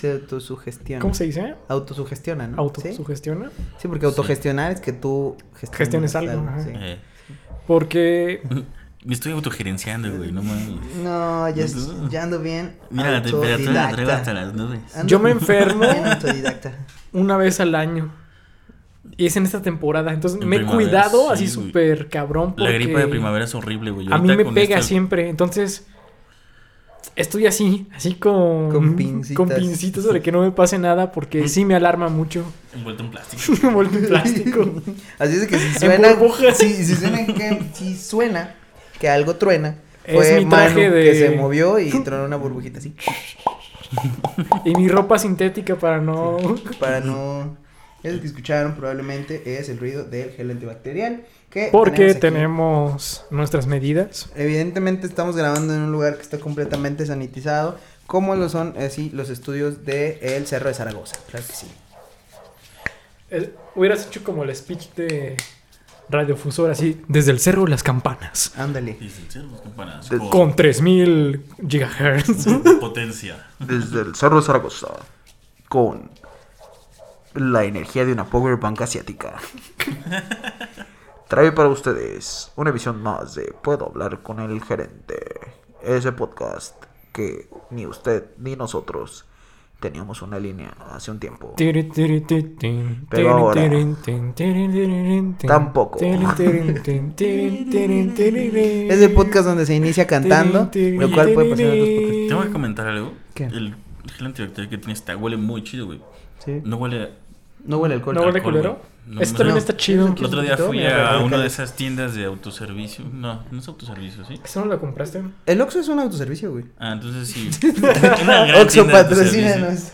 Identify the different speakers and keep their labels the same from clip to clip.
Speaker 1: Se autosugestiona.
Speaker 2: ¿Cómo se dice?
Speaker 1: Autosugestiona, ¿no? ¿Sí?
Speaker 2: Autosugestiona.
Speaker 1: Sí, porque autogestionar es que tú
Speaker 2: Gestiones algo, ajá.
Speaker 1: sí.
Speaker 3: Eh,
Speaker 2: Porque
Speaker 3: me estoy autogerenciando, güey, no mames.
Speaker 1: No, ya, ya ando bien.
Speaker 3: Mira la temperatura traigo hasta las nubes.
Speaker 1: Ando
Speaker 2: yo me enfermo una vez al año. Y es en esta temporada. Entonces
Speaker 3: En
Speaker 2: me he cuidado
Speaker 3: sí,
Speaker 2: así súper cabrón.
Speaker 3: La gripa de
Speaker 2: porque
Speaker 3: primavera es horrible, güey.
Speaker 2: A mí me
Speaker 3: con
Speaker 2: pega
Speaker 3: esta-
Speaker 2: siempre. Entonces estoy así, así con...
Speaker 1: Con pincitas.
Speaker 2: Con pincitas sobre que no me pase nada porque sí me alarma mucho.
Speaker 3: Envuelto en plástico.
Speaker 2: Envuelto en plástico.
Speaker 1: Así es que si suena. Si, si suena que, si suena que algo truena.
Speaker 2: Es
Speaker 1: Fue
Speaker 2: mi
Speaker 1: Manu
Speaker 2: traje de-
Speaker 1: que se movió y tronó una burbujita así.
Speaker 2: Y mi ropa sintética para no...
Speaker 1: Para no. Eso que escucharon probablemente es el ruido del gel antibacterial. Que
Speaker 2: Porque tenemos nuestras medidas.
Speaker 1: Evidentemente estamos grabando en un lugar que está completamente sanitizado. Como lo son así los estudios del el Cerro de Zaragoza. Claro que sí.
Speaker 2: Eh, hubieras hecho como el speech de radiofusor así, desde el cerro de las campanas.
Speaker 1: Ándale.
Speaker 3: Dice, "Sí, los campanas,
Speaker 1: De-
Speaker 3: con
Speaker 2: Con 3000 gigahertz.
Speaker 3: potencia.
Speaker 1: Desde el Cerro de Zaragoza. Con la energía de una powerbank asiática. Trae para ustedes una edición más de Puedo hablar con el gerente. Ese podcast que ni usted ni nosotros teníamos una línea hace un tiempo. Pero ahora, tampoco. Es el podcast donde se inicia cantando, lo cual puede pasar en otros podcasts.
Speaker 3: Tengo que comentar algo.
Speaker 1: ¿Qué?
Speaker 3: El gel antibacterial que tiene está huele muy chido, güey.
Speaker 1: Sí.
Speaker 3: No huele.
Speaker 1: No huele alcohol.
Speaker 2: ¿No huele
Speaker 3: alcohol,
Speaker 2: culero?
Speaker 3: No,
Speaker 2: Esto
Speaker 3: no,
Speaker 2: también
Speaker 3: no.
Speaker 2: está chido.
Speaker 3: El otro día fui a una de esas tiendas de autoservicio. No, no es autoservicio, ¿sí?
Speaker 2: ¿Eso no lo compraste?
Speaker 1: El Oxxo es un autoservicio, güey.
Speaker 3: Ah, entonces sí.
Speaker 1: Oxxo, patrocínanos.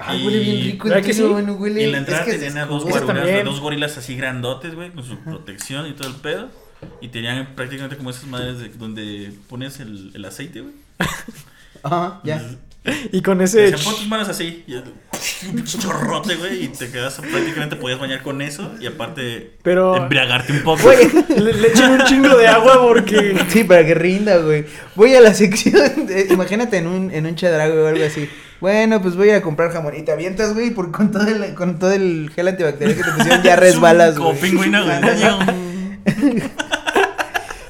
Speaker 1: Ay, huele bien
Speaker 3: Y-
Speaker 1: rico
Speaker 2: ¿verdad que sí?
Speaker 1: bueno, huele.
Speaker 3: Y en la
Speaker 1: es
Speaker 3: entrada
Speaker 1: que
Speaker 3: tenían a dos
Speaker 1: es-
Speaker 3: gorilas, dos gorilas así grandotes, güey, con su protección y todo el pedo. Y tenían prácticamente como esas madres de, donde pones el, el aceite, güey.
Speaker 1: Ajá, ya.
Speaker 2: Y con
Speaker 3: Te
Speaker 2: ese...
Speaker 3: decían, pon tus manos así. Y un chorrote, güey. Y te quedas, prácticamente podías bañar con eso. Y aparte,
Speaker 2: Pero...
Speaker 3: embriagarte un poco.
Speaker 1: Güey.
Speaker 2: Le, le echen un chingo de agua porque...
Speaker 1: Sí, para que rinda, güey. Voy a la sección. de- imagínate en un, en un chedrago o algo así. Bueno, pues voy a comprar jamón. Y te avientas, güey, por, con, todo el, con todo el gel antibacterial que te pusieron, ya resbalas,
Speaker 3: Como
Speaker 1: güey.
Speaker 3: pingüino, güey.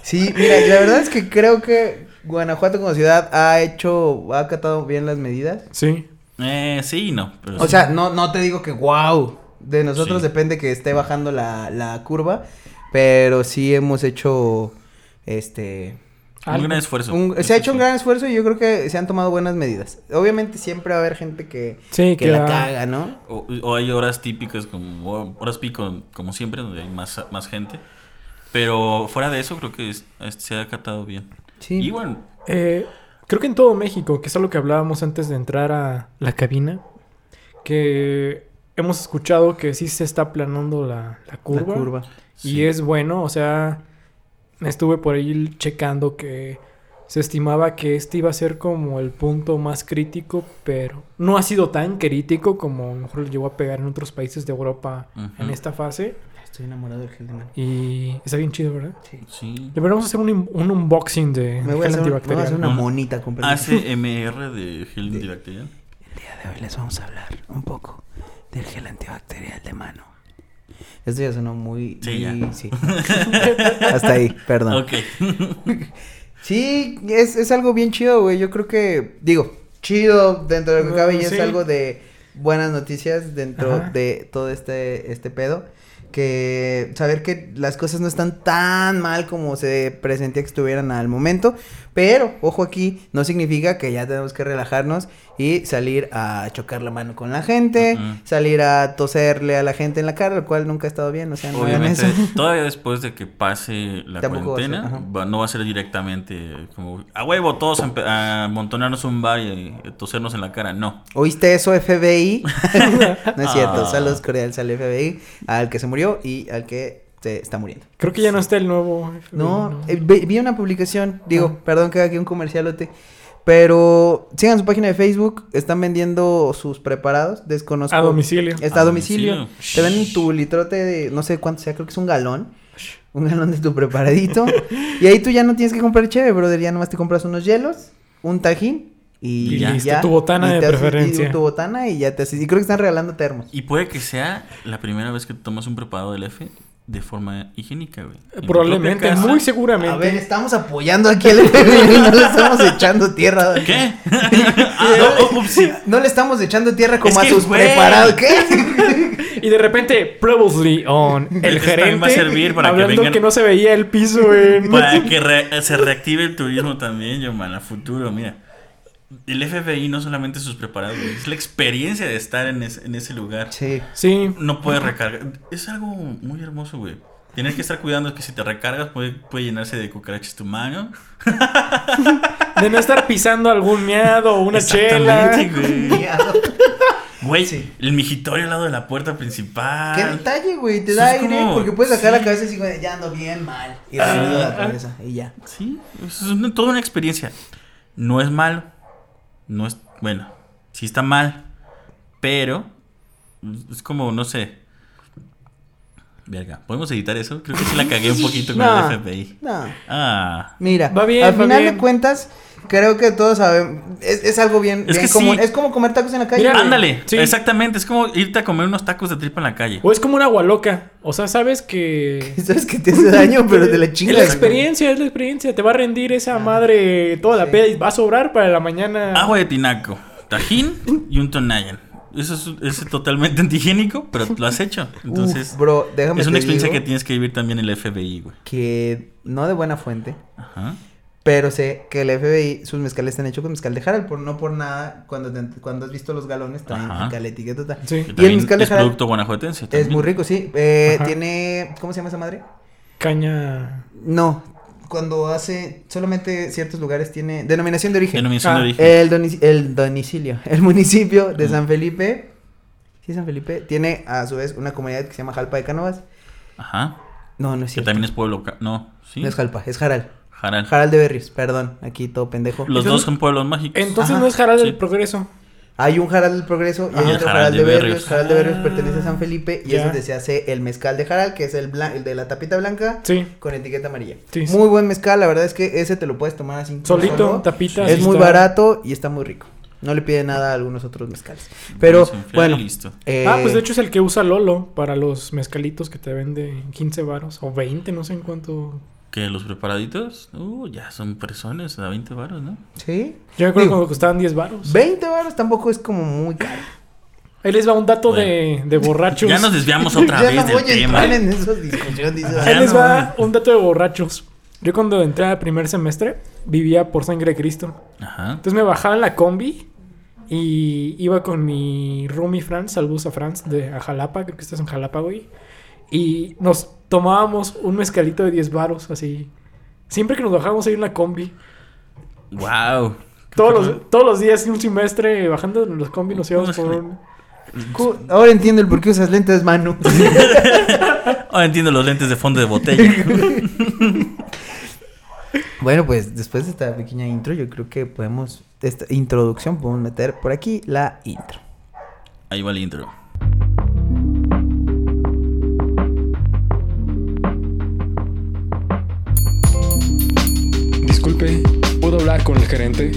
Speaker 1: Sí, mira, la verdad es que creo que Guanajuato como ciudad ha hecho, ha acatado bien las medidas.
Speaker 2: Sí.
Speaker 3: Eh, sí y no. Pero
Speaker 1: O
Speaker 3: sí.
Speaker 1: sea, no, no te digo que wow. De nosotros
Speaker 3: Sí.
Speaker 1: depende que esté bajando la, la curva. Pero sí hemos hecho este.
Speaker 3: un gran esfuerzo.
Speaker 1: un- se ha hecho un gran esfuerzo y yo creo que se han tomado buenas medidas. Obviamente siempre va a haber gente que,
Speaker 2: Sí,
Speaker 1: que
Speaker 2: que
Speaker 1: la
Speaker 2: va-
Speaker 1: caga, ¿no?
Speaker 3: O, o hay horas típicas como horas pico como siempre donde hay más, más gente. Pero fuera de eso creo que es- es- se ha acatado bien.
Speaker 1: Sí.
Speaker 3: Y bueno,
Speaker 2: Eh, creo que en todo México, que es algo que hablábamos antes de entrar a la cabina, que hemos escuchado que sí se está aplanando la, la curva.
Speaker 1: La curva.
Speaker 2: Y
Speaker 3: sí.
Speaker 2: es bueno, o sea, estuve por ahí checando que se estimaba que este iba a ser como el punto más crítico, pero no ha sido tan crítico como a lo mejor le llegó a pegar en otros países de Europa en esta fase.
Speaker 1: Estoy enamorado del gel de mano.
Speaker 2: Y está bien chido, ¿verdad?
Speaker 1: Sí.
Speaker 3: sí.
Speaker 2: Deberíamos hacer un, un unboxing de
Speaker 1: Me voy, a
Speaker 2: gel
Speaker 1: hacer, un- me voy a
Speaker 2: antibacterial.
Speaker 1: hacer una
Speaker 3: Un-
Speaker 1: monita comprando.
Speaker 3: ACMR de gel antibacterial.
Speaker 1: El día de hoy les vamos a hablar un poco del gel antibacterial de mano. Esto ya sonó muy...
Speaker 3: Sí, ya.
Speaker 1: sí. Hasta ahí, perdón.
Speaker 3: Ok.
Speaker 1: Sí, es, es algo bien chido, güey. Yo creo que, digo, chido dentro de lo que cabe y es algo de buenas noticias dentro
Speaker 2: Ajá.
Speaker 1: de todo este, este pedo. Que saber que las cosas no están tan mal como se presentía que estuvieran al momento. Pero, ojo aquí, no significa que ya tenemos que relajarnos y salir a chocar la mano con la gente, salir a toserle a la gente en la cara, lo cual nunca ha estado bien. O sea, no
Speaker 3: Obviamente,
Speaker 1: eso.
Speaker 3: todavía después de que pase la
Speaker 1: Tampoco va a ser,
Speaker 3: cuarentena, no va a ser directamente como a huevo todos a, amontonarnos un bar y eh, tosernos en la cara. No.
Speaker 1: ¿Oíste eso, FBI? no es cierto.
Speaker 3: Ah.
Speaker 1: Saludos cordiales al FBI, al que se murió y al que se está muriendo.
Speaker 2: Creo que ya no está el nuevo.
Speaker 1: No, eh, vi, una publicación, digo, perdón que haga aquí un comercialote, pero sigan su página de Facebook, están vendiendo sus preparados, desconozco.
Speaker 2: A domicilio.
Speaker 1: Está a domicilio.
Speaker 3: domicilio.
Speaker 1: Te venden tu litrote de, no sé cuánto sea, creo que es un galón. Un galón de tu preparadito. y ahí tú ya no tienes que comprar cheve, brother. Ya nomás te compras unos hielos, un tajín Y,
Speaker 2: Y
Speaker 1: ya.
Speaker 2: listo, tu botana
Speaker 1: y
Speaker 2: de
Speaker 1: haces-
Speaker 2: preferencia.
Speaker 1: Y tu botana y ya te haces. Y creo que están regalando termos.
Speaker 3: Y puede que sea la primera vez que tomas un preparado del F de forma higiénica, güey.
Speaker 2: Probablemente,
Speaker 3: casa.
Speaker 2: muy
Speaker 1: A ver,
Speaker 2: seguramente.
Speaker 1: estamos apoyando aquí al FBI, no le estamos echando tierra.
Speaker 3: ¿Qué? ah, no, oh.
Speaker 1: No le estamos echando tierra como
Speaker 3: Es
Speaker 1: a
Speaker 3: que,
Speaker 1: sus
Speaker 3: güey.
Speaker 1: preparados. ¿Qué?
Speaker 2: Y de repente, probably on el gerente
Speaker 3: va a servir para que
Speaker 2: hablando que,
Speaker 3: vengan-
Speaker 2: no se veía el piso en...
Speaker 3: Para que re- se reactive el turismo también, yo, man, a futuro, mira. El FBI no solamente sus preparados, güey, es la experiencia de estar en, ese- en ese lugar.
Speaker 1: Sí.
Speaker 2: Sí,
Speaker 3: No puedes recargar. Es algo muy hermoso, güey. Tienes que estar cuidando que si te recargas puede, puede llenarse de cucarachas tu mano.
Speaker 2: de no estar pisando algún miado o una chela.
Speaker 3: Exactamente, güey. Güey,
Speaker 1: Sí.
Speaker 3: el migitorio al lado de la puerta principal.
Speaker 1: Qué detalle, güey. Te
Speaker 3: Eso
Speaker 1: da
Speaker 3: es
Speaker 1: aire
Speaker 3: como-
Speaker 1: porque puedes sacar
Speaker 3: sí.
Speaker 1: la cabeza y decir, güey, ya ando bien mal. Y reviso la cabeza y ya.
Speaker 3: Sí, es una- toda una experiencia. No es malo. No es. Bueno, sí está mal. Pero. Es como, no sé. Verga, ¿podemos editar eso? Creo que sí la cagué un poquito con
Speaker 1: No.
Speaker 3: el FBI.
Speaker 1: No.
Speaker 3: Ah.
Speaker 1: Mira,
Speaker 2: Va bien,
Speaker 1: al
Speaker 2: va
Speaker 1: final
Speaker 2: bien.
Speaker 1: de cuentas, creo que todos sabemos. Es, es algo bien,
Speaker 3: Es
Speaker 1: bien
Speaker 3: que
Speaker 1: común.
Speaker 3: sí.
Speaker 1: Es como comer tacos en la calle.
Speaker 2: Mira.
Speaker 3: Ándale,
Speaker 2: Sí.
Speaker 3: exactamente. Es como irte a comer unos tacos de tripa en la calle.
Speaker 2: O es como una agua loca. O sea, sabes que...
Speaker 1: Sabes que te hace daño, pero te la
Speaker 2: Es
Speaker 1: chingas.
Speaker 2: la
Speaker 1: güey.
Speaker 2: experiencia, es la experiencia. Te va a rendir esa madre toda la
Speaker 1: Sí.
Speaker 2: peda y va a sobrar para la mañana.
Speaker 3: Agua de tinaco, tajín y un tonayan. Eso es, es totalmente antihigiénico, pero lo has hecho. Entonces,
Speaker 1: Uf, bro, déjame
Speaker 3: es una experiencia
Speaker 1: digo
Speaker 3: que tienes que vivir también el FBI, güey.
Speaker 1: que no de buena fuente,
Speaker 3: Ajá.
Speaker 1: Pero sé que el FBI, sus mezcales están hechos con mezcal de Jaral, por no por nada, cuando, te- cuando has visto los galones,
Speaker 3: Ajá.
Speaker 1: acá la etiqueta.
Speaker 2: Sí.
Speaker 3: Que
Speaker 1: Y el
Speaker 3: también
Speaker 1: mezcal de
Speaker 3: es
Speaker 1: Jaral
Speaker 3: producto guanajuatense.
Speaker 1: Es
Speaker 3: también.
Speaker 1: muy rico, sí. Eh, tiene, ¿cómo se llama esa madre?
Speaker 2: Caña.
Speaker 1: No, cuando hace, solamente ciertos lugares tiene denominación de origen.
Speaker 3: Denominación
Speaker 2: Ah,
Speaker 3: de origen.
Speaker 1: El, doni- el domicilio, el municipio de. San Felipe, sí, San Felipe, tiene a su vez una comunidad que se llama Jalpa de Cánovas.
Speaker 3: Ajá.
Speaker 1: No, no es
Speaker 3: Que
Speaker 1: cierto.
Speaker 3: también es pueblo. No, sí.
Speaker 1: No es Jalpa, es Jaral.
Speaker 3: Jaral.
Speaker 1: Jaral de Berrios, perdón, aquí todo pendejo.
Speaker 3: Los dos son pueblos mágicos.
Speaker 2: Entonces
Speaker 1: Ajá.
Speaker 2: no es Jaral
Speaker 3: Sí.
Speaker 2: del Progreso.
Speaker 1: Hay un Jaral del Progreso y hay otro
Speaker 3: Jaral
Speaker 1: Jaral
Speaker 3: de
Speaker 1: Berrios.
Speaker 3: Berrios.
Speaker 1: Jaral de Berrios
Speaker 2: Ah.
Speaker 1: pertenece a San Felipe y
Speaker 2: Ya.
Speaker 1: es donde se hace el mezcal de Jaral, que es el, blan- el de la tapita blanca
Speaker 2: Sí.
Speaker 1: con etiqueta amarilla.
Speaker 2: Sí, sí.
Speaker 1: Muy buen mezcal, la verdad es que ese te lo puedes tomar así.
Speaker 2: Solito,
Speaker 1: solo.
Speaker 2: tapita.
Speaker 1: Es muy
Speaker 2: está.
Speaker 1: barato y está muy rico. No le pide nada a algunos otros mezcales. Pero bueno.
Speaker 3: listo.
Speaker 1: eh,
Speaker 2: Ah, pues de hecho es el que usa Lolo para los mezcalitos que te vende en 15 varos o 20, no sé en cuánto.
Speaker 3: Que los preparaditos, uh, ya son personas a 20 baros, ¿no?
Speaker 1: Sí.
Speaker 2: Yo me acuerdo
Speaker 1: Digo,
Speaker 2: cuando costaban 10 varos.
Speaker 1: 20 baros tampoco es como muy caro.
Speaker 2: Ahí les va un dato
Speaker 3: Bueno.
Speaker 2: de, de borrachos.
Speaker 3: Ya nos desviamos otra
Speaker 1: ya
Speaker 3: vez
Speaker 1: no
Speaker 3: del
Speaker 1: voy a
Speaker 3: tema.
Speaker 1: entrar en esas discusiones. dice,
Speaker 2: Ahí
Speaker 3: Ya
Speaker 2: les
Speaker 3: no.
Speaker 2: va un dato de borrachos. Yo cuando entré al primer semestre vivía por sangre de Cristo.
Speaker 3: Ajá.
Speaker 2: Entonces me bajaba en la combi y iba con mi roomie Franz, saludos a Franz de a Jalapa, creo que estás en Jalapa, güey. Y nos tomábamos un mezcalito de 10 varos, así. Siempre que nos bajábamos ahí en la combi.
Speaker 3: Wow.
Speaker 2: Todos los, todos los días, un semestre, bajando en los combi, nos íbamos por un...
Speaker 1: Ahora entiendo el por qué usas lentes, Manu.
Speaker 3: Ahora entiendo los lentes de fondo de botella.
Speaker 1: bueno, pues después de esta pequeña intro, yo creo que podemos, esta introducción, podemos meter por aquí la intro.
Speaker 3: Ahí va el intro.
Speaker 4: Disculpe, ¿puedo hablar con el gerente?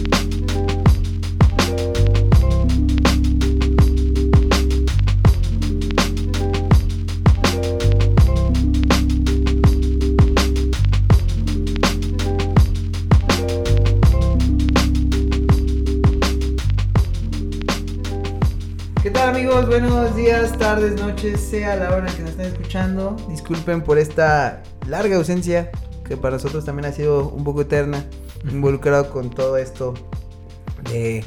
Speaker 1: ¿Qué tal amigos? Buenos días, tardes, noches, sea la hora en que nos estén escuchando. Disculpen por esta larga ausencia, que para nosotros también ha sido un poco eterna, involucrado con todo esto de,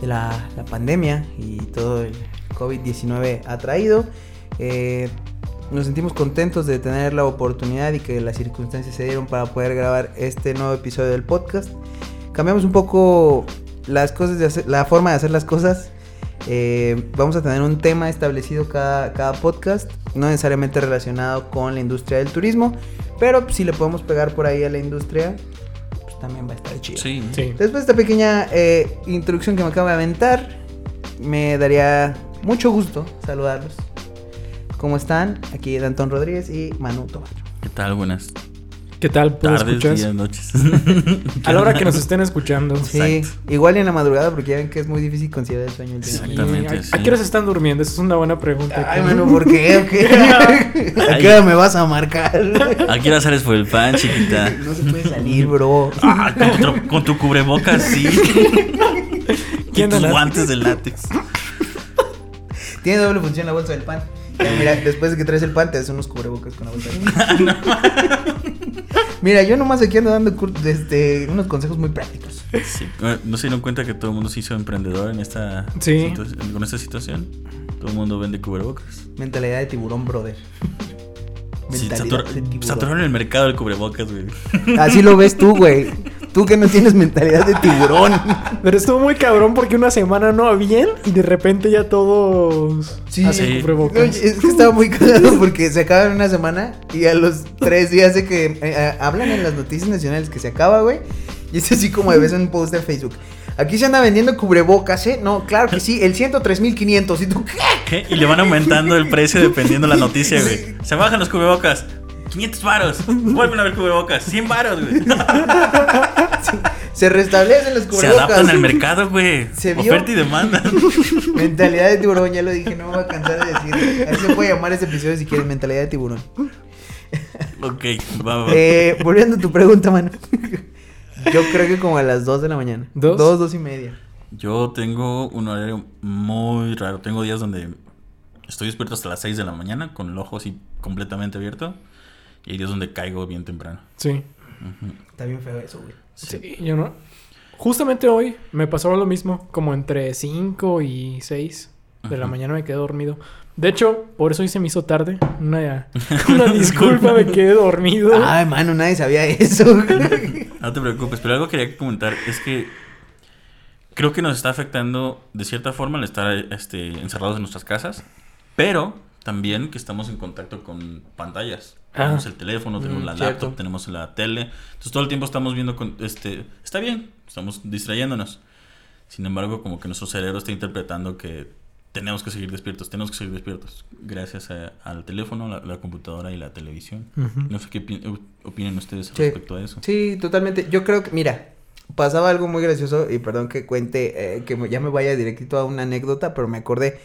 Speaker 1: de la, la pandemia y todo el COVID-19 ha traído. Eh, nos sentimos contentos de tener la oportunidad y que las circunstancias se dieron para poder grabar este nuevo episodio del podcast. Cambiamos un poco las cosas de hacer, la forma de hacer las cosas. Eh, vamos a tener un tema establecido cada, cada podcast, no necesariamente relacionado con la industria del turismo, pero si le podemos pegar por ahí a la industria, pues también va a estar chido.
Speaker 3: Sí.
Speaker 2: Sí.
Speaker 1: Después de esta pequeña eh, introducción que me acabo de aventar, me daría mucho gusto saludarlos. ¿Cómo están? Aquí Dantón Rodríguez y Manu Tobar.
Speaker 3: ¿Qué tal? Buenas.
Speaker 2: ¿Qué tal? ¿Puedo
Speaker 3: Tardes,
Speaker 2: escuchar?
Speaker 3: días, noches.
Speaker 2: A la hora que nos estén escuchando.
Speaker 1: Sí,
Speaker 3: Exacto.
Speaker 1: igual en la madrugada porque ya ven que es muy difícil conciliar el sueño.
Speaker 3: Exactamente.
Speaker 2: ¿A,
Speaker 3: sí.
Speaker 2: a qué horas están durmiendo? Esa es una buena pregunta.
Speaker 1: Ay, mano, ¿por qué? ¿O qué? ¿A qué hora me vas a marcar?
Speaker 3: ¿A qué hora sales por el pan, chiquita?
Speaker 1: No se puede salir, bro.
Speaker 3: Ah, con, tu, con tu cubrebocas, sí. y
Speaker 2: ¿Quién
Speaker 3: tus
Speaker 2: de la-
Speaker 3: guantes de látex.
Speaker 1: Tiene doble función la bolsa del pan. Ya, mira, después de que traes el pan, te haces unos cubrebocas con la bolsa del pan. Mira, yo nomás aquí ando dando este, unos consejos muy prácticos.
Speaker 3: Sí. ¿No se dieron cuenta que todo el mundo se hizo emprendedor en esta
Speaker 2: Sí.
Speaker 3: con esta situación? Todo el mundo vende cubrebocas.
Speaker 1: Mentalidad de tiburón, brother.
Speaker 3: Sí,
Speaker 1: Mentalidad
Speaker 3: satur-
Speaker 1: de tiburón.
Speaker 3: saturaron el mercado del cubrebocas, güey.
Speaker 1: Así lo ves tú, güey. Tú que no tienes mentalidad de tiburón.
Speaker 2: Pero estuvo muy cabrón porque una semana no habían y de repente ya todos
Speaker 1: Sí.
Speaker 2: hacen cubrebocas.
Speaker 1: Es que estaba muy cagado porque se acaba en una semana y a los tres días de que eh, eh, hablan en las noticias nacionales que se acaba, güey. Y es así como de vez en un post de Facebook. Aquí se anda vendiendo cubrebocas, ¿eh? No, claro que sí, el 103.500. ¿Y tú qué?
Speaker 3: ¿Qué? Y le van aumentando el precio dependiendo la noticia, güey. Se bajan los cubrebocas. 500 varos. Vuelven a ver cubrebocas. 100 varos, güey.
Speaker 1: Se restablecen los
Speaker 3: Se
Speaker 1: cubrebocas.
Speaker 3: adaptan al mercado, güey.
Speaker 1: ¿Se vio?
Speaker 3: Oferta y demanda.
Speaker 1: Mentalidad de tiburón, ya lo dije, no me voy a cansar de decir. Así se puede llamar ese episodio si quieres, mentalidad de tiburón.
Speaker 3: ok, va, va.
Speaker 1: Eh, volviendo a tu pregunta, mano. Yo creo que como a las 2 de la mañana.
Speaker 2: ¿Dos?
Speaker 1: Dos, dos y media.
Speaker 3: Yo tengo un horario muy raro. Tengo días donde estoy despierto hasta las 6 de la mañana con el ojo así completamente abierto. Y hay días donde caigo bien temprano.
Speaker 2: Sí.
Speaker 1: Está bien feo eso, güey.
Speaker 2: Sí, yo no. Justamente hoy me pasó lo mismo, como entre 5 y 6 de la mañana me quedé dormido. De hecho, por eso hoy se me hizo tarde. Una, una disculpa, me quedé dormido.
Speaker 1: Ay, mano, nadie sabía eso.
Speaker 3: No te preocupes, pero algo quería comentar es que creo que nos está afectando de cierta forma el estar este, encerrados en nuestras casas, pero también que estamos en contacto con pantallas.
Speaker 2: Ah.
Speaker 3: Tenemos el teléfono, tenemos
Speaker 1: Mm,
Speaker 3: la
Speaker 1: cierto.
Speaker 3: laptop, tenemos la tele. Entonces todo el tiempo estamos viendo, con, este, está bien, estamos distrayéndonos. Sin embargo, como que nuestro cerebro está interpretando que tenemos que seguir despiertos, tenemos que seguir despiertos, gracias a- al teléfono, la, la computadora y la televisión. No sé qué pi- opinan ustedes
Speaker 1: Sí.
Speaker 3: respecto a eso.
Speaker 1: Sí, totalmente. Yo creo que, mira, pasaba algo muy gracioso y perdón que cuente, eh, que ya me vaya directito a una anécdota, pero me acordé.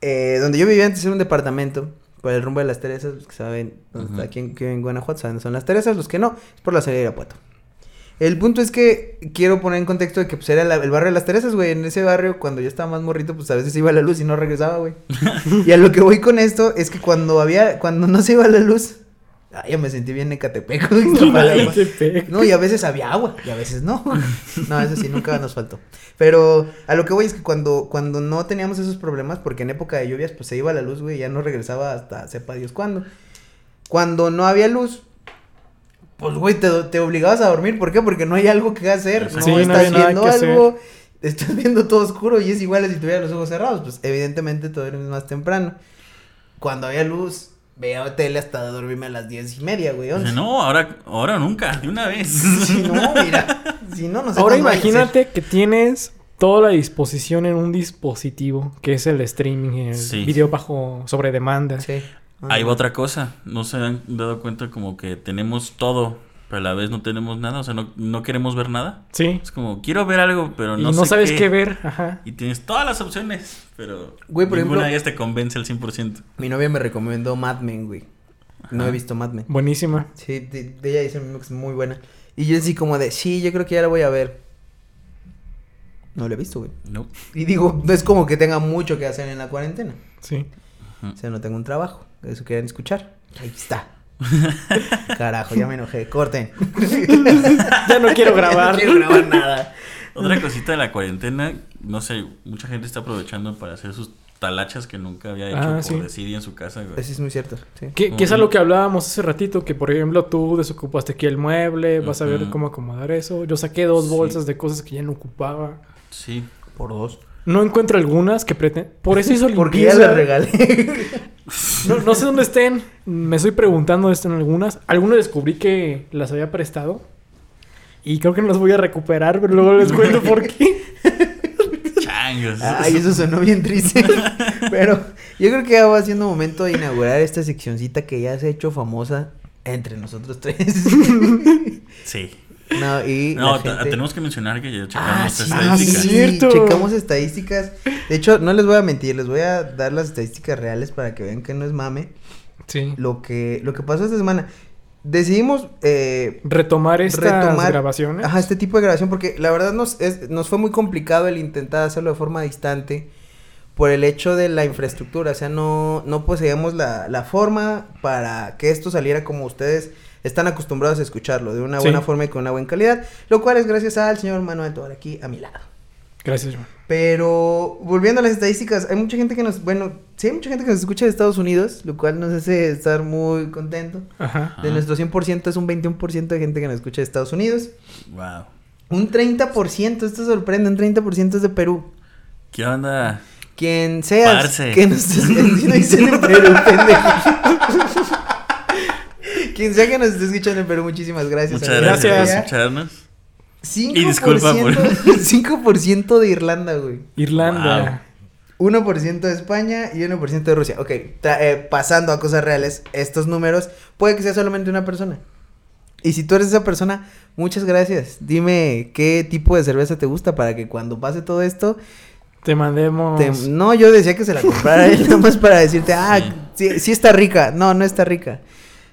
Speaker 1: Eh, donde yo vivía antes era un departamento, por el rumbo de las Teresas, los que saben está aquí en, Guanajuato, saben son las Teresas, los que no, es por la salida de Irapuato. El punto es que quiero poner en contexto de que pues era la- el barrio de las Teresas, güey. En ese barrio, cuando yo estaba más morrito, pues a veces iba la luz y no regresaba, güey. y a lo que voy con esto es que cuando había, cuando no se iba la luz, ay, yo me sentí bien Ecatepec.
Speaker 2: Qué pe-
Speaker 1: No, y a veces había agua, y a veces no. No, eso sí, nunca nos faltó. Pero a lo que voy es que cuando, cuando no teníamos esos problemas, porque en época de lluvias, pues se iba la luz, güey, y ya no regresaba hasta sepa Dios cuándo. Cuando no había luz, pues, güey, te, te obligabas a dormir. ¿Por qué? Porque no hay algo que hacer. No
Speaker 2: Sí, no
Speaker 1: estás viendo
Speaker 2: hacer.
Speaker 1: algo, estás viendo todo oscuro y es igual a si tuvieras los ojos cerrados. Pues, evidentemente, te duermes más temprano. Cuando había luz, veía tele hasta dormirme a las diez y media, güey,
Speaker 3: no, ahora, ahora nunca, de una vez.
Speaker 1: Si no, mira. Si no, no sé
Speaker 2: Ahora imagínate que tienes toda la disposición en un dispositivo, que es el streaming, el
Speaker 3: Sí.
Speaker 2: video bajo sobre demanda.
Speaker 1: Sí.
Speaker 3: Ahí va otra cosa. No se han dado cuenta como que tenemos todo, pero a la vez no tenemos nada. O sea, no, no queremos ver nada.
Speaker 2: Sí.
Speaker 3: Es como, quiero ver algo, pero
Speaker 2: y
Speaker 3: no,
Speaker 2: no,
Speaker 3: sé
Speaker 2: sabes qué. ver. Ajá.
Speaker 3: Y tienes todas las opciones, pero
Speaker 1: Güey, por
Speaker 3: ninguna
Speaker 1: ejemplo-
Speaker 3: de ellas te convence al 100%.
Speaker 1: Mi novia me recomendó Mad Men, güey. No he visto Mad Men.
Speaker 2: Buenísima.
Speaker 1: Sí, de, de ella dice que es muy buena. Y yo así como de, sí, yo creo que ya la voy a ver. No la he visto, güey.
Speaker 3: No.
Speaker 1: Y digo, no es como que tenga mucho que hacer en la cuarentena.
Speaker 2: Sí.
Speaker 1: O sea, no tengo un trabajo. Eso quieren escuchar. Ahí está. Carajo, ya me enojé. Corten.
Speaker 2: Ya no quiero grabar.
Speaker 1: no quiero grabar nada.
Speaker 3: Otra cosita de la cuarentena, no sé, mucha gente está aprovechando para hacer sus talachas que nunca había hecho
Speaker 2: Ah,
Speaker 3: por
Speaker 2: sí.
Speaker 3: decidir en su casa, güey.
Speaker 1: Eso es muy cierto. Sí.
Speaker 2: Que, que es algo que hablábamos hace ratito, que por ejemplo tú desocupaste aquí el mueble, vas a ver cómo acomodar eso. Yo saqué dos
Speaker 3: Sí.
Speaker 2: bolsas de cosas que ya no ocupaba.
Speaker 3: Sí.
Speaker 1: Por dos.
Speaker 2: No encuentro algunas que pretenden... Por eso hizo
Speaker 1: Porque ya
Speaker 2: limpieza.
Speaker 1: la regalé.
Speaker 2: No, no sé dónde estén. Me estoy preguntando dónde están algunas. Algunas descubrí que las había prestado. Y creo que no las voy a recuperar, pero luego les cuento por qué.
Speaker 3: Changos.
Speaker 1: Ay, eso sonó bien triste. Pero yo creo que ya va siendo momento de inaugurar esta seccioncita que ya se ha hecho famosa Entre nosotros tres.
Speaker 3: Sí.
Speaker 1: No, y.
Speaker 3: No,
Speaker 1: gente-
Speaker 3: tenemos que mencionar que ya
Speaker 1: Ah,
Speaker 3: checamos estadísticas.
Speaker 2: sí. cierto.
Speaker 1: checamos estadísticas. De hecho, no les voy a mentir, les voy a dar las estadísticas reales para que vean que no es mame.
Speaker 2: Sí.
Speaker 1: Lo que, lo que pasó esta semana. Decidimos eh,
Speaker 2: Retomar estas
Speaker 1: retomar
Speaker 2: grabaciones.
Speaker 1: Ajá, este tipo de grabación, porque la verdad nos, es- nos fue muy complicado el intentar hacerlo de forma distante por el hecho de la infraestructura. O sea, no, no poseíamos la, la forma para que esto saliera como ustedes están acostumbrados a escucharlo, de una
Speaker 2: Sí.
Speaker 1: buena forma y con una buena calidad. Lo cual es gracias al señor Manuel Tobar aquí a mi lado.
Speaker 2: Gracias, Joan.
Speaker 1: Pero volviendo a las estadísticas, hay mucha gente que nos, bueno, sí hay mucha gente que nos escucha de Estados Unidos, lo cual nos hace estar muy contento.
Speaker 2: Ajá.
Speaker 1: De
Speaker 3: Ajá.
Speaker 1: nuestro 100% es un 21% de gente que nos escucha de Estados Unidos.
Speaker 3: Wow.
Speaker 1: Un 30%, esto sorprende, un 30% es de Perú.
Speaker 3: ¿Qué onda?
Speaker 1: Quien sea
Speaker 3: Parce.
Speaker 1: que nos esté si no dicen en Perú, pendejo. Quien sea que nos esté escuchando en Perú, muchísimas gracias.
Speaker 3: Muchas
Speaker 1: amigo.
Speaker 3: gracias, por escucharnos.
Speaker 1: 5%,
Speaker 3: Y disculpa por-
Speaker 1: 5% de Irlanda, güey.
Speaker 2: Irlanda.
Speaker 1: 1% de España y 1% de Rusia. Ok, tra- eh, pasando a cosas reales, estos números puede que sea solamente una persona. Y si tú eres esa persona, muchas gracias. Dime qué tipo de cerveza te gusta para que cuando pase todo esto...
Speaker 2: Te mandemos.
Speaker 1: te- No, yo decía que se la comprara él, nada más para decirte, ah,
Speaker 3: Sí.
Speaker 1: sí. sí está rica. No, no está rica.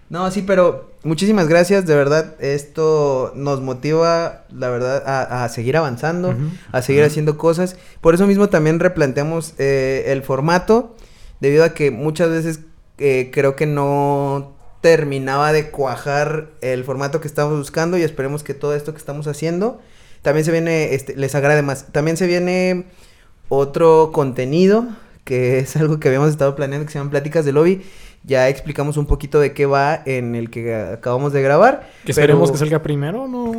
Speaker 1: No, sí, pero muchísimas gracias, de verdad. Esto nos motiva, la verdad, a, a seguir avanzando a seguir haciendo cosas. Por eso mismo también replanteamos eh, el formato, debido a que muchas veces eh, creo que no terminaba de cuajar el formato que estamos buscando y esperemos que todo esto que estamos haciendo también se viene, este, les agrade más. También se viene otro contenido que es algo que habíamos estado planeando que se llaman Pláticas de Lobby. Ya explicamos un poquito de qué va en el que acabamos de grabar.
Speaker 2: Que esperemos
Speaker 1: pero-
Speaker 2: que salga primero, ¿no?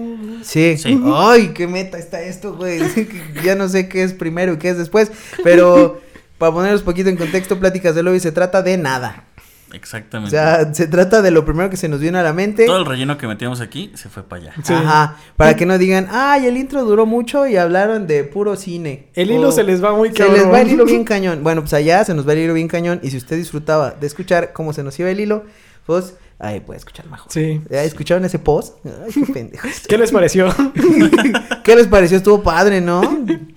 Speaker 1: Sí.
Speaker 3: Sí.
Speaker 1: Ay, qué meta está esto, güey. ya no sé qué es primero y qué es después. Pero para poneros poquito en contexto, Pláticas de Lobby se trata de nada. O
Speaker 3: Exactamente.
Speaker 1: sea, se trata de lo primero que se nos vino a la mente.
Speaker 3: Todo el relleno que metíamos aquí se fue para allá.
Speaker 2: Sí.
Speaker 1: Ajá. Para que no digan, ay, el intro duró mucho y hablaron de puro cine.
Speaker 2: El hilo
Speaker 1: O-
Speaker 2: se les va muy
Speaker 1: Se
Speaker 2: cabrón.
Speaker 1: les va el hilo bien cañón. Bueno, pues allá se nos va el hilo bien cañón. Y si usted disfrutaba de escuchar cómo se nos iba el hilo, pues ahí puede escuchar mejor.
Speaker 2: Sí.
Speaker 1: ¿Ya ¿Escucharon ese post? Ay, qué pendejos.
Speaker 2: ¿Qué les pareció?
Speaker 1: ¿Qué les pareció? Estuvo padre, ¿no?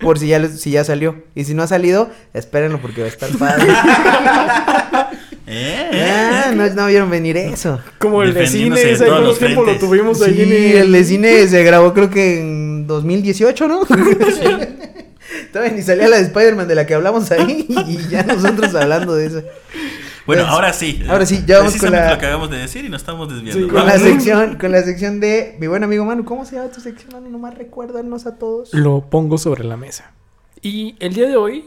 Speaker 1: Por si ya les- si ya salió. Y si no ha salido, espérenlo porque va a estar padre.
Speaker 3: ¿Eh?
Speaker 1: ah, no, no vieron venir eso.
Speaker 2: Como el de cine, ese
Speaker 3: los
Speaker 2: tiempo lo tuvimos ahí
Speaker 1: Sí,
Speaker 2: en
Speaker 1: el de cine se grabó creo que en 2018, ¿no? Todavía ni salía la de Spider-Man de la que hablamos ahí y ya nosotros hablando de eso.
Speaker 3: Bueno,
Speaker 1: Pues,
Speaker 3: ahora sí.
Speaker 1: ahora sí, ya vamos con la-
Speaker 3: lo que acabamos de decir y nos estamos desviando.
Speaker 2: Sí,
Speaker 1: Con la sección, con la sección de mi buen amigo Manu. ¿Cómo se llama tu sección, Manu? Nomás recuérdanos a todos.
Speaker 2: Lo pongo sobre la mesa. Y el día de hoy,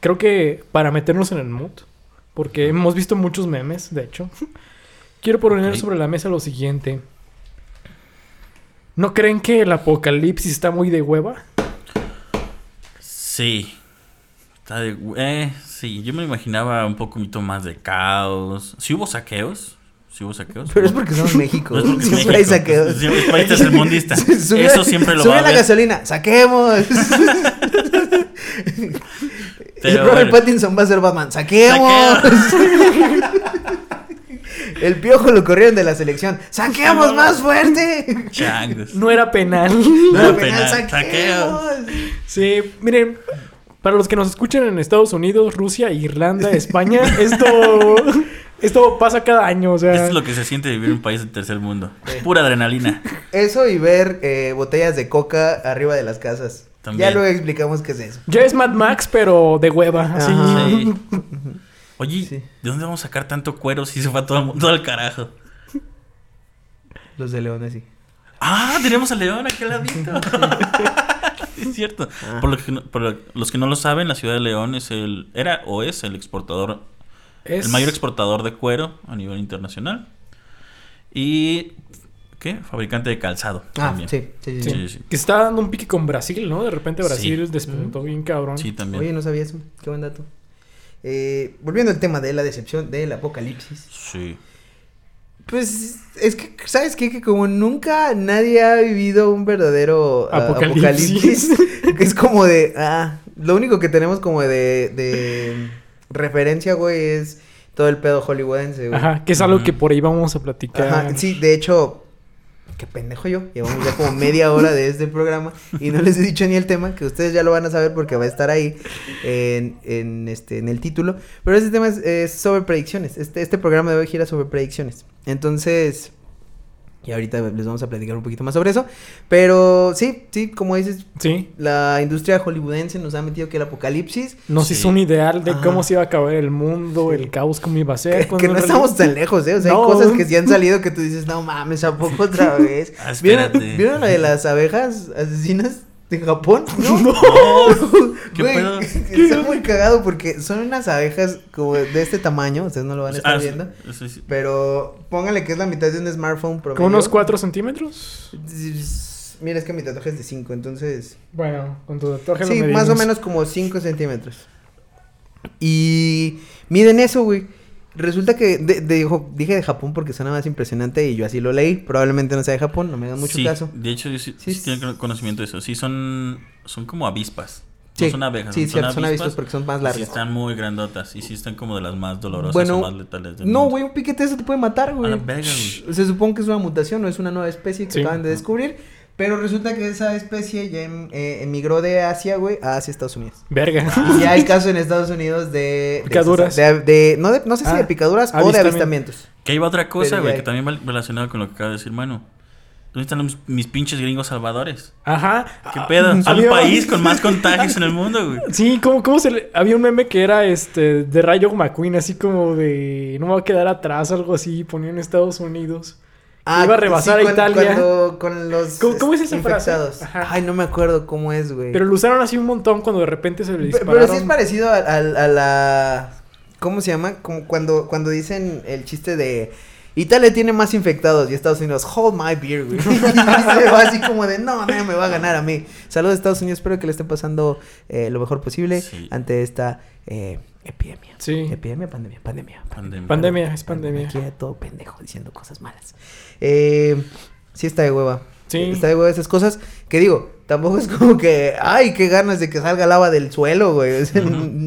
Speaker 2: creo que para meternos en el mood, porque hemos visto muchos memes, de hecho, quiero poner sobre la mesa lo siguiente. ¿No creen que el apocalipsis está muy de hueva?
Speaker 3: Sí. Está de... Eh, sí, yo me imaginaba un poquito más de caos. Sí hubo saqueos. Sí hubo saqueos.
Speaker 1: Pero es porque somos México.
Speaker 3: No es porque es
Speaker 1: siempre hay saqueos.
Speaker 3: Siempre es país tercermundista.
Speaker 1: Sube-
Speaker 3: Eso siempre lo
Speaker 1: sube
Speaker 3: va a
Speaker 1: la gasolina, saquemos.
Speaker 3: Pero
Speaker 1: Robert
Speaker 3: bueno.
Speaker 1: Pattinson va a ser Batman, saquemos. El piojo lo corrieron de la selección, saqueamos más fuerte.
Speaker 3: Changos.
Speaker 2: No era penal.
Speaker 1: No era penal.
Speaker 2: Sí, miren, para los que nos escuchan en Estados Unidos, Rusia, Irlanda, España, esto, esto pasa cada año, o sea...
Speaker 3: Esto es lo que se siente vivir en un país del tercer mundo. Pura adrenalina.
Speaker 1: Eso y ver eh, botellas de coca arriba de las casas.
Speaker 3: También.
Speaker 1: Ya luego explicamos qué es eso.
Speaker 2: Ya es Mad Max, pero de hueva, así.
Speaker 3: Sí. Oye,
Speaker 1: Sí.
Speaker 3: ¿de dónde vamos a sacar tanto cuero si se fue todo el mundo al carajo?
Speaker 1: Los de Leones, sí.
Speaker 3: Ah, tenemos a León aquí al ladito. es cierto.
Speaker 1: Ah.
Speaker 3: Por, lo que por lo- los que no lo saben, la ciudad de León es el era o es el exportador,
Speaker 2: Es-
Speaker 3: el mayor exportador de cuero a nivel internacional. Y ¿qué? Fabricante de calzado
Speaker 1: Ah,
Speaker 3: también.
Speaker 1: sí, sí, sí.
Speaker 3: Sí, sí.
Speaker 2: Que está dando un pique con Brasil, ¿no? De repente Brasil
Speaker 3: Sí.
Speaker 2: despuntó bien cabrón.
Speaker 3: Sí, también.
Speaker 1: Oye, no sabía eso. Qué buen dato. Eh, volviendo al tema de la decepción del apocalipsis.
Speaker 3: Sí.
Speaker 1: Pues es que, ¿sabes qué? Que como nunca nadie ha vivido un verdadero ah,
Speaker 2: Apocalipsis.
Speaker 1: apocalipsis, que es como de, ah, lo único que tenemos como de, de referencia, güey, es todo el pedo hollywoodense, güey.
Speaker 2: Ajá, que es algo que por ahí vamos a platicar.
Speaker 1: Ajá, sí, de hecho, qué pendejo yo. Llevamos ya como media hora de este programa y no les he dicho ni el tema, que ustedes ya lo van a saber porque va a estar ahí en, en, este, en el título. Pero este tema es, sobre predicciones. Este, este programa de hoy gira sobre predicciones. Entonces, y ahorita les vamos a platicar un poquito más sobre eso. Pero sí, sí, como dices,
Speaker 2: Sí.
Speaker 1: la industria hollywoodense nos ha metido que el apocalipsis.
Speaker 2: Nos
Speaker 3: Sí.
Speaker 2: hizo un ideal de
Speaker 1: Ajá.
Speaker 2: cómo se iba a acabar el mundo,
Speaker 1: Sí.
Speaker 2: el caos, cómo iba a ser.
Speaker 1: Que, que no
Speaker 2: realidad-
Speaker 1: estamos tan lejos, ¿eh? O sea,
Speaker 2: No.
Speaker 1: hay cosas que sí han salido que tú dices, no mames, ¿a poco otra vez?
Speaker 3: Ah,
Speaker 1: ¿Vieron. ¿Vieron la de las abejas asesinas de Japón? No.
Speaker 3: No. ¿Qué
Speaker 1: Güey,
Speaker 3: pedo?
Speaker 1: Está muy cagado porque son unas abejas como de este tamaño, ustedes no lo van a estar
Speaker 3: Ah,
Speaker 1: viendo.
Speaker 3: sí, sí.
Speaker 1: Pero póngale que es la mitad de un smartphone promedio.
Speaker 2: Con unos 4 centímetros.
Speaker 1: Mira, es que mi tatuaje es de 5, entonces...
Speaker 2: Bueno, con tu tatuaje lo
Speaker 1: Sí, más o menos como 5 centímetros. Y miden eso, güey. Resulta que de- de- dijo- dije de Japón porque suena más impresionante y yo así lo leí. Probablemente no sea de Japón, no me hagan mucho
Speaker 3: Sí,
Speaker 1: caso.
Speaker 3: De hecho, yo sí,
Speaker 1: Sí,
Speaker 3: sí tengo conocimiento de eso. Sí, son, son como avispas.
Speaker 1: Sí,
Speaker 3: No son abejas.
Speaker 1: sí,
Speaker 3: son,
Speaker 1: cierto, son avispas
Speaker 3: avispas
Speaker 1: porque son más
Speaker 3: y Sí,
Speaker 1: largas.
Speaker 3: están muy grandotas. Y sí están como de las más dolorosas
Speaker 1: Bueno,
Speaker 3: o más letales del
Speaker 1: No, güey, un piquete de eso te puede matar, güey. Se supone que es una mutación, no es una nueva especie que
Speaker 2: Sí.
Speaker 1: acaban de descubrir. Pero resulta que esa especie ya em- eh, emigró de Asia, güey, a Asia, Estados Unidos.
Speaker 2: Verga.
Speaker 1: Y hay casos enEstados Unidos de... de
Speaker 2: Picaduras.
Speaker 1: De, de- no, de- no sé si
Speaker 2: Ah,
Speaker 1: de picaduras o de
Speaker 2: avistamiento.
Speaker 1: avistamientos.
Speaker 3: Que iba otra cosa, güey, que también va relacionado con lo que acaba de decir, mano. ¿Dónde están los- mis pinches gringos salvadores?
Speaker 2: Ajá.
Speaker 3: ¿Qué
Speaker 2: Ah,
Speaker 3: pedo? Son
Speaker 2: había-
Speaker 3: el país con más contagios en el mundo, güey.
Speaker 2: Sí, ¿cómo, cómo se le... Había un meme que era este de Rayo McQueen, así como de no me voy a quedar atrás, algo así, ponía en Estados Unidos. Iba a rebasar a Italia.
Speaker 1: cuando- con los
Speaker 2: ¿Cómo- cómo es esa frase?
Speaker 1: infectados.
Speaker 2: Ajá.
Speaker 1: Ay, no me acuerdo cómo es, güey.
Speaker 2: Pero lo usaron así un montón cuando de repente se le dispararon.
Speaker 1: Pero sí es parecido a, a- a la... ¿Cómo se llama? Como cuando, cuando dicen el chiste de... Italia tiene más infectados y Estados Unidos, hold my beer, güey. Y se va así como de, no, nadie me va a ganar a mí. Saludos Estados Unidos, espero que le esté pasando eh, lo mejor posible
Speaker 3: Sí.
Speaker 1: ante esta eh, epidemia.
Speaker 2: Sí.
Speaker 1: Epidemia, pandemia, pandemia.
Speaker 3: Pandemia.
Speaker 2: Pandemia, es pandemia.
Speaker 1: Aquí hay todo pendejo diciendo cosas malas. Eh, sí está de hueva.
Speaker 2: Sí.
Speaker 1: Está de hueva esas cosas. Que digo, tampoco es como que, ay, qué ganas de que salga lava del suelo, güey.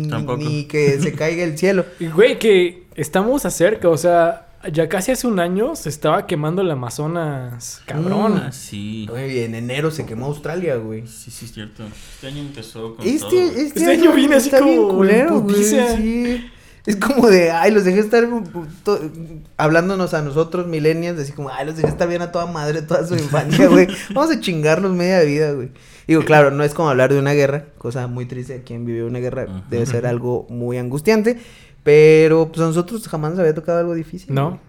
Speaker 3: Tampoco.
Speaker 1: ni que se caiga el cielo.
Speaker 2: Y, Güey, que estamos acerca, o sea, ya casi hace un año se estaba quemando el Amazonas, cabrón.
Speaker 3: Ah, sí.
Speaker 1: Güey, en enero se quemó Australia, güey.
Speaker 3: Sí, sí, es cierto. Este año empezó con
Speaker 1: Este,
Speaker 3: todo.
Speaker 1: este,
Speaker 2: Este año viene así
Speaker 1: está bien
Speaker 2: como en
Speaker 1: culero, güey. Sí. Es como de, ay, los dejé estar to- hablándonos a nosotros, millennials, así como, ay, los dejé estar bien a toda madre toda su infancia, güey. Vamos a chingarnos media vida, güey. Digo, claro, no es como hablar de una guerra, cosa muy triste. Quien vivió una guerra debe ser algo muy angustiante. Pero pues a nosotros jamás nos había tocado algo difícil.
Speaker 2: No.
Speaker 1: güey.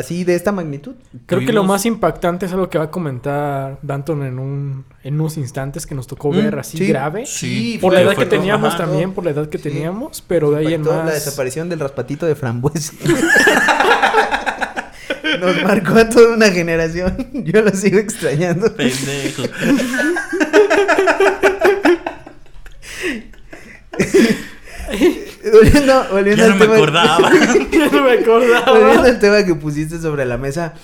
Speaker 1: Así de esta magnitud.
Speaker 2: Creo que lo más impactante es algo que va a comentar Danton en un en unos instantes que nos tocó
Speaker 1: Mm,
Speaker 2: ver así
Speaker 1: sí.
Speaker 2: grave.
Speaker 3: Sí,
Speaker 2: Por la edad que teníamos
Speaker 3: ajá.
Speaker 2: también, por la edad que
Speaker 1: Sí.
Speaker 2: teníamos, pero de ahí en más.
Speaker 1: La desaparición del raspatito de frambuesa. Nos marcó a toda una generación. Yo lo sigo extrañando.
Speaker 3: Pendejo.
Speaker 1: Volviendo, volviendo
Speaker 3: Ya no
Speaker 1: al
Speaker 3: me
Speaker 1: tema.
Speaker 3: acordaba.
Speaker 2: Ya no me
Speaker 1: Volviendo
Speaker 2: acordaba.
Speaker 1: al tema que pusiste sobre la mesa.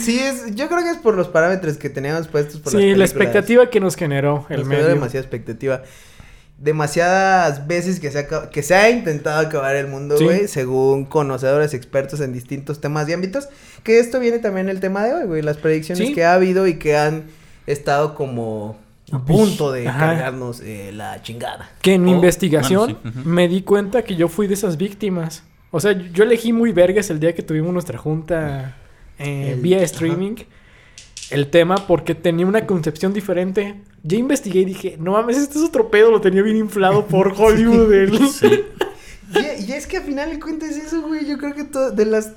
Speaker 1: Sí, es, yo creo que es por los parámetros que teníamos puestos por las
Speaker 2: Sí, la expectativa que nos generó el
Speaker 1: Nos
Speaker 2: medio.
Speaker 1: demasiada expectativa. Demasiadas veces que se, ha, que se ha intentado acabar el mundo,
Speaker 2: Sí.
Speaker 1: güey, según conocedores expertos en distintos temas y ámbitos. Que esto viene también el tema de hoy, güey, las predicciones
Speaker 2: Sí.
Speaker 1: que ha habido y que han estado como a punto de
Speaker 2: Ajá.
Speaker 1: cargarnos eh, la chingada.
Speaker 2: Que en mi
Speaker 3: Oh,
Speaker 2: investigación
Speaker 3: bueno, sí, ujú.
Speaker 2: me di cuenta que yo fui de esas víctimas. O sea, yo elegí muy vergas el día que tuvimos nuestra junta eh,
Speaker 1: El-
Speaker 2: vía
Speaker 1: ajá.
Speaker 2: streaming. El tema porque tenía una concepción diferente. Yo investigué y dije, no mames, este es otro pedo, lo tenía bien inflado por Hollywood.
Speaker 3: Sí.
Speaker 1: Y, y es que al final de cuentas eso, güey, yo creo que to- de las...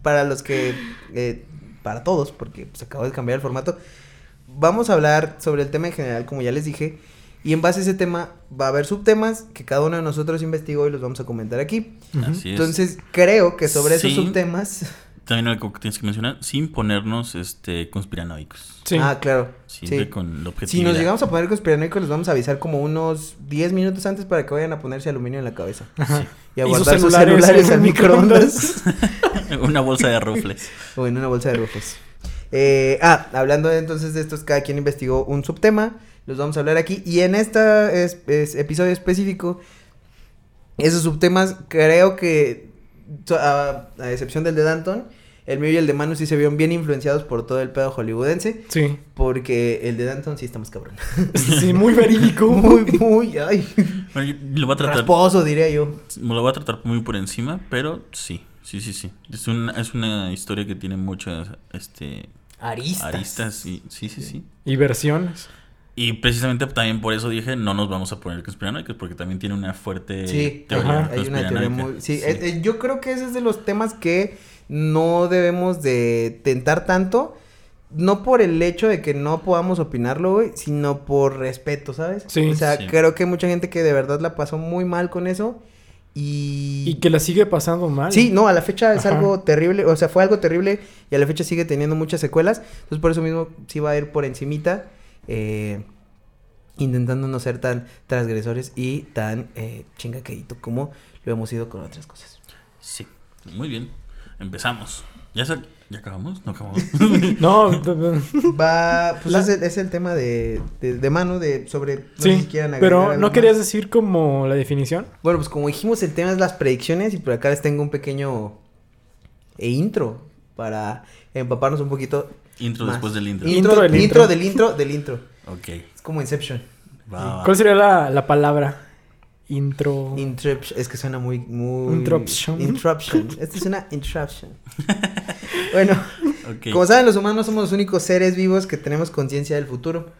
Speaker 1: para los que... eh, para todos, porque se acabó de cambiar el formato. Vamos a hablar sobre el tema en general, como ya les dije. Y en base a ese tema va a haber subtemas que cada uno de nosotros investigó y los vamos a comentar aquí.
Speaker 3: Así es.
Speaker 1: Entonces, creo que sobre esos subtemas...
Speaker 3: También algo que tienes que mencionar, sin ponernos este conspiranoicos.
Speaker 2: Sí.
Speaker 1: Ah, claro.
Speaker 3: Siempre
Speaker 1: Sí.
Speaker 3: con la objetividad.
Speaker 1: Si nos llegamos a poner conspiranoicos, les vamos a avisar como unos 10 minutos antes para que vayan a ponerse aluminio en la cabeza.
Speaker 2: Ajá.
Speaker 1: Y a
Speaker 2: Y sus
Speaker 1: guardar sus
Speaker 2: celulares
Speaker 1: al microondas.
Speaker 3: Una bolsa de rufles.
Speaker 1: o en una bolsa de rojos. Eh, ah, hablando de, entonces de estos, cada quien investigó un subtema. Los vamos a hablar aquí. Y en este episodio específico, Esos subtemas creo que, a, a excepción del de Danton, el mío y el de Manu sí se vieron bien influenciados por todo el pedo hollywoodense.
Speaker 2: Sí.
Speaker 1: Porque el de Danton sí está más cabrón.
Speaker 2: Sí, muy verídico.
Speaker 1: muy, muy, ay.
Speaker 3: Bueno, yo lo voy a tratar.
Speaker 1: Rasposo, diría yo.
Speaker 3: Me lo voy a tratar muy por encima, pero sí, sí, sí, sí. Es una, es una historia que tiene muchas este,
Speaker 1: Aristas.
Speaker 3: aristas y sí, sí, sí.
Speaker 2: Y versiones.
Speaker 3: Y precisamente también por eso dije, no nos vamos a poner conspiranoicos, porque también tiene una fuerte
Speaker 1: Sí,
Speaker 3: teoría
Speaker 2: ajá,
Speaker 1: hay una teoría muy... Sí, eh, eh, yo creo que ese es de los temas que no debemos de tentar tanto. No por el hecho de que no podamos opinarlo, güey, sino por respeto, ¿sabes?
Speaker 2: Sí.
Speaker 1: O sea,
Speaker 3: Sí.
Speaker 1: creo que hay mucha gente que de verdad la pasó muy mal con eso. Y...
Speaker 2: Y que la sigue pasando mal.
Speaker 1: Sí, no, a la fecha es
Speaker 2: Ajá.
Speaker 1: algo terrible, o sea, fue algo terrible y a la fecha sigue teniendo muchas secuelas. Entonces, por eso mismo sí va a ir por encimita, eh, intentando no ser tan transgresores y tan eh, chingaquedito como lo hemos ido con otras cosas.
Speaker 3: Sí, muy bien. Empezamos. ¿Ya, se- ¿Ya acabamos? No acabamos.
Speaker 2: No,
Speaker 1: Va, pues
Speaker 2: La-
Speaker 1: es, el, es el tema de, de, de mano, de sobre... no sé
Speaker 2: sí.
Speaker 1: si quieran
Speaker 2: Pero ¿no
Speaker 1: más.
Speaker 2: querías decir como la definición?
Speaker 1: Bueno, pues como dijimos, el tema es las predicciones y por acá les tengo un pequeño eh, intro para empaparnos un poquito
Speaker 3: intro
Speaker 1: Más.
Speaker 3: después del intro.
Speaker 1: Intro,
Speaker 2: Intro del
Speaker 1: intro,
Speaker 2: intro.
Speaker 1: del intro del intro.
Speaker 3: Ok.
Speaker 1: Es como Inception.
Speaker 3: Va, va.
Speaker 2: ¿Cuál sería la, la palabra? Intro.
Speaker 1: Interruption. Es que suena muy, muy.
Speaker 2: Interruption.
Speaker 1: Interruption. Esto es una interruption. bueno,
Speaker 3: Ok.
Speaker 1: como saben, los humanos somos los únicos seres vivos que tenemos conciencia del futuro.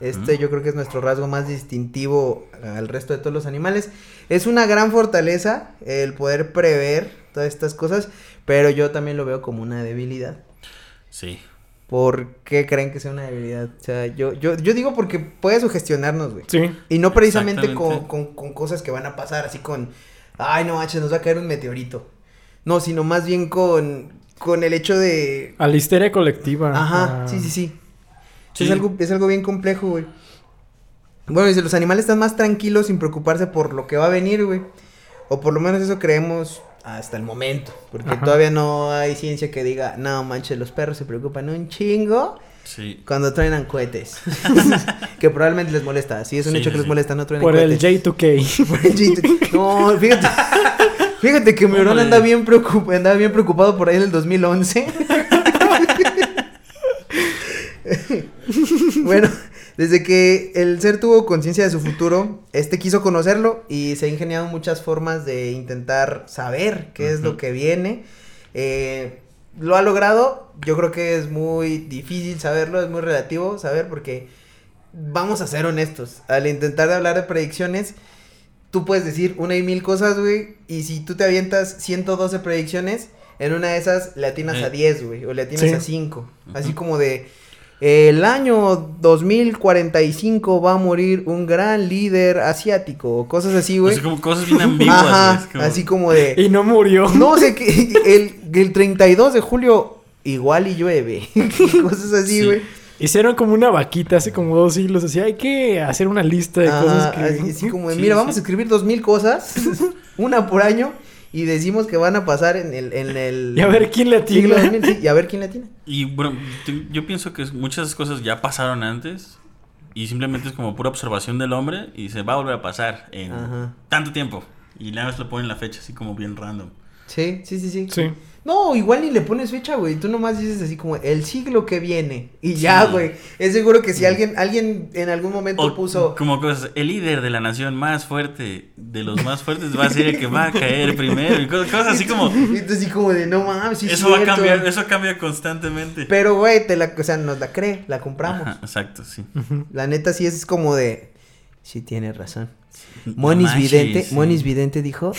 Speaker 1: Este yo creo que es nuestro rasgo más distintivo al resto de todos los animales. Es una gran fortaleza el poder prever todas estas cosas, pero yo también lo veo como una debilidad.
Speaker 3: Sí.
Speaker 1: ¿Por qué creen que sea una debilidad? O sea, yo, yo, yo digo porque puede sugestionarnos, güey.
Speaker 2: Sí.
Speaker 1: Y no precisamente con, con, con cosas que van a pasar, así con, ay, no manches, nos va a caer un meteorito. No, sino más bien con, con el hecho de...
Speaker 2: A la histeria colectiva.
Speaker 1: Ajá,
Speaker 2: Ah.
Speaker 1: sí, sí, sí.
Speaker 3: Sí.
Speaker 1: Es, algo, es algo bien complejo, güey. Bueno, dice, los animales están más tranquilos sin preocuparse por lo que va a venir, güey. O por lo menos eso creemos hasta el momento. Porque
Speaker 2: Ajá.
Speaker 1: todavía no hay ciencia que diga, no manches, los perros se preocupan un chingo
Speaker 3: Sí.
Speaker 1: cuando truenan cohetes. que probablemente les molesta. Sí, es un
Speaker 3: Sí,
Speaker 1: hecho
Speaker 3: sí,
Speaker 1: que les molesta, no truenan
Speaker 2: Por el
Speaker 1: cohetes.
Speaker 2: J2K.
Speaker 1: Por el J2. No, fíjate. Fíjate que hermano anda bien, preocup andaba bien preocupado por ahí en el 2011. bueno, desde que el ser tuvo conciencia de su futuro, este quiso conocerlo y se ha ingeniado muchas formas de intentar saber qué es lo que viene. Eh, lo ha logrado, yo creo que es muy difícil saberlo, es muy relativo saber porque vamos a ser honestos, al intentar hablar de predicciones, tú puedes decir una y mil cosas, güey, y si tú te avientas 112 predicciones, en una de esas le atinas a 10, güey, o le atinas
Speaker 2: Sí.
Speaker 1: a 5, así como de... El año 2045 va a morir un gran líder asiático, o cosas así, güey.
Speaker 3: Así como cosas bien ambiguas.
Speaker 1: Ajá,
Speaker 3: como-
Speaker 1: así como de...
Speaker 2: Y no murió.
Speaker 1: No sé qué, el, el 32 de julio igual y llueve. cosas así,
Speaker 3: Sí.
Speaker 1: güey.
Speaker 2: Hicieron como una vaquita hace como dos siglos. Así hay que hacer una lista de
Speaker 1: Ajá,
Speaker 2: cosas que.
Speaker 1: así, así como de,
Speaker 3: Sí,
Speaker 1: mira,
Speaker 3: sí.
Speaker 1: vamos a escribir dos mil cosas, una por año, y decimos que van a pasar en el... En el
Speaker 2: Y a ver quién le atina.
Speaker 1: 2000, sí, y a ver quién le atina.
Speaker 3: Y bueno, yo pienso que muchas cosas ya pasaron antes y simplemente es como pura observación del hombre y se va a volver a pasar en
Speaker 1: Ajá.
Speaker 3: tanto tiempo. Y nada más le ponen la fecha así como bien random.
Speaker 1: Sí, sí, sí, sí.
Speaker 2: Sí.
Speaker 1: No, igual ni le pones fecha, güey. Tú nomás dices así como el siglo que viene. Y ya, güey. Es seguro que si alguien, alguien en algún momento
Speaker 3: O
Speaker 1: puso.
Speaker 3: como cosas, el líder de la nación más fuerte, de los más fuertes, va a ser el que va a caer primero. Y cosas, cosas así como...
Speaker 1: Tú así como de no mames, sí es
Speaker 3: eso va a
Speaker 1: cierto".
Speaker 3: cambiar, eso cambia constantemente.
Speaker 1: Pero, güey, te la, o sea, nos la cree, la compramos.
Speaker 3: Ajá, exacto, sí.
Speaker 1: La neta sí es como de. Sí, tienes razón.
Speaker 3: No
Speaker 1: Monis
Speaker 3: manches,
Speaker 1: Vidente,
Speaker 3: sí.
Speaker 1: Monis Vidente dijo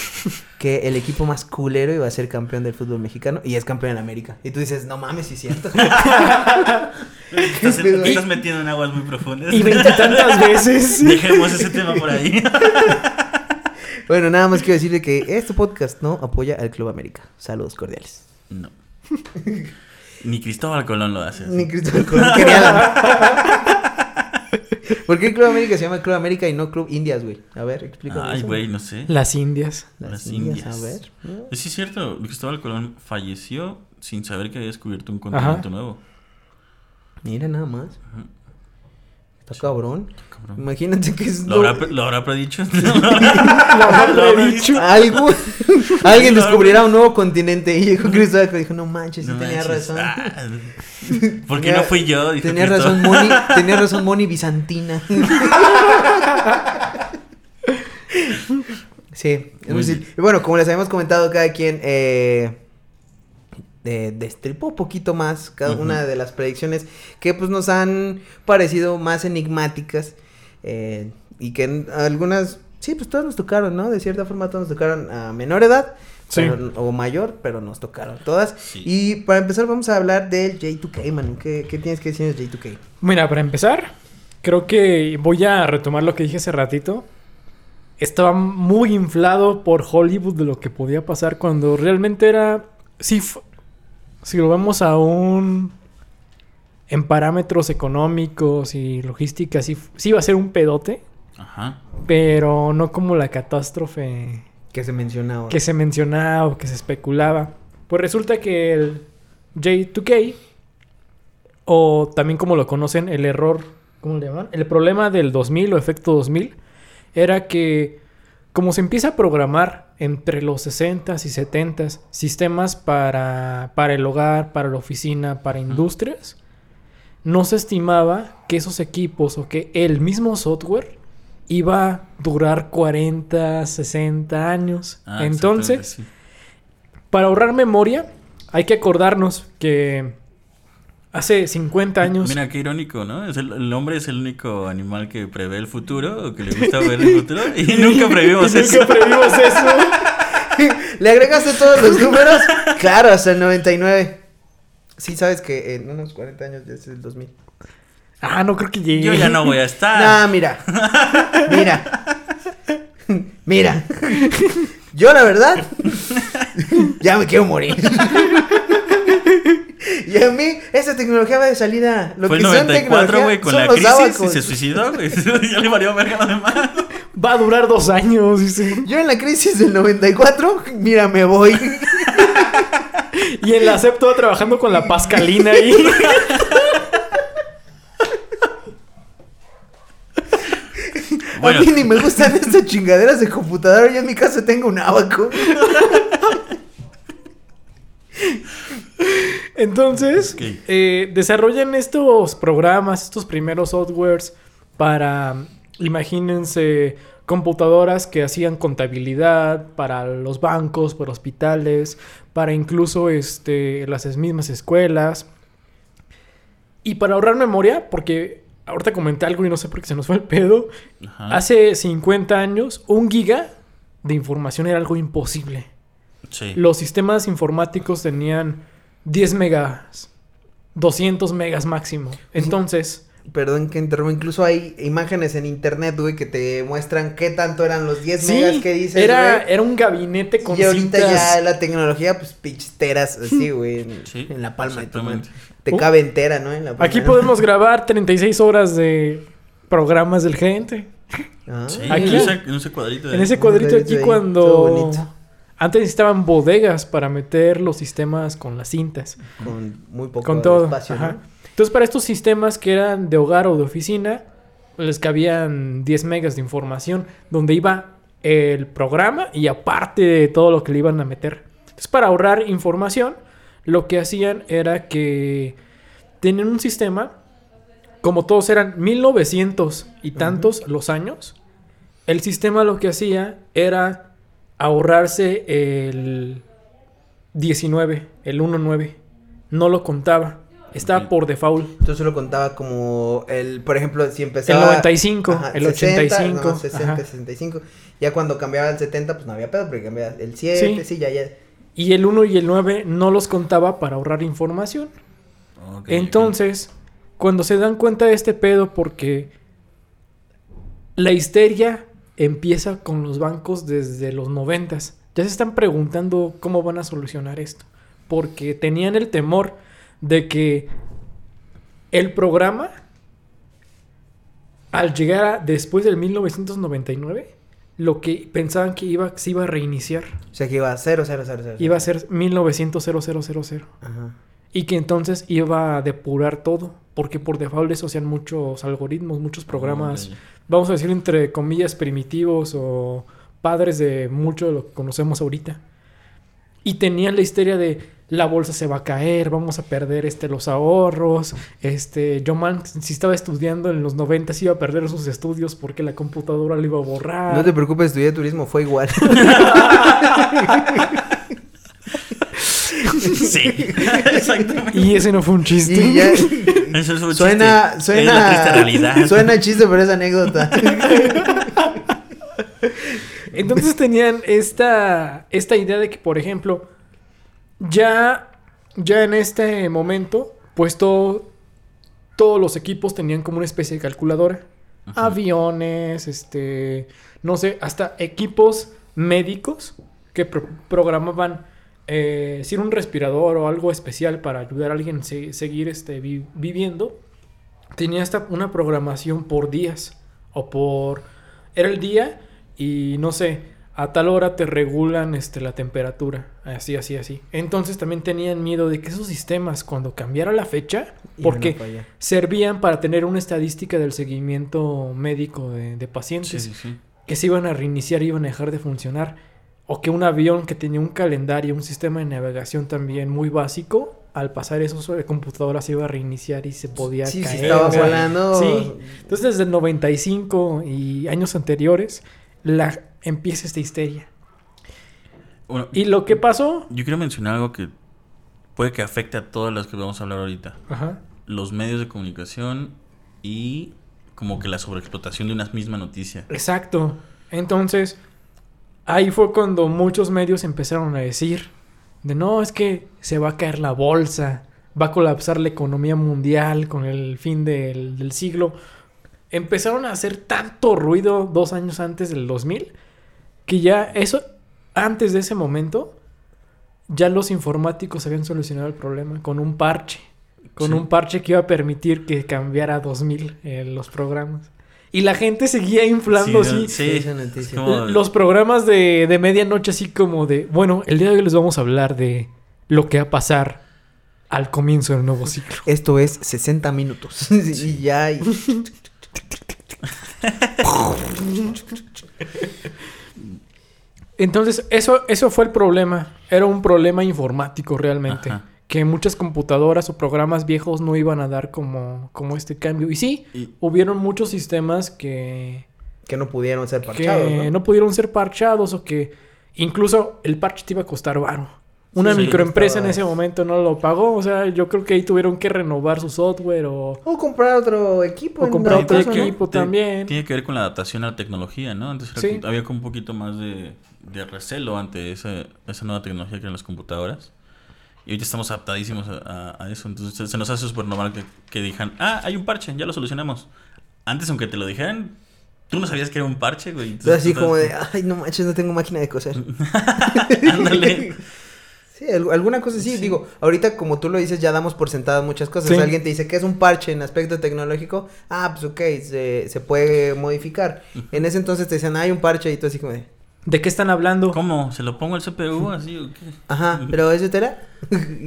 Speaker 1: que el equipo más culero iba a ser campeón del fútbol mexicano y es campeón en América. Y tú dices, no mames, sí es cierto.
Speaker 3: Estás, metiendo en aguas muy profundas.
Speaker 2: Y veintitantas veces.
Speaker 3: Dejemos ese tema por ahí.
Speaker 1: bueno, nada más quiero decirle que este podcast no apoya al Club América. Saludos cordiales.
Speaker 3: No. Ni Cristóbal Colón lo hace. así.
Speaker 1: Ni Cristóbal Colón quería la- ¿Por qué el Club América se llama Club América y no Club Indias, güey? A ver, explícame.
Speaker 3: Ay,
Speaker 1: eso.
Speaker 3: güey, no sé.
Speaker 2: Las indias.
Speaker 1: Las,
Speaker 3: Las
Speaker 1: Indias,
Speaker 3: Indias.
Speaker 1: a ver. ¿no?
Speaker 3: Sí, es cierto. Cristóbal Colón falleció sin saber que había descubierto un continente nuevo.
Speaker 1: Mira nada más.
Speaker 3: Ujú.
Speaker 1: Está cabrón.
Speaker 3: Cabrón.
Speaker 1: Imagínate que es
Speaker 3: ¿Lo
Speaker 1: lo-
Speaker 3: habrá, lo habrá predicho?
Speaker 2: Lo habrá predicho.
Speaker 1: algo. Alguien descubrirá un nuevo continente y llegó Cristóbal dijo, no manches, sí
Speaker 3: No
Speaker 1: tenía
Speaker 3: manches.
Speaker 1: razón.
Speaker 3: Ah, ¿Por qué
Speaker 1: Tenía-
Speaker 3: no fui yo? Dijo
Speaker 1: Tenía razón Moni, tenía razón Moni Bizantina. sí, es
Speaker 3: Muy
Speaker 1: decir, bueno, como les habíamos comentado, cada quien eh, de- destripó un poquito más cada una de las predicciones que pues nos han parecido más enigmáticas eh, y que en algunas, sí, pues todas nos tocaron, ¿no? De cierta forma todas nos tocaron a menor edad.
Speaker 2: Sí.
Speaker 1: pero- o mayor, pero nos tocaron todas.
Speaker 3: Sí.
Speaker 1: Y para empezar vamos a hablar del J2K, Manu. ¿Qué, qué tienes que decir del J2K?
Speaker 2: Mira, para empezar, creo que voy a retomar lo que dije hace ratito. Estaba muy inflado por Hollywood de lo que podía pasar cuando realmente era... Si, si lo vemos aún en parámetros económicos y logística, sí, sí iba a ser un pedote,
Speaker 3: Ajá.
Speaker 2: pero no como la catástrofe
Speaker 1: Que se menciona ahora.
Speaker 2: que se mencionaba o que se especulaba. Pues resulta que el J2K, o también como lo conocen, el error, ¿cómo le llaman? El problema del 2000 o efecto 2000, era que como se empieza a programar entre los 60s y 70s sistemas para, para el hogar, para la oficina, para industrias, no se estimaba que esos equipos o que el mismo software iba a durar 40, 60 años.
Speaker 3: Ah,
Speaker 2: Entonces, para ahorrar memoria, hay que acordarnos que hace 50
Speaker 3: sí.
Speaker 2: años...
Speaker 3: Mira, qué irónico, ¿no? Es el, el hombre es el único animal que prevé el futuro o que le gusta ver el futuro y nunca previmos
Speaker 2: y
Speaker 3: eso.
Speaker 2: Nunca previmos eso.
Speaker 1: ¿Le agregaste todos los números? claro, hasta el 99. Sí, sabes que en unos 40 años ya es el 2000.
Speaker 2: Ah, no creo que llegue.
Speaker 3: Yo ya no voy a estar.
Speaker 1: Nah, mira. Mira. Mira. Yo, la verdad, ya me quiero morir. Y a mí, esa tecnología va de salida. Lo
Speaker 3: Fue el
Speaker 1: que son
Speaker 3: 94,
Speaker 1: tecnología
Speaker 3: güey, con la crisis
Speaker 1: abacos.
Speaker 3: y se suicidó, güey. ya le valió verga a los demás.
Speaker 2: Va a durar dos años, dice.
Speaker 1: Yo en la crisis del 94, mira, me voy.
Speaker 2: Y en la CEP todo trabajando con la pascalina ahí.
Speaker 3: Bueno,
Speaker 1: A mí ni me gustan estas chingaderas de computadora. Yo en mi casa tengo un abaco.
Speaker 2: Entonces, eh, desarrollan estos programas, estos primeros softwares para, imagínense, computadoras que hacían contabilidad para los bancos, para hospitales, para incluso este, las mismas escuelas. Y para ahorrar memoria, porque ahorita comenté algo y no sé por qué se nos fue el pedo.
Speaker 3: ajá.
Speaker 2: Hace 50 años, un giga de información era algo imposible.
Speaker 3: Sí.
Speaker 2: Los sistemas informáticos tenían 10 megas, 200 megas máximo. Entonces,
Speaker 1: Perdón que interrumpa. Incluso hay imágenes en internet, güey, que te muestran qué tanto eran los 10
Speaker 2: sí,
Speaker 1: megas que dices,
Speaker 2: era,
Speaker 1: güey.
Speaker 2: era un gabinete con
Speaker 1: Y ahorita
Speaker 2: cintas.
Speaker 1: ya la tecnología, pues, pisteras así, güey, en,
Speaker 3: Sí,
Speaker 1: en la palma de tu mano. Te
Speaker 2: Uh.
Speaker 1: cabe entera, ¿no? En la palma
Speaker 2: Aquí podemos grabar 36 horas de programas del gente.
Speaker 1: Ah.
Speaker 3: Sí,
Speaker 2: Aquí.
Speaker 3: en ese, en ese cuadrito. de
Speaker 2: En ese cuadrito
Speaker 1: cuadrito
Speaker 2: aquí
Speaker 1: ahí,
Speaker 2: cuando...
Speaker 1: bonito.
Speaker 2: Antes necesitaban bodegas para meter los sistemas con las cintas.
Speaker 1: Con muy poco
Speaker 2: Con todo.
Speaker 1: espacio,
Speaker 2: ajá. Entonces, para estos sistemas que eran de hogar o de oficina, les cabían 10 megas de información, donde iba el programa y aparte de todo lo que le iban a meter. Entonces, para ahorrar información, lo que hacían era que tenían un sistema, como todos eran 1900 y tantos los años, el sistema lo que hacía era ahorrarse el 19, el 19. No lo contaba. Estaba
Speaker 3: Ok.
Speaker 2: por default.
Speaker 1: Entonces lo contaba como el, por ejemplo, si empezaba...
Speaker 2: El 95, el 85,
Speaker 1: no, 60,
Speaker 2: ajá.
Speaker 1: 65. Ya cuando cambiaba el 70, pues no había pedo, porque cambiaba el 7, sí,
Speaker 2: Sí.
Speaker 1: ya, ya.
Speaker 2: Y el 1 y el 9 no los contaba para ahorrar información.
Speaker 3: Ok, ok.
Speaker 2: Entonces, cuando se dan cuenta de este pedo, porque la histeria empieza con los bancos desde los noventas, ya se están preguntando cómo van a solucionar esto. Porque tenían el temor de que el programa, al llegar a después del 1999, lo que pensaban que iba, se iba a reiniciar.
Speaker 1: O sea que iba a 0, 0, 0, 0.
Speaker 2: Iba a ser 1900
Speaker 1: Ajá.
Speaker 2: y que entonces iba a depurar todo, porque por default eso hacían muchos algoritmos, muchos programas,
Speaker 3: Ok.
Speaker 2: vamos a decir entre comillas primitivos o padres de mucho de lo que conocemos ahorita. Y tenían la histeria de la bolsa se va a caer, vamos a perder este los ahorros, este John Man si estaba estudiando en los 90 iba a perder sus estudios porque la computadora lo iba a borrar.
Speaker 1: No te preocupes, estudié turismo, fue igual.
Speaker 3: Sí, exactamente.
Speaker 2: Y ese no fue un chiste.
Speaker 1: y ya
Speaker 3: Eso es un
Speaker 1: suena,
Speaker 3: chiste. Es la triste
Speaker 1: suena,
Speaker 3: realidad.
Speaker 1: suena chiste, pero es anécdota.
Speaker 2: Entonces tenían esta, esta idea de que, por ejemplo, ya, ya en este momento, pues todo- todos los equipos tenían como una especie de calculadora. Aviones, este, no sé, hasta equipos médicos que pro- programaban eh, si era un respirador o algo especial para ayudar a alguien a se- seguir este, vi- viviendo. Tenía esta, una programación por días o por... Era el día y no sé, a tal hora te regulan este, la temperatura. Así, así, así. Entonces también tenían miedo de que esos sistemas, cuando cambiara la fecha, porque servían para tener una estadística del seguimiento médico de, de pacientes
Speaker 3: Sí, sí, sí.
Speaker 2: que se iban a reiniciar y iban a dejar de funcionar. O que un avión que tenía un calendario, un sistema de navegación también muy básico, al pasar eso sobre computadora se iba a reiniciar y se podía
Speaker 1: Sí,
Speaker 2: caer.
Speaker 1: sí, estaba volando.
Speaker 2: Sí. Entonces desde el 95 y años anteriores la, empieza esta histeria.
Speaker 3: Bueno,
Speaker 2: Y lo que pasó...
Speaker 3: yo quiero mencionar algo que puede que afecte a todas las que vamos a hablar ahorita.
Speaker 2: Ajá.
Speaker 3: Los medios de comunicación y como que la sobreexplotación de una misma noticia.
Speaker 2: Exacto. Entonces, ahí fue cuando muchos medios empezaron a decir de no, es que se va a caer la bolsa, va a colapsar la economía mundial con el fin del, del siglo. Empezaron a hacer tanto ruido dos años antes del 2000 que ya eso, antes de ese momento, ya los informáticos habían solucionado el problema con un parche. Con
Speaker 3: Sí.
Speaker 2: un parche que iba a permitir que cambiara a 2000 eh, los programas. Y la gente seguía inflando
Speaker 3: Sí,
Speaker 2: así
Speaker 3: sí.
Speaker 1: Esa noticia.
Speaker 3: Es como-
Speaker 2: los programas de, de medianoche así como de, bueno, el día de hoy les vamos a hablar de lo que va a pasar al comienzo del nuevo ciclo.
Speaker 1: Esto es 60 minutos. y ya. y-
Speaker 2: Entonces, eso, eso fue el problema. Era un problema informático realmente.
Speaker 3: Ajá.
Speaker 2: Que muchas computadoras o programas viejos no iban a dar como, como este cambio. Y sí,
Speaker 3: Y-
Speaker 2: hubieron muchos sistemas que,
Speaker 1: que no pudieron ser parchados.
Speaker 2: que
Speaker 1: ¿no?
Speaker 2: ¿no? pudieron ser parchados o que incluso el parche te iba a costar varo. Una
Speaker 3: Sí,
Speaker 2: microempresa en ese momento no lo pagó. O sea, yo creo que ahí tuvieron que renovar su software o,
Speaker 1: O comprar otro equipo.
Speaker 2: o comprar otro equipo también.
Speaker 3: Tiene que ver con la adaptación a la tecnología, ¿no? Antes era
Speaker 2: Sí.
Speaker 3: había como un poquito más de, de recelo ante esa, esa nueva tecnología que eran las computadoras. Y ahorita estamos adaptadísimos a, a- a eso. Entonces se- se nos hace súper normal que, que digan, ah, hay un parche, ya lo solucionamos. Antes, aunque te lo dijeran, tú no sabías que era un parche, güey.
Speaker 1: Entonces, así como de, ay, no manches, no tengo máquina de coser.
Speaker 3: Ándale.
Speaker 1: Sí, al- alguna cosa sí. Digo, ahorita como tú lo dices, ya damos por sentadas muchas cosas.
Speaker 2: Sí.
Speaker 1: Alguien te dice que es un parche en aspecto tecnológico. Ah, pues ok, se, se puede modificar. En ese entonces te decían, "Ah, hay un parche y tú así como de,
Speaker 2: ¿De qué están hablando?
Speaker 3: ¿Cómo? ¿Se lo pongo al CPU así o qué?
Speaker 1: ajá, pero ¿eso te era?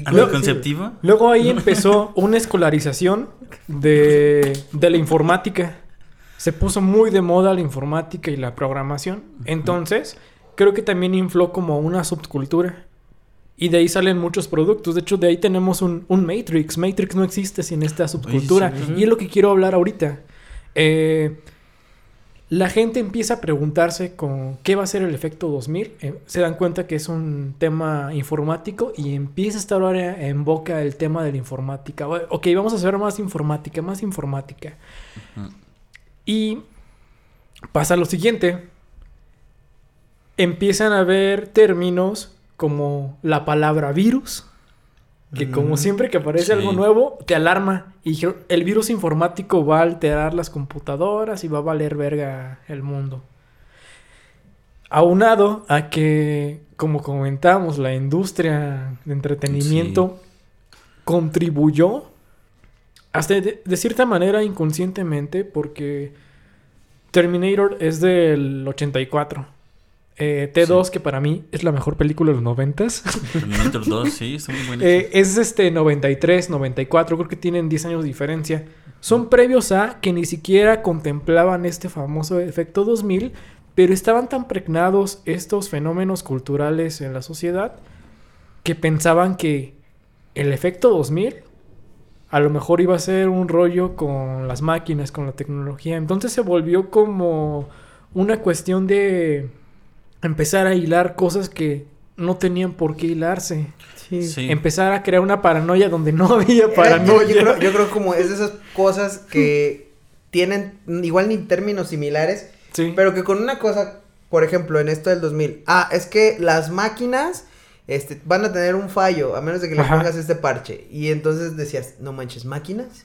Speaker 3: ¿Anticonceptivo?
Speaker 2: Luego ahí empezó una escolarización de, de la informática. Se puso muy de moda la informática y la programación. Entonces, creo que también infló como una subcultura. Y de ahí salen muchos productos. De hecho, de ahí tenemos un, un Matrix. Matrix no existe sin esta subcultura.
Speaker 3: sí.
Speaker 2: Y es lo que quiero hablar ahorita. Eh, la gente empieza a preguntarse con qué va a ser el efecto 2000. Eh, se dan cuenta que es un tema informático y empieza a estar ahora en boca el tema de la informática. Ok, vamos a hacer más informática, más informática. Y pasa lo siguiente. Empiezan a haber términos como la palabra virus, que como siempre que aparece
Speaker 3: sí.
Speaker 2: algo nuevo, te alarma. Y el virus informático va a alterar las computadoras y va a valer verga el mundo. Aunado a que, como comentamos, la industria de entretenimiento contribuyó hasta de, de cierta manera inconscientemente porque Terminator es del 84. Eh, T2, que para mí es la mejor película de los noventas.
Speaker 3: Terminator 2, sí, está muy buena.
Speaker 2: Eh, es este 93, 94, creo que tienen 10 años de diferencia. Son previos a que ni siquiera contemplaban este famoso efecto 2000, pero estaban tan pregnados estos fenómenos culturales en la sociedad que pensaban que el efecto 2000 a lo mejor iba a ser un rollo con las máquinas, con la tecnología. Entonces se volvió como una cuestión de empezar a hilar cosas que no tenían por qué hilarse.
Speaker 1: Sí.
Speaker 3: Sí.
Speaker 2: Empezar a crear una paranoia donde no había
Speaker 1: Era-
Speaker 2: paranoia.
Speaker 1: Yo, yo creo, yo creo como es de esas cosas que tienen igual ni términos similares,
Speaker 2: Sí.
Speaker 1: pero que con una cosa, por ejemplo, en esto del 2000, ah, es que las máquinas este, van a tener un fallo a menos de que le pongas este parche. Y entonces decías, no manches, máquinas.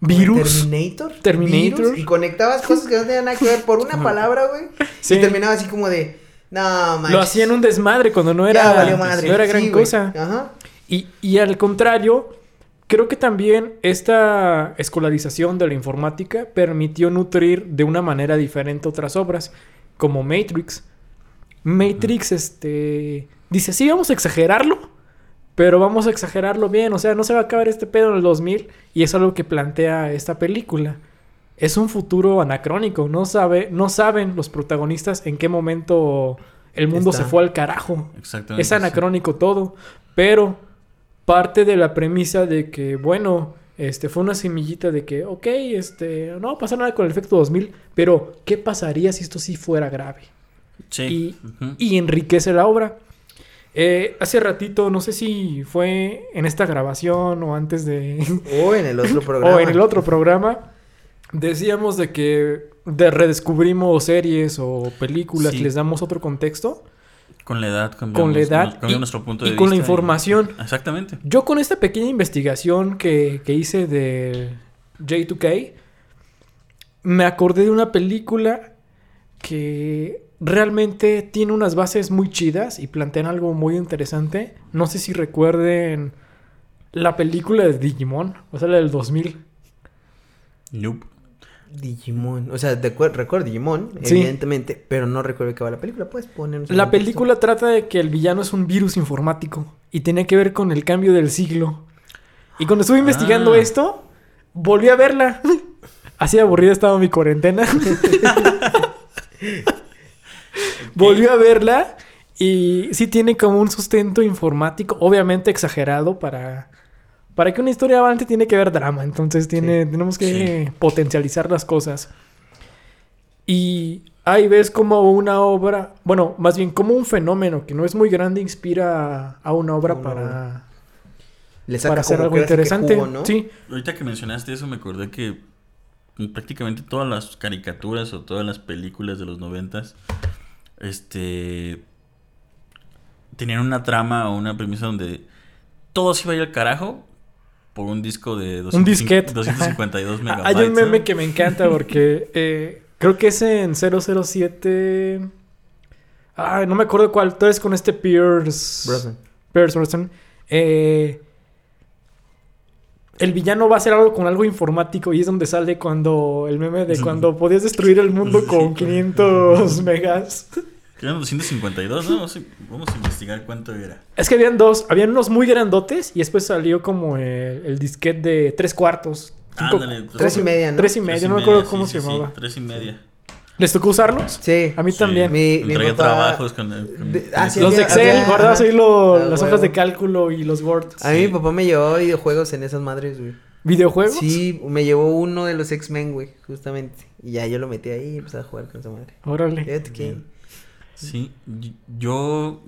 Speaker 1: ¿Como
Speaker 2: Virus.
Speaker 1: Terminator.
Speaker 2: Terminator.
Speaker 1: Virus, Y conectabas cosas que no tenían nada que ver por una palabra, güey.
Speaker 2: Sí.
Speaker 1: Y terminaba así como de, no manches.
Speaker 2: Lo hacían un desmadre cuando no era,
Speaker 1: valió madre.
Speaker 2: no era gran
Speaker 1: Sí,
Speaker 2: cosa.
Speaker 1: Ajá.
Speaker 2: Y, y al contrario, creo que también esta escolarización de la informática permitió nutrir de una manera diferente otras obras, como Matrix. Matrix, este, dice, sí, vamos a exagerarlo, pero vamos a exagerarlo bien, o sea, no se va a acabar este pedo en el 2000 y es algo que plantea esta película. Es un futuro anacrónico, no sabe, no saben los protagonistas en qué momento el mundo
Speaker 1: Está.
Speaker 2: se fue al carajo.
Speaker 3: Exactamente.
Speaker 2: Es
Speaker 3: sí.
Speaker 2: anacrónico todo, pero parte de la premisa de que, bueno, este fue una semillita de que, ok, este, no va a pasar nada con el efecto 2000, pero ¿qué pasaría si esto sí fuera grave?
Speaker 3: Sí.
Speaker 2: Y, y enriquece la obra. Eh, hace ratito, no sé si fue en esta grabación o antes de...
Speaker 1: O en el otro programa.
Speaker 2: o en el otro programa, decíamos de que de redescubrimos series o películas
Speaker 3: Sí.
Speaker 2: les damos otro contexto.
Speaker 3: Con la edad
Speaker 2: Con la edad y-
Speaker 3: nuestro punto
Speaker 2: y
Speaker 3: de
Speaker 2: con la
Speaker 3: vista
Speaker 2: información.
Speaker 3: Exactamente.
Speaker 2: Yo con esta pequeña investigación que, que hice de J2K, me acordé de una película que realmente tiene unas bases muy chidas y plantean algo muy interesante. No sé si recuerden la película de Digimon, o sea, la del 2000.
Speaker 3: Nope.
Speaker 1: Digimon. O sea, de recuerdo Digimon,
Speaker 2: Sí.
Speaker 1: evidentemente, pero no recuerdo qué va la película. Puedes ponernos
Speaker 2: La película trata de que el villano es un virus informático y tiene que ver con el cambio del siglo. Y cuando estuve investigando
Speaker 3: Ah.
Speaker 2: esto, volví a verla. Así aburrida estaba mi cuarentena. volví a verla y sí tiene como un sustento informático, obviamente exagerado para... Para que una historia avance tiene que haber drama, entonces tiene, tenemos que potencializar las cosas. Y ahí ves como una obra, bueno, más bien como un fenómeno que no es muy grande inspira a una obra
Speaker 1: Una
Speaker 2: para,
Speaker 1: Le saca
Speaker 2: para hacer algo interesante.
Speaker 1: jugo, ¿no?
Speaker 2: Sí,
Speaker 3: Ahorita que mencionaste eso me acordé que prácticamente todas las caricaturas o todas las películas de los noventas este tenían una trama o una premisa donde todo se iba a ir al carajo por un disco de 200
Speaker 2: disquete.
Speaker 3: 252
Speaker 2: Ah,
Speaker 3: megabytes.
Speaker 2: hay un meme
Speaker 3: ¿no?
Speaker 2: que me encanta porque eh, creo que es en 007. Ah, no me acuerdo cuál. Tú eres con este Pierce.
Speaker 1: Brosnan.
Speaker 2: Pierce Brosnan. Eh, el villano va a hacer algo con algo informático y es donde sale cuando el meme de cuando podías destruir el mundo con
Speaker 3: claro.
Speaker 2: 500 megas.
Speaker 3: Eran 252, ¿no? Vamos a- Vamos a investigar cuánto era.
Speaker 2: Es que habían dos, habían unos muy grandotes y después salió como el, el disquete de tres cuartos. Cinco-
Speaker 3: Ándale,
Speaker 1: Tres y media, ¿no?
Speaker 2: Tres y
Speaker 3: Tres
Speaker 2: media, no me acuerdo
Speaker 3: sí,
Speaker 2: cómo
Speaker 3: sí,
Speaker 2: se
Speaker 3: sí,
Speaker 2: llamaba.
Speaker 3: tres y media.
Speaker 2: ¿Les tocó usarlos?
Speaker 1: Sí.
Speaker 2: A mí
Speaker 3: Sí.
Speaker 2: también.
Speaker 1: Mi, mi papá-
Speaker 3: trabajos con el... con-
Speaker 1: De- ah, sí,
Speaker 2: los de Excel,
Speaker 1: había-
Speaker 2: guardabas ahí lo-
Speaker 1: Ah,
Speaker 2: las
Speaker 1: huevo.
Speaker 2: hojas de cálculo y los Word.
Speaker 1: A mí mi papá me llevaba videojuegos en esas madres, güey.
Speaker 2: ¿Videojuegos?
Speaker 1: Sí, me llevó uno de los X-Men, güey, justamente. Y ya yo lo metí ahí y empecé a jugar con esa madre.
Speaker 2: Órale.
Speaker 3: Bien. Sí, yo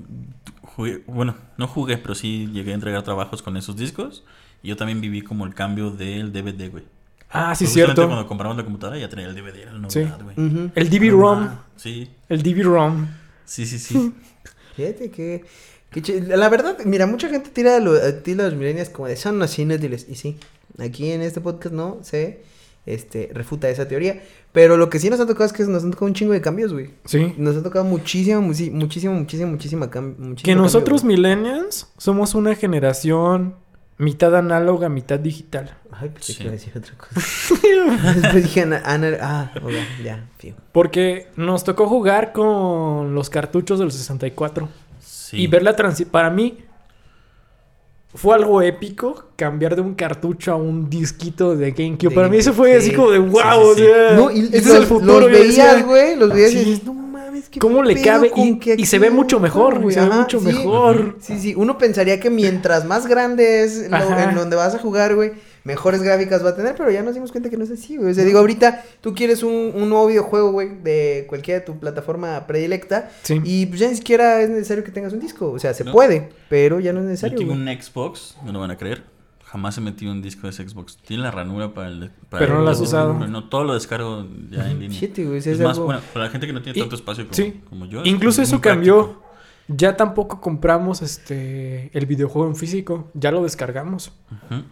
Speaker 3: jugué, bueno, no jugué, pero sí llegué a entregar trabajos con esos discos. Y yo también viví como el cambio del DVD, güey.
Speaker 2: Ah, sí, cierto.
Speaker 3: Cuando compramos la computadora ya traía el DVD, era la
Speaker 2: Sí.
Speaker 3: novedad, güey.
Speaker 1: Ujú.
Speaker 2: El DV-ROM.
Speaker 3: Ah, Sí,
Speaker 2: El DV-ROM.
Speaker 3: sí, sí, sí.
Speaker 1: Fíjate que... que ch- La verdad, mira, mucha gente tira a, lo- a ti los millennials como de son así inútiles. Y sí, aquí en este podcast no se este, refuta esa teoría. Pero lo que sí nos ha tocado es que nos han tocado un chingo de cambios, güey.
Speaker 2: Sí.
Speaker 1: Nos ha tocado muchísimo, muchísimo, muchísimo, muchísima cam- muchísimo
Speaker 2: Que
Speaker 1: cambio,
Speaker 2: nosotros millennials somos una generación mitad análoga, mitad digital.
Speaker 1: Ay, pensé
Speaker 3: Sí.
Speaker 1: que iba a decir otra cosa. Después dije, ah, ok, ya, fijo.
Speaker 2: Porque nos tocó jugar con los cartuchos del 64.
Speaker 3: Sí.
Speaker 2: Y ver la transición. Para mí, fue algo épico cambiar de un cartucho a un disquito de GameCube.
Speaker 1: De
Speaker 2: Para mí eso fue así
Speaker 1: sí.
Speaker 2: como de wow.
Speaker 3: sí,
Speaker 2: o
Speaker 3: sí.
Speaker 2: sea,
Speaker 1: No, y,
Speaker 2: este es el futuro.
Speaker 1: los veías, güey, los veías y
Speaker 2: Sí.
Speaker 1: dices, no mames, qué
Speaker 2: ¿Cómo le cabe? Y- se ve mucho mejor,
Speaker 1: güey,
Speaker 2: se ve mucho mejor.
Speaker 1: Sí, sí, uno pensaría que mientras más grande es lo- en donde vas a jugar, güey, mejores gráficas va a tener, pero ya nos dimos cuenta que no es así, güey. O sea, digo, ahorita tú quieres un, un nuevo videojuego, güey, de cualquiera de tu plataforma predilecta,
Speaker 2: Sí.
Speaker 1: y pues ya ni siquiera es necesario que tengas un disco. O sea, se
Speaker 3: No.
Speaker 1: puede, pero ya no es
Speaker 3: Yo
Speaker 1: necesario.
Speaker 3: tengo
Speaker 1: güey.
Speaker 3: un Xbox, no lo van a creer. Jamás he metido un disco de ese Xbox. Tiene la ranura para el. para
Speaker 2: Pero no lo has usado.
Speaker 3: No, todo lo descargo ya en línea.
Speaker 1: Shit, güey, si
Speaker 3: es
Speaker 1: es
Speaker 3: más,
Speaker 1: algo-
Speaker 3: bueno, para la gente que no tiene
Speaker 2: Y-
Speaker 3: tanto espacio como,
Speaker 2: sí.
Speaker 3: como yo. es
Speaker 2: Incluso
Speaker 3: muy
Speaker 2: eso
Speaker 3: práctico.
Speaker 2: cambió. Ya tampoco compramos este el videojuego en físico. Ya lo descargamos.
Speaker 3: Ujú.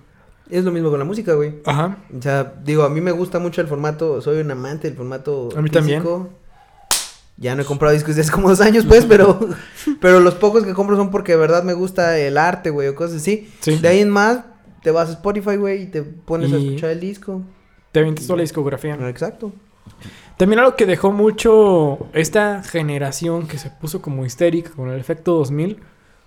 Speaker 1: Es lo mismo con la música, güey.
Speaker 2: Ajá.
Speaker 1: O sea, digo, a mí me gusta mucho el formato, soy un amante del formato
Speaker 2: A mí también.
Speaker 1: Ya no he comprado discos desde hace como dos años, pues, pero, pero los pocos que compro son porque de verdad me gusta el arte, güey, o cosas así.
Speaker 2: Sí.
Speaker 1: De ahí en más, te vas a Spotify, güey, y te pones a escuchar el disco.
Speaker 2: Te avientas toda la discografía.
Speaker 1: Exacto.
Speaker 2: También algo que dejó mucho esta generación que se puso como histérica con el efecto 2000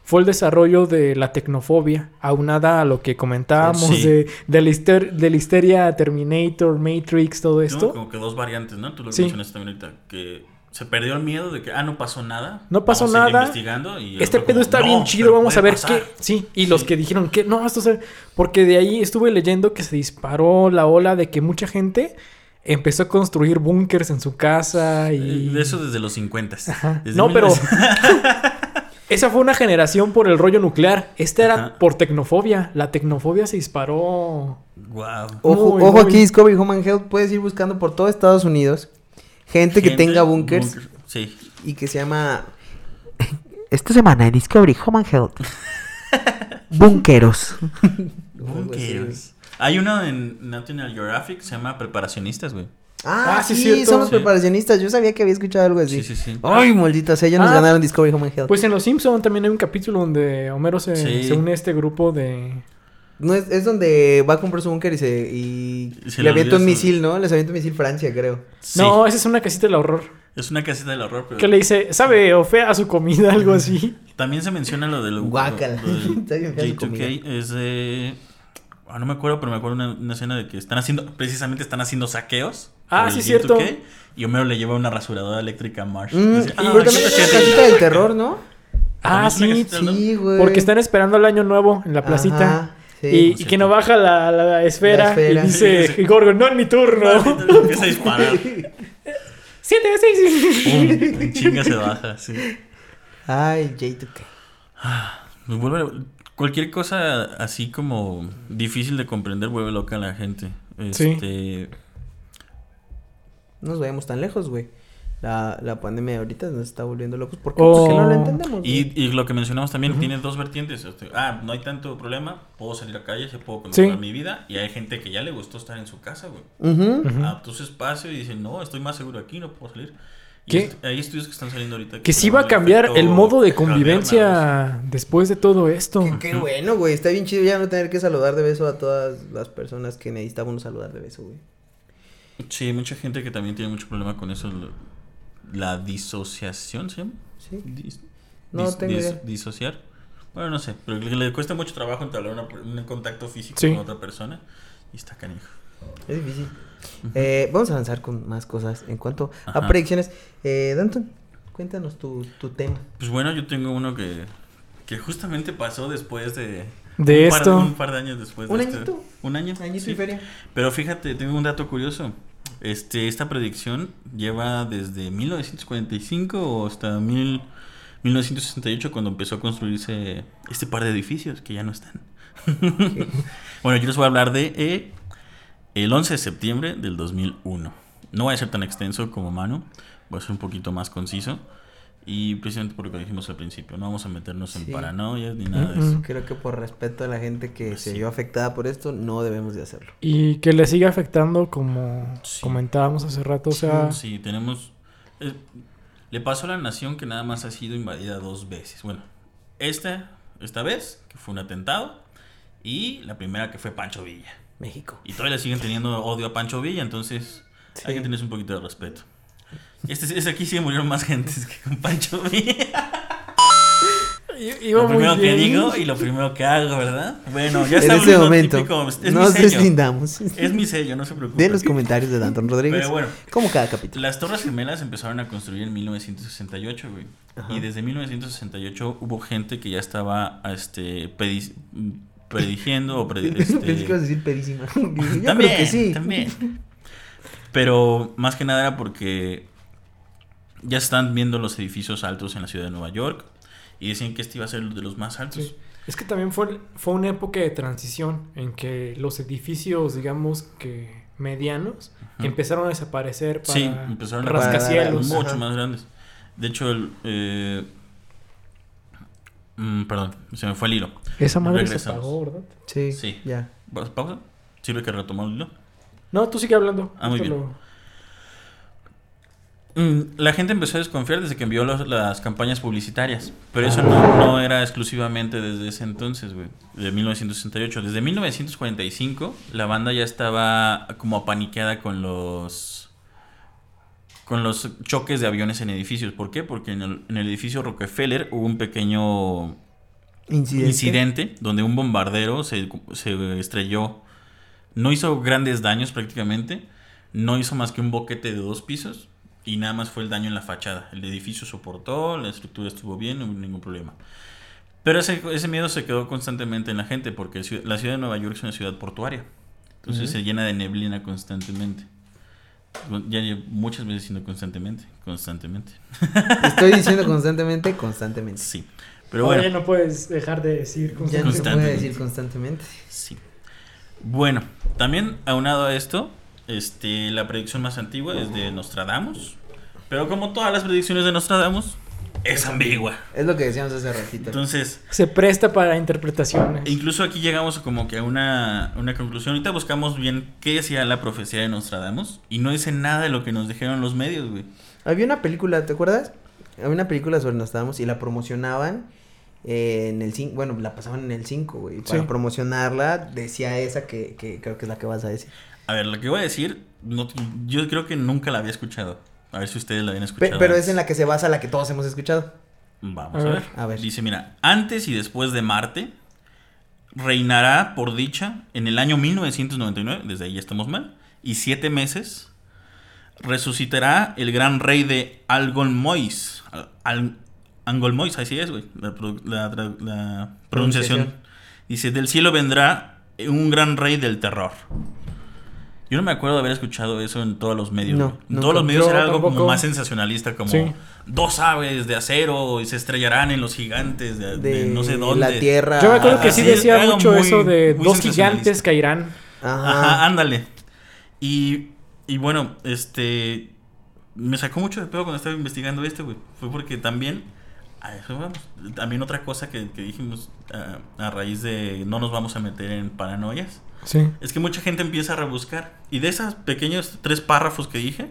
Speaker 2: fue el desarrollo de la tecnofobia, aunada a lo que comentábamos
Speaker 3: Sí.
Speaker 2: de, de, la hister- de la histeria Terminator, Matrix, todo esto.
Speaker 3: como que dos variantes, ¿no? Tú lo
Speaker 2: Sí.
Speaker 3: mencionaste también ahorita. Que se perdió el miedo de que, ah, no pasó nada.
Speaker 2: No pasó
Speaker 3: vamos a
Speaker 2: nada.
Speaker 3: investigando y
Speaker 2: Este pedo
Speaker 3: como,
Speaker 2: está
Speaker 3: "No,
Speaker 2: bien chido, vamos a ver
Speaker 3: pasar".
Speaker 2: qué. Sí, y los que dijeron que no, esto se... Porque de ahí estuve leyendo que se disparó la ola de que mucha gente empezó a construir búnkers en su casa y...
Speaker 3: De eso desde los 50.
Speaker 2: Ajá.
Speaker 3: Desde
Speaker 2: No, pero
Speaker 3: 1900.
Speaker 2: esa fue una generación por el rollo nuclear. Esta era
Speaker 3: Ajá.
Speaker 2: por tecnofobia. La tecnofobia se disparó.
Speaker 3: Guau.
Speaker 1: Ojo,
Speaker 2: Muy,
Speaker 1: ojo
Speaker 2: muy-
Speaker 1: aquí, Discovery Home and Health, puedes ir buscando por todo Estados Unidos gente, que tenga bunkers
Speaker 3: Sí.
Speaker 1: y que se llama... Esta semana en Discovery Home and Health. Bunkeros.
Speaker 3: Bunkers. Hay uno en National Geographic que se llama Preparacionistas, güey.
Speaker 1: Ah,
Speaker 2: Ah, sí,
Speaker 1: sí,
Speaker 2: cierto.
Speaker 1: son los
Speaker 3: Sí.
Speaker 1: preparacionistas. Yo sabía que había escuchado algo así.
Speaker 3: Sí, sí, sí.
Speaker 1: Ay, maldita sea, ya nos
Speaker 2: Ah.
Speaker 1: ganaron Discovery Home and Health.
Speaker 2: Pues en Los Simpson también hay un capítulo donde Homero se,
Speaker 3: Sí.
Speaker 2: se une a este grupo de...
Speaker 1: No, es, es donde va a comprar su búnker y se, y
Speaker 3: Y se
Speaker 1: le avienta un misil, ¿no? Les avienta un misil Francia, creo.
Speaker 3: Sí.
Speaker 2: No, esa es una casita del horror.
Speaker 3: Es una casita del horror, pero
Speaker 2: Que le dice, ¿sabe o fea su comida? Algo así.
Speaker 3: también se menciona lo del
Speaker 1: Guácala. Está bien fea su
Speaker 3: J2K es de ah, no me acuerdo, pero me acuerdo una, una escena de que están haciendo precisamente están haciendo saqueos.
Speaker 2: Ah, sí, cierto.
Speaker 3: J2K, y Homero le lleva una rasuradora eléctrica a Marsh.
Speaker 1: Mm,
Speaker 3: Dice,
Speaker 1: y-
Speaker 3: "Ah,
Speaker 1: pero
Speaker 3: aquí
Speaker 1: también
Speaker 3: está
Speaker 1: es una
Speaker 3: gente".
Speaker 1: casita del terror, ¿no?
Speaker 2: Ah,
Speaker 3: una
Speaker 2: sí.
Speaker 1: Sí, güey.
Speaker 2: Porque están esperando el año nuevo en la placita.
Speaker 1: Ajá, sí.
Speaker 2: y, que no baja la, la esfera,
Speaker 1: La esfera.
Speaker 2: y dice,
Speaker 3: Sí, sí.
Speaker 2: Gorgon, no es mi turno.
Speaker 3: No, empieza a disparar.
Speaker 2: Siete, seis.
Speaker 3: Pum, en chinga se baja, sí.
Speaker 1: Ay, J2K.
Speaker 3: Me vuelve- cualquier cosa así como difícil de comprender vuelve loca a la gente.
Speaker 2: Sí.
Speaker 3: Este,
Speaker 1: nos vayamos tan lejos, güey. La, la pandemia ahorita nos está volviendo locos. ¿Por qué?
Speaker 2: Oh.
Speaker 1: Porque no lo entendemos. güey.
Speaker 3: Y, y lo que mencionamos también tiene dos vertientes. este, ah, no hay tanto problema, puedo salir a calle, se puedo controlar
Speaker 2: Sí.
Speaker 3: mi vida. Y hay gente que ya le gustó estar en su casa, güey.
Speaker 1: Ujú.
Speaker 2: Ujú.
Speaker 3: Adaptó su espacio y dice, no, estoy más seguro aquí, no puedo salir. Y
Speaker 2: ¿Qué?
Speaker 3: est- hay estudios que están saliendo ahorita.
Speaker 2: Que sí
Speaker 3: tenemos
Speaker 2: va a cambiar el modo de convivencia después de todo esto.
Speaker 1: Qué, qué bueno, güey. Está bien chido ya no tener que saludar de beso a todas las personas que necesitábamos saludar de beso, güey.
Speaker 3: Sí, hay mucha gente que también tiene mucho problema con eso. La disociación, ¿se llama?
Speaker 1: Sí.
Speaker 3: Dis-
Speaker 1: No
Speaker 3: dis-
Speaker 1: tengo
Speaker 3: dis-
Speaker 1: idea.
Speaker 3: Disociar. Bueno, no sé, pero le, le cuesta mucho trabajo entablar una- un contacto físico
Speaker 2: Sí.
Speaker 3: con otra persona. Y está canijo.
Speaker 1: Es difícil. Eh, vamos a avanzar con más cosas en cuanto a predicciones. Eh, Danton, cuéntanos tu, tu tema.
Speaker 3: Pues bueno, yo tengo uno que, que justamente pasó después de...
Speaker 2: De
Speaker 3: un par-
Speaker 2: esto.
Speaker 3: un par de años después
Speaker 1: Un
Speaker 3: de este-
Speaker 1: añito.
Speaker 3: Un año.
Speaker 1: Añito
Speaker 3: sí.
Speaker 1: y feria.
Speaker 3: Pero fíjate, tengo un dato curioso. Este, esta predicción lleva desde 1945 o hasta mil- 1968 cuando empezó a construirse este par de edificios que ya no están. bueno, yo les voy a hablar de eh, el 11 de septiembre del 2001. No voy a ser tan extenso como Manu, voy a ser un poquito más conciso. Y precisamente por lo que dijimos al principio, no vamos a meternos en
Speaker 1: Sí.
Speaker 3: paranoias ni nada de eso.
Speaker 2: Mm-mm.
Speaker 1: Creo que por respeto a la gente que
Speaker 3: Pues
Speaker 1: se
Speaker 3: sí.
Speaker 1: vio afectada por esto, no debemos de hacerlo.
Speaker 2: Y que le siga afectando como
Speaker 3: Sí.
Speaker 2: comentábamos hace rato. O sea,
Speaker 3: Sí, tenemos. eh, le pasó a la nación que nada más ha sido invadida dos veces. Bueno, esta, esta vez, que fue un atentado, Y la primera que fue Pancho Villa.
Speaker 1: México.
Speaker 3: Y todavía le siguen teniendo odio a Pancho Villa, entonces hay que tener un poquito de respeto. Este, este aquí sí murieron más gentes que con Pancho Villa. Lo primero que digo y lo primero que hago, ¿verdad? Bueno, ya
Speaker 1: En ese
Speaker 3: en lo
Speaker 1: momento
Speaker 3: típico, es
Speaker 1: nos deslindamos
Speaker 3: Es mi sello, no se preocupe.
Speaker 1: de los comentarios de Danton Rodríguez.
Speaker 3: Pero bueno.
Speaker 1: Como cada capítulo.
Speaker 3: Las Torres Gemelas empezaron a construir en 1968, güey.
Speaker 1: Ajá.
Speaker 3: Y desde 1968 hubo gente que ya estaba este, pedi- predigiendo o predi-
Speaker 1: Pensé que ibas a
Speaker 3: este,
Speaker 1: decir pedísima. Yo
Speaker 3: también,
Speaker 1: creo que sí.
Speaker 3: también. Pero más que nada era porque ya están viendo los edificios altos en la ciudad de Nueva York y decían que este iba a ser de los más altos.
Speaker 2: Sí. Es que también fue, fue una época de transición en que los edificios, digamos que medianos, empezaron a desaparecer para
Speaker 3: Sí, empezaron a
Speaker 2: rascacielos.
Speaker 1: Ajá.
Speaker 3: mucho más grandes. De hecho, el, eh, mm, perdón, se me fue el hilo.
Speaker 2: Esa madre se apagó, ¿verdad?
Speaker 1: Sí,
Speaker 3: Sí.
Speaker 1: ya.
Speaker 3: ¿Vas- ¿Pausa? ¿Sirve que retomamos el hilo?
Speaker 2: No, tú sigue hablando.
Speaker 3: Ah, muy bien.
Speaker 2: lo-
Speaker 3: La gente empezó a desconfiar desde que envió los- las campañas publicitarias, pero eso no, no era exclusivamente desde ese entonces, güey, de 1968. Desde 1945 la banda ya estaba como apaniqueada con los con los choques de aviones en edificios. ¿Por qué? Porque en el, en el edificio Rockefeller hubo un pequeño
Speaker 1: Incidente.
Speaker 3: incidente donde un bombardero se, se estrelló. No hizo grandes daños prácticamente. No hizo más que un boquete de dos pisos. Y nada más fue el daño en la fachada. El edificio soportó, la estructura estuvo bien, no hubo ningún problema. Pero ese, ese miedo se quedó constantemente en la gente porque ciu- la ciudad de Nueva York es una ciudad portuaria. Entonces
Speaker 1: Ujú.
Speaker 3: se llena de neblina constantemente. Ya llevo muchas veces diciendo constantemente. Constantemente.
Speaker 1: Estoy diciendo constantemente, constantemente.
Speaker 3: Sí. Pero bueno.
Speaker 2: Oye, no puedes dejar de decir
Speaker 1: Ya no se puede
Speaker 3: Constantemente.
Speaker 1: decir constantemente.
Speaker 3: Sí. Bueno, también aunado a esto, este, la predicción más antigua es de Nostradamus. Pero como todas las predicciones de Nostradamus, es ambigua.
Speaker 1: Es lo que decíamos hace ratito.
Speaker 3: Entonces,
Speaker 2: Se presta para interpretaciones.
Speaker 3: incluso aquí llegamos como que a una, una conclusión. Ahorita buscamos bien qué decía la profecía de Nostradamus. Y no dice nada de lo que nos dijeron los medios, güey.
Speaker 1: Había una película, ¿te acuerdas? Había una película sobre Nostradamus y la promocionaban en el 5, bueno, la pasaban en el 5, güey. Para
Speaker 2: Sí.
Speaker 1: promocionarla decía esa que, que creo que es la que vas a decir.
Speaker 3: A ver, lo que voy a decir, no- yo creo que nunca la había escuchado. A ver si ustedes la habían
Speaker 1: Pe-
Speaker 3: escuchado.
Speaker 1: pero es en la que se basa la que todos hemos escuchado.
Speaker 3: Vamos
Speaker 2: A
Speaker 3: a
Speaker 2: ver.
Speaker 3: ver.
Speaker 1: A ver.
Speaker 3: Dice, mira, antes y después de Marte, reinará por dicha en el año 1999, desde ahí ya estamos mal, y siete meses, resucitará el gran rey de Algolmois. Al, Al- Angolmois, así es, güey, la, pro- la tra- la pronunciación.
Speaker 1: Pronunciación.
Speaker 3: Dice, del cielo vendrá un gran rey del terror. Yo no me acuerdo de haber escuchado eso en todos los medios.
Speaker 1: No,
Speaker 3: en todos los medios era algo como más sensacionalista, como
Speaker 2: Sí.
Speaker 3: dos aves de acero y se estrellarán en los gigantes de, de
Speaker 1: De,
Speaker 3: no sé dónde.
Speaker 1: la Tierra.
Speaker 2: Yo me acuerdo que sí
Speaker 3: Así
Speaker 2: decía mucho
Speaker 3: muy-
Speaker 2: eso de dos gigantes caerán.
Speaker 1: Ajá.
Speaker 3: Ajá, ándale. Y, y bueno, este. Me sacó mucho de pedo cuando estaba investigando esto, güey. Fue porque también. A eso vamos. También otra cosa que, que dijimos ah, a raíz de no nos vamos a meter en paranoias.
Speaker 2: Sí.
Speaker 3: Es que mucha gente empieza a rebuscar. Y de esos pequeños tres párrafos que dije,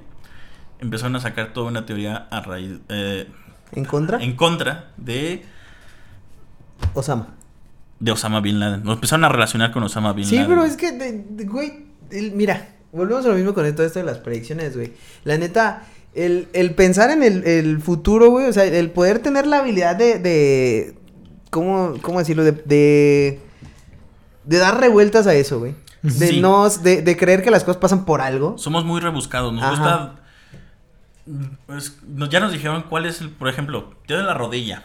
Speaker 3: empezaron a sacar toda una teoría a raíz. eh,
Speaker 1: ¿En contra?
Speaker 3: en contra de,
Speaker 1: Osama.
Speaker 3: de Osama Bin Laden. Nos empezaron a relacionar con Osama Bin
Speaker 1: Sí,
Speaker 3: Laden.
Speaker 1: pero es que, de- de- güey, el- mira, volvemos a lo mismo con esto, esto de las predicciones, güey. La neta, el, el pensar en el, el futuro, güey, o sea, el poder tener la habilidad de, de ¿cómo, cómo decirlo? De, de, de dar revueltas a eso, güey. De
Speaker 3: Sí.
Speaker 1: no, de, de creer que las cosas pasan por algo.
Speaker 3: Somos muy rebuscados. Nos
Speaker 1: Ajá.
Speaker 3: gusta. pues, nos- ya nos dijeron cuál es el. Por ejemplo, te en la rodilla.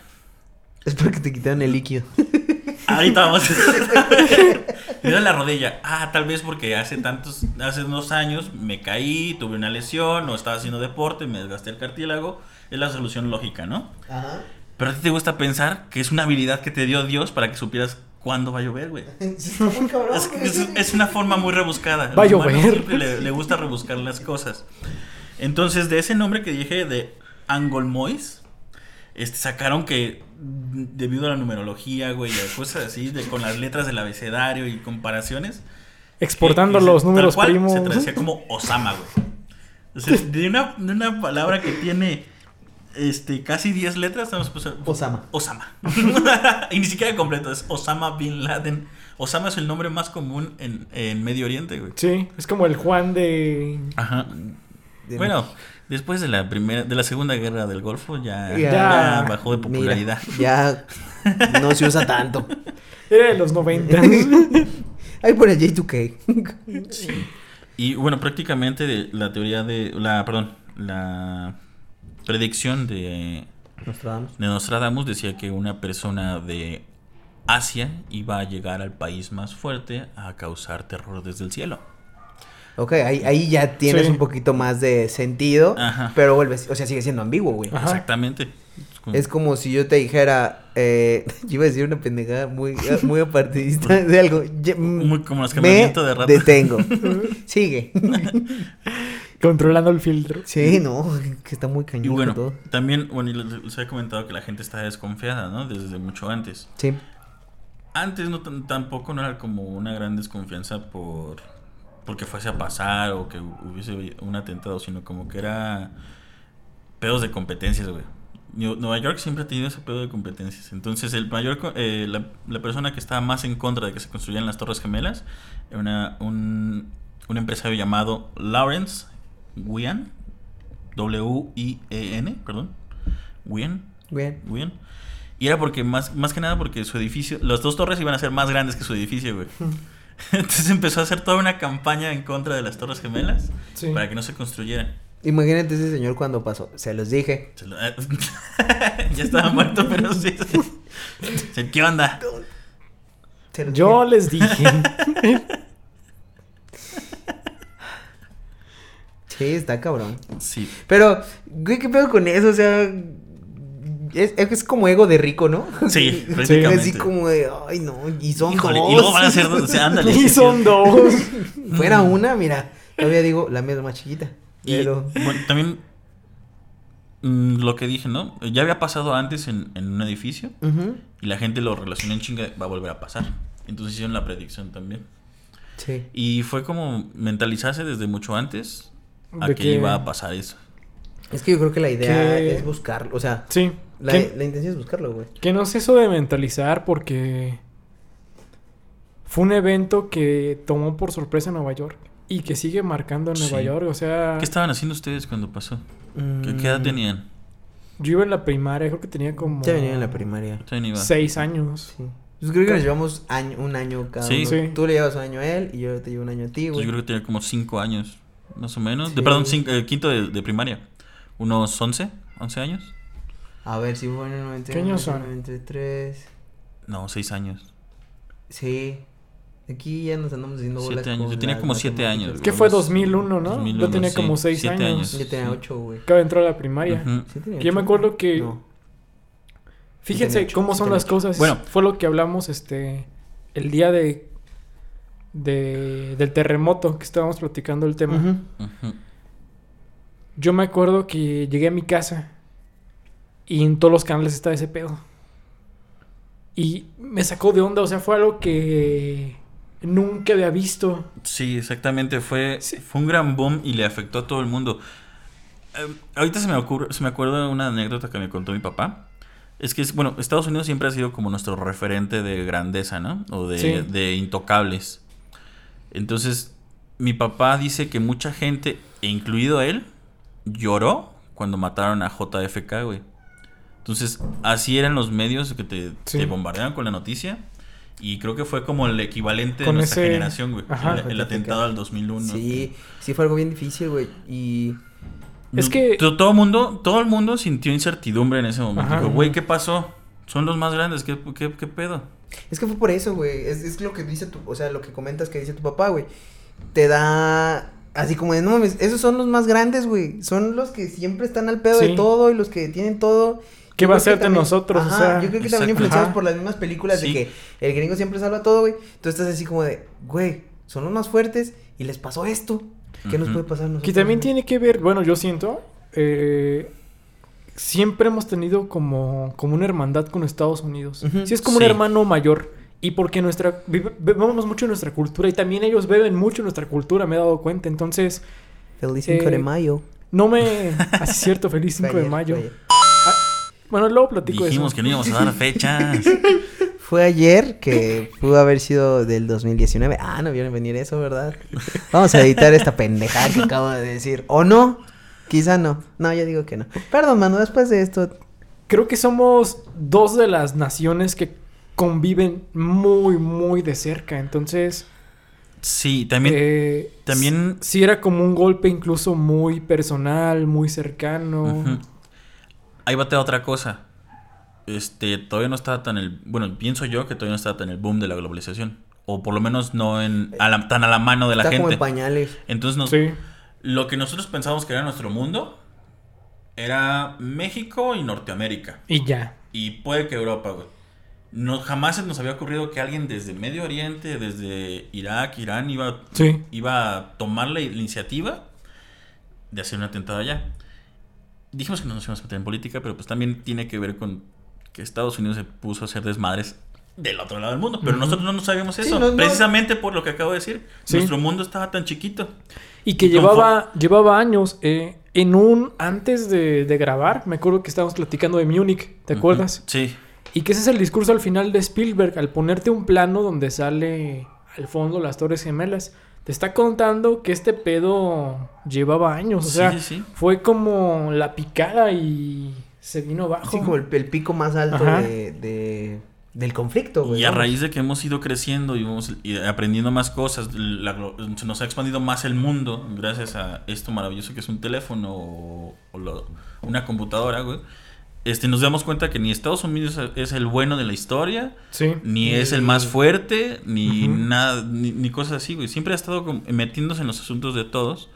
Speaker 1: Es porque te quitaron el líquido.
Speaker 3: Ahorita vamos. te en la rodilla. Ah, tal vez porque hace tantos. Hace unos años me caí, tuve una lesión, o estaba haciendo deporte, me desgasté el cartílago. Es la solución lógica, ¿no?
Speaker 1: Ajá.
Speaker 3: Pero a ti te gusta pensar que es una habilidad que te dio Dios para que supieras cuándo va a llover, güey. Es,
Speaker 1: güey.
Speaker 3: es- es una forma muy rebuscada.
Speaker 2: Va a llover.
Speaker 3: Le, le gusta rebuscar las cosas. Entonces, de ese nombre que dije de Angolmois, este, sacaron que debido a la numerología, güey, y a cosas así, de, con las letras del abecedario y comparaciones.
Speaker 2: Exportando
Speaker 3: que- que
Speaker 2: los
Speaker 3: se- tal
Speaker 2: números
Speaker 3: cual
Speaker 2: primos.
Speaker 3: Se traducía como Osama, güey. O sea, de una, de una palabra que tiene este, casi 10 letras.
Speaker 1: Osama.
Speaker 3: Osama. y ni siquiera completo, es Osama Bin Laden. Osama es el nombre más común en, en Medio Oriente, güey.
Speaker 2: Sí, es como el Juan de...
Speaker 3: Ajá.
Speaker 1: De-
Speaker 3: Bueno, después de la primera, de la segunda guerra del Golfo ya,
Speaker 1: Ya.
Speaker 3: ya bajó de
Speaker 1: Mira,
Speaker 3: popularidad.
Speaker 1: ya no se usa tanto.
Speaker 2: Era de los 90.
Speaker 1: Ahí por el J2K.
Speaker 3: Y bueno, prácticamente la teoría de la, perdón, la predicción de,
Speaker 1: Nostradamus.
Speaker 3: de Nostradamus decía que una persona de Asia iba a llegar al país más fuerte a causar terror desde el cielo.
Speaker 1: Ok, ahí, ahí ya tienes
Speaker 2: Sí.
Speaker 1: un poquito más de sentido,
Speaker 3: Ajá.
Speaker 1: pero vuelves, o sea, sigue siendo ambiguo, güey.
Speaker 2: Ajá.
Speaker 3: Exactamente. Es como-
Speaker 1: si yo te dijera, eh, yo iba a decir una pendejada muy, muy apartidista de algo.
Speaker 3: Muy como los
Speaker 1: me
Speaker 3: cambiamientos de rato.
Speaker 1: detengo. Sigue.
Speaker 2: Controlando el filtro.
Speaker 1: Sí, no, que está muy
Speaker 3: Y
Speaker 1: cañón
Speaker 3: bueno,
Speaker 1: todo.
Speaker 3: también, bueno, y les, había comentado que la gente está desconfiada, ¿no? Desde mucho antes.
Speaker 1: Sí.
Speaker 3: Antes no tan- tampoco no era como una gran desconfianza por porque fuese a pasar o que hubiese un atentado, sino como que era pedos de competencias, güey. Nue- Nueva York siempre ha tenido ese pedo de competencias. Entonces, el mayor, co- eh, la, la persona que estaba más en contra de que se construyeran las Torres Gemelas era una, un, un empresario llamado Lawrence Wian, W-I-E-N, perdón, Wian,
Speaker 1: Bien.
Speaker 3: Bien. Y era porque más, más que nada porque su edificio, las dos torres iban a ser más grandes que su edificio, güey. Entonces empezó a hacer toda una campaña en contra de las torres gemelas
Speaker 2: Sí.
Speaker 3: para que no se construyeran.
Speaker 1: Imagínate ese señor cuando pasó. Se los dije.
Speaker 3: Se lo- ya estaba muerto, pero sí. ¿Qué onda?
Speaker 2: Yo les dije.
Speaker 1: Sí, está cabrón.
Speaker 3: Sí.
Speaker 1: Pero, güey, ¿qué pedo con eso? O sea, es, es como ego de rico, ¿no?
Speaker 3: Sí,
Speaker 1: Así
Speaker 3: prácticamente.
Speaker 1: como de, ay, no, y son
Speaker 3: Híjole,
Speaker 1: dos.
Speaker 3: y luego van a ser. O sea, ándale.
Speaker 2: y son dos.
Speaker 1: Fuera una, mira, todavía digo, la mía es más chiquita.
Speaker 3: Y
Speaker 1: Pero,
Speaker 3: bueno, también mm, lo que dije, ¿no? Ya había pasado antes en, en un edificio y la gente lo relacionó en chinga, va a volver a pasar. Entonces hicieron la predicción también.
Speaker 1: sí.
Speaker 3: Y fue como mentalizarse desde mucho antes a que,
Speaker 2: que-
Speaker 3: iba a pasar eso.
Speaker 1: Es que yo creo que la idea
Speaker 2: Que-
Speaker 1: es buscarlo, o sea,
Speaker 2: Sí.
Speaker 1: la,
Speaker 2: que,
Speaker 1: la intención es buscarlo, güey.
Speaker 2: que no es eso de mentalizar porque fue un evento que tomó por sorpresa Nueva York y que sigue marcando en Nueva
Speaker 3: Sí.
Speaker 2: York. O sea,
Speaker 3: ¿Qué estaban haciendo ustedes cuando pasó? ¿Qué, qué edad
Speaker 1: Mm,
Speaker 3: tenían?
Speaker 2: yo iba en la primaria, creo que tenía como
Speaker 1: Ya venía en la primaria.
Speaker 2: Seis años.
Speaker 1: Sí. Pues creo que nos llevamos año, un año cada
Speaker 3: Sí.
Speaker 1: uno.
Speaker 2: Sí.
Speaker 1: Tú le llevas un año a él y yo te llevo un año a ti,
Speaker 3: Pues
Speaker 1: güey.
Speaker 3: yo creo que tenía como 5 años, más o menos.
Speaker 1: Sí.
Speaker 3: De, perdón, cinco- eh, quinto de, de primaria. ¿Unos 11? ¿11 años?
Speaker 1: A ver, si fue en el 91,
Speaker 2: ¿Qué años son?
Speaker 1: 93.
Speaker 3: No, 6 años.
Speaker 1: Sí. Aquí ya nos andamos diciendo bolas
Speaker 3: Siete años. Yo tenía como siete
Speaker 1: matemáticas.
Speaker 3: años,
Speaker 2: ¿Qué
Speaker 3: güey.
Speaker 2: fue
Speaker 3: Unos
Speaker 2: 2001, no?
Speaker 3: 2001,
Speaker 2: yo tenía
Speaker 3: sí,
Speaker 2: como seis
Speaker 3: siete
Speaker 2: años.
Speaker 3: años.
Speaker 1: Yo tenía
Speaker 3: Sí.
Speaker 1: 8, güey.
Speaker 2: Acaba de entrar a la primaria.
Speaker 3: Ujú.
Speaker 1: Sí tenía
Speaker 2: Yo me acuerdo que...
Speaker 1: No.
Speaker 2: Fíjense cómo son las cosas.
Speaker 3: Bueno.
Speaker 2: Fue lo que hablamos este el día de, de del terremoto que estábamos platicando el tema. Yo me acuerdo que llegué a mi casa y en todos los canales estaba ese pedo. Y me sacó de onda, o sea, fue algo que nunca había visto.
Speaker 3: Sí, exactamente. Fue,
Speaker 2: Sí.
Speaker 3: fue un gran boom y le afectó a todo el mundo. Eh, ahorita se me ocurre, se me acuerda de una anécdota que me contó mi papá. Es que, es- bueno, Estados Unidos siempre ha sido como nuestro referente de grandeza, ¿no? O de,
Speaker 2: Sí.
Speaker 3: de intocables. Entonces, mi papá dice que mucha gente, e incluido él, lloró cuando mataron a JFK, güey. Entonces, así eran los medios que te,
Speaker 2: Sí.
Speaker 3: te bombardeaban con la noticia. Y creo que fue como el equivalente
Speaker 2: Con
Speaker 3: de nuestra
Speaker 2: ese-
Speaker 3: generación, güey.
Speaker 2: Ajá.
Speaker 3: El, el atentado al 2001.
Speaker 1: Sí, sí fue algo bien difícil, güey. Y
Speaker 2: Es que-
Speaker 3: To- Todo, mundo, todo el mundo sintió incertidumbre en ese momento.
Speaker 2: Ajá.
Speaker 3: Dijo, güey, ¿qué pasó? Son los más grandes, ¿qué, qué, qué pedo?
Speaker 1: Es que fue por eso, güey. Es, es lo que dice tu, o sea, lo que comentas que dice tu papá, güey. Te da así como de, no mames, esos son los más grandes, güey. Son los que siempre están al pedo
Speaker 2: Sí.
Speaker 1: de todo y los que tienen todo.
Speaker 2: ¿Qué
Speaker 1: Yo
Speaker 2: va a ser de
Speaker 1: también-
Speaker 2: nosotros? O sea,
Speaker 1: yo creo que también influenciados
Speaker 2: Ajá.
Speaker 1: por las mismas películas
Speaker 3: Sí.
Speaker 1: de que el gringo siempre salva todo, güey. Tú estás así como de, güey, son los más fuertes y les pasó esto. ¿Qué nos puede pasar a nosotros?
Speaker 2: Que también
Speaker 1: güey?
Speaker 2: tiene que ver, bueno, yo siento, eh, siempre hemos tenido como, como una hermandad con Estados Unidos.
Speaker 1: Ujú.
Speaker 2: Sí, es como
Speaker 3: Sí.
Speaker 2: un hermano mayor. Y porque nuestra, bebemos mucho de nuestra cultura y también ellos beben mucho de nuestra cultura, me he dado cuenta. Entonces,
Speaker 1: Feliz 5 de
Speaker 2: eh,
Speaker 1: mayo.
Speaker 2: no me... Así es cierto, feliz 5
Speaker 1: Fue
Speaker 2: de mayo.
Speaker 1: ayer.
Speaker 2: Bueno, luego platico
Speaker 3: Dijimos
Speaker 2: eso.
Speaker 3: que no íbamos a dar fechas.
Speaker 1: Fue ayer que pudo haber sido del 2019. Ah, no vieron venir eso, ¿verdad? Vamos a editar esta pendejada que acabo de decir. ¿O no? Quizá no. No, yo digo que no. Perdón, mano, después de esto.
Speaker 2: Creo que somos dos de las naciones que conviven muy, muy de cerca. Entonces,
Speaker 3: Sí, también.
Speaker 2: eh,
Speaker 3: también-
Speaker 2: sí era como un golpe incluso muy personal, muy cercano.
Speaker 3: Ahí va otra cosa. Este, todavía no estaba tan el. Bueno, pienso yo que todavía no estaba tan el boom de la globalización. O por lo menos no en a la- tan a la mano de la
Speaker 1: Está como
Speaker 3: gente.
Speaker 1: en pañales.
Speaker 3: Entonces, nos-
Speaker 2: Sí.
Speaker 3: Lo que nosotros pensábamos que era nuestro mundo era México y Norteamérica.
Speaker 2: Y ya.
Speaker 3: Y puede que Europa, güey. No, jamás se nos había ocurrido que alguien desde Medio Oriente, desde Irak, Irán, iba,
Speaker 2: Sí.
Speaker 3: iba a tomar la iniciativa de hacer un atentado allá. Dijimos que no nos íbamos a meter en política, pero pues también tiene que ver con que Estados Unidos se puso a hacer desmadres del otro lado del mundo. Pero nosotros no nos sabíamos
Speaker 1: Sí,
Speaker 3: eso.
Speaker 1: no.
Speaker 3: Precisamente por lo que acabo de decir.
Speaker 2: Sí.
Speaker 3: Nuestro mundo estaba tan chiquito.
Speaker 2: Y que
Speaker 3: Y
Speaker 2: llevaba, llevaba años. eh, en un. Antes de, de grabar, me acuerdo que estábamos platicando de Múnich. ¿Te acuerdas?
Speaker 3: Sí.
Speaker 2: Y que ese es el discurso al final de Spielberg, al ponerte un plano donde sale al fondo las Torres Gemelas. Te está contando que este pedo llevaba años. O
Speaker 3: Sí,
Speaker 2: sea,
Speaker 3: sí, sí.
Speaker 2: fue como la picada y se vino abajo.
Speaker 1: Así como el, el pico más alto de- del conflicto, güey.
Speaker 3: Y a
Speaker 1: vamos.
Speaker 3: raíz de que hemos ido creciendo y, hemos, y aprendiendo más cosas, la nos ha expandido más el mundo gracias a esto maravilloso que es un teléfono o, o lo- una computadora, güey. Este, nos damos cuenta que ni Estados Unidos es el bueno de la historia,
Speaker 2: Sí.
Speaker 3: ni es el más fuerte, ni nada, ni, ni cosas así, güey. Siempre ha estado metiéndose en los asuntos de todos.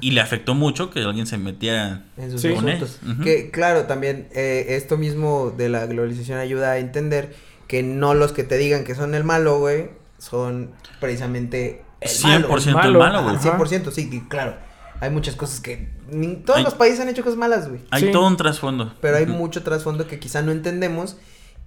Speaker 3: Y le afectó mucho que alguien se metiera
Speaker 1: en sus
Speaker 2: Sí.
Speaker 1: asuntos.
Speaker 3: él. Ujú.
Speaker 1: Que claro, también eh, esto mismo de la globalización ayuda a entender que no los que te digan que son el malo, güey, son precisamente el
Speaker 3: 100%
Speaker 1: malo.
Speaker 3: el
Speaker 2: malo.
Speaker 3: malo,
Speaker 1: Ah,
Speaker 3: güey.
Speaker 1: 100%, sí, claro. Hay muchas cosas que ni- todos
Speaker 3: Hay-
Speaker 1: los países han hecho cosas malas, güey.
Speaker 3: Hay
Speaker 2: Sí.
Speaker 3: todo un trasfondo.
Speaker 1: Pero hay mucho trasfondo que quizá no entendemos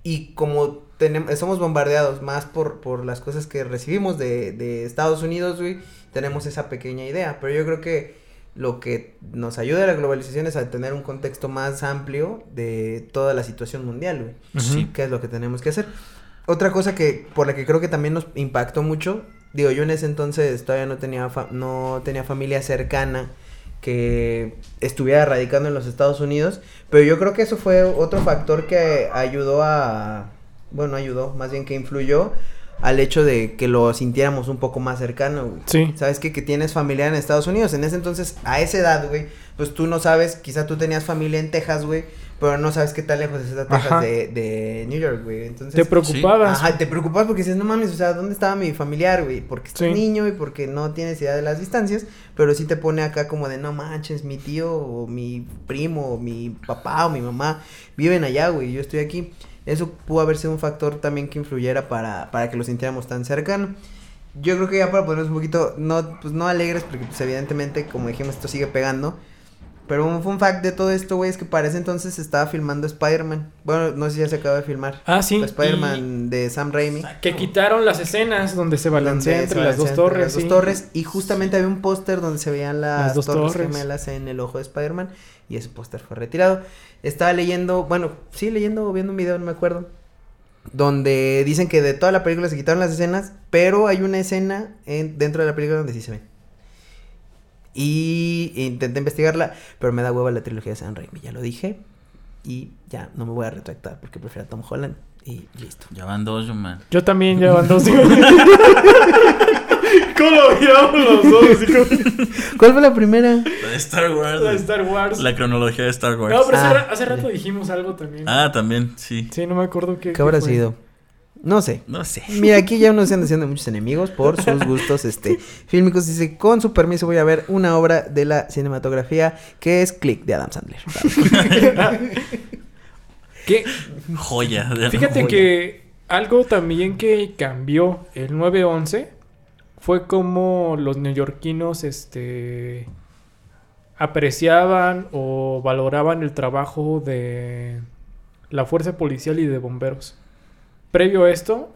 Speaker 1: y como tenemos, somos bombardeados más por, por las cosas que recibimos de, de Estados Unidos, güey, tenemos esa pequeña idea. Pero yo creo que lo que nos ayuda a la globalización es a tener un contexto más amplio de toda la situación mundial, güey.
Speaker 3: Sí.
Speaker 1: ¿Qué es lo que tenemos que hacer? Otra cosa que por la que creo que también nos impactó mucho, digo, yo en ese entonces todavía no tenía fa- no tenía familia cercana que estuviera radicando en los Estados Unidos, pero yo creo que eso fue otro factor que ayudó a bueno, ayudó, más bien que influyó al hecho de que lo sintiéramos un poco más cercano, güey.
Speaker 2: Sí.
Speaker 1: ¿Sabes qué? Que tienes familia en Estados Unidos. En ese entonces, a esa edad, güey, pues tú no sabes, quizá tú tenías familia en Texas, güey, pero no sabes qué tan lejos está Texas de, de New York, güey. Entonces,
Speaker 2: Te preocupabas.
Speaker 1: Ajá, te preocupas porque dices, no mames, o sea, ¿dónde estaba mi familiar, güey? Porque
Speaker 2: Sí.
Speaker 1: niño y porque no tienes idea de las distancias, pero sí te pone acá como de, no manches, mi tío o mi primo o mi papá o mi mamá viven allá, güey, yo estoy aquí. Eso pudo haber sido un factor también que influyera para, para que lo sintiéramos tan cercano. Yo creo que ya para ponernos un poquito, no, pues no alegres, porque pues evidentemente, como dijimos, esto sigue pegando. Pero un fun fact de todo esto, güey, es que para ese entonces se estaba filmando Spider-Man. Bueno, no sé si ya se acaba de filmar.
Speaker 2: Ah, sí.
Speaker 1: Spider-Man de Sam Raimi.
Speaker 2: Que quitaron las escenas donde se balancea
Speaker 1: donde
Speaker 2: entre
Speaker 1: se
Speaker 2: las dos
Speaker 1: entre
Speaker 2: torres.
Speaker 1: Dos
Speaker 2: sí.
Speaker 1: torres. Y justamente había un póster donde se veían las,
Speaker 2: Las dos
Speaker 1: torres,
Speaker 2: torres.
Speaker 1: gemelas en el ojo de Spider-Man. Y ese póster fue retirado. Estaba leyendo, bueno, sí, leyendo o viendo un video, no me acuerdo. Donde dicen que de toda la película se quitaron las escenas. Pero hay una escena en- dentro de la película donde sí se ven. Y intenté investigarla, pero me da hueva la trilogía de Sam Raimi, ya lo dije. Y ya no me voy a retractar porque prefiero a Tom Holland. Y listo.
Speaker 3: Ya van dos, yo, man.
Speaker 2: Yo también llevan dos. ¿Cómo lo miramos los dos?
Speaker 1: ¿Cuál fue la primera?
Speaker 3: La de Star Wars.
Speaker 2: La de. Star Wars.
Speaker 3: La cronología de Star Wars.
Speaker 2: No, pero hace,
Speaker 1: Ah,
Speaker 2: hace rato dijimos algo también.
Speaker 3: Ah, también, sí.
Speaker 2: Sí, no me acuerdo qué.
Speaker 1: ¿Qué habrá
Speaker 2: fue.
Speaker 1: sido? No sé.
Speaker 3: No sé.
Speaker 1: Mira, aquí ya uno se anda haciendo muchos enemigos por sus gustos este fílmicos. Dice, con su permiso voy a ver una obra de la cinematografía que es Click de Adam Sandler.
Speaker 2: ¿Qué?
Speaker 3: Joya. de-
Speaker 2: Fíjate
Speaker 1: joya.
Speaker 2: que algo también que cambió el 9-11 fue como los neoyorquinos este, apreciaban o valoraban el trabajo de la fuerza policial y de bomberos. Previo a esto,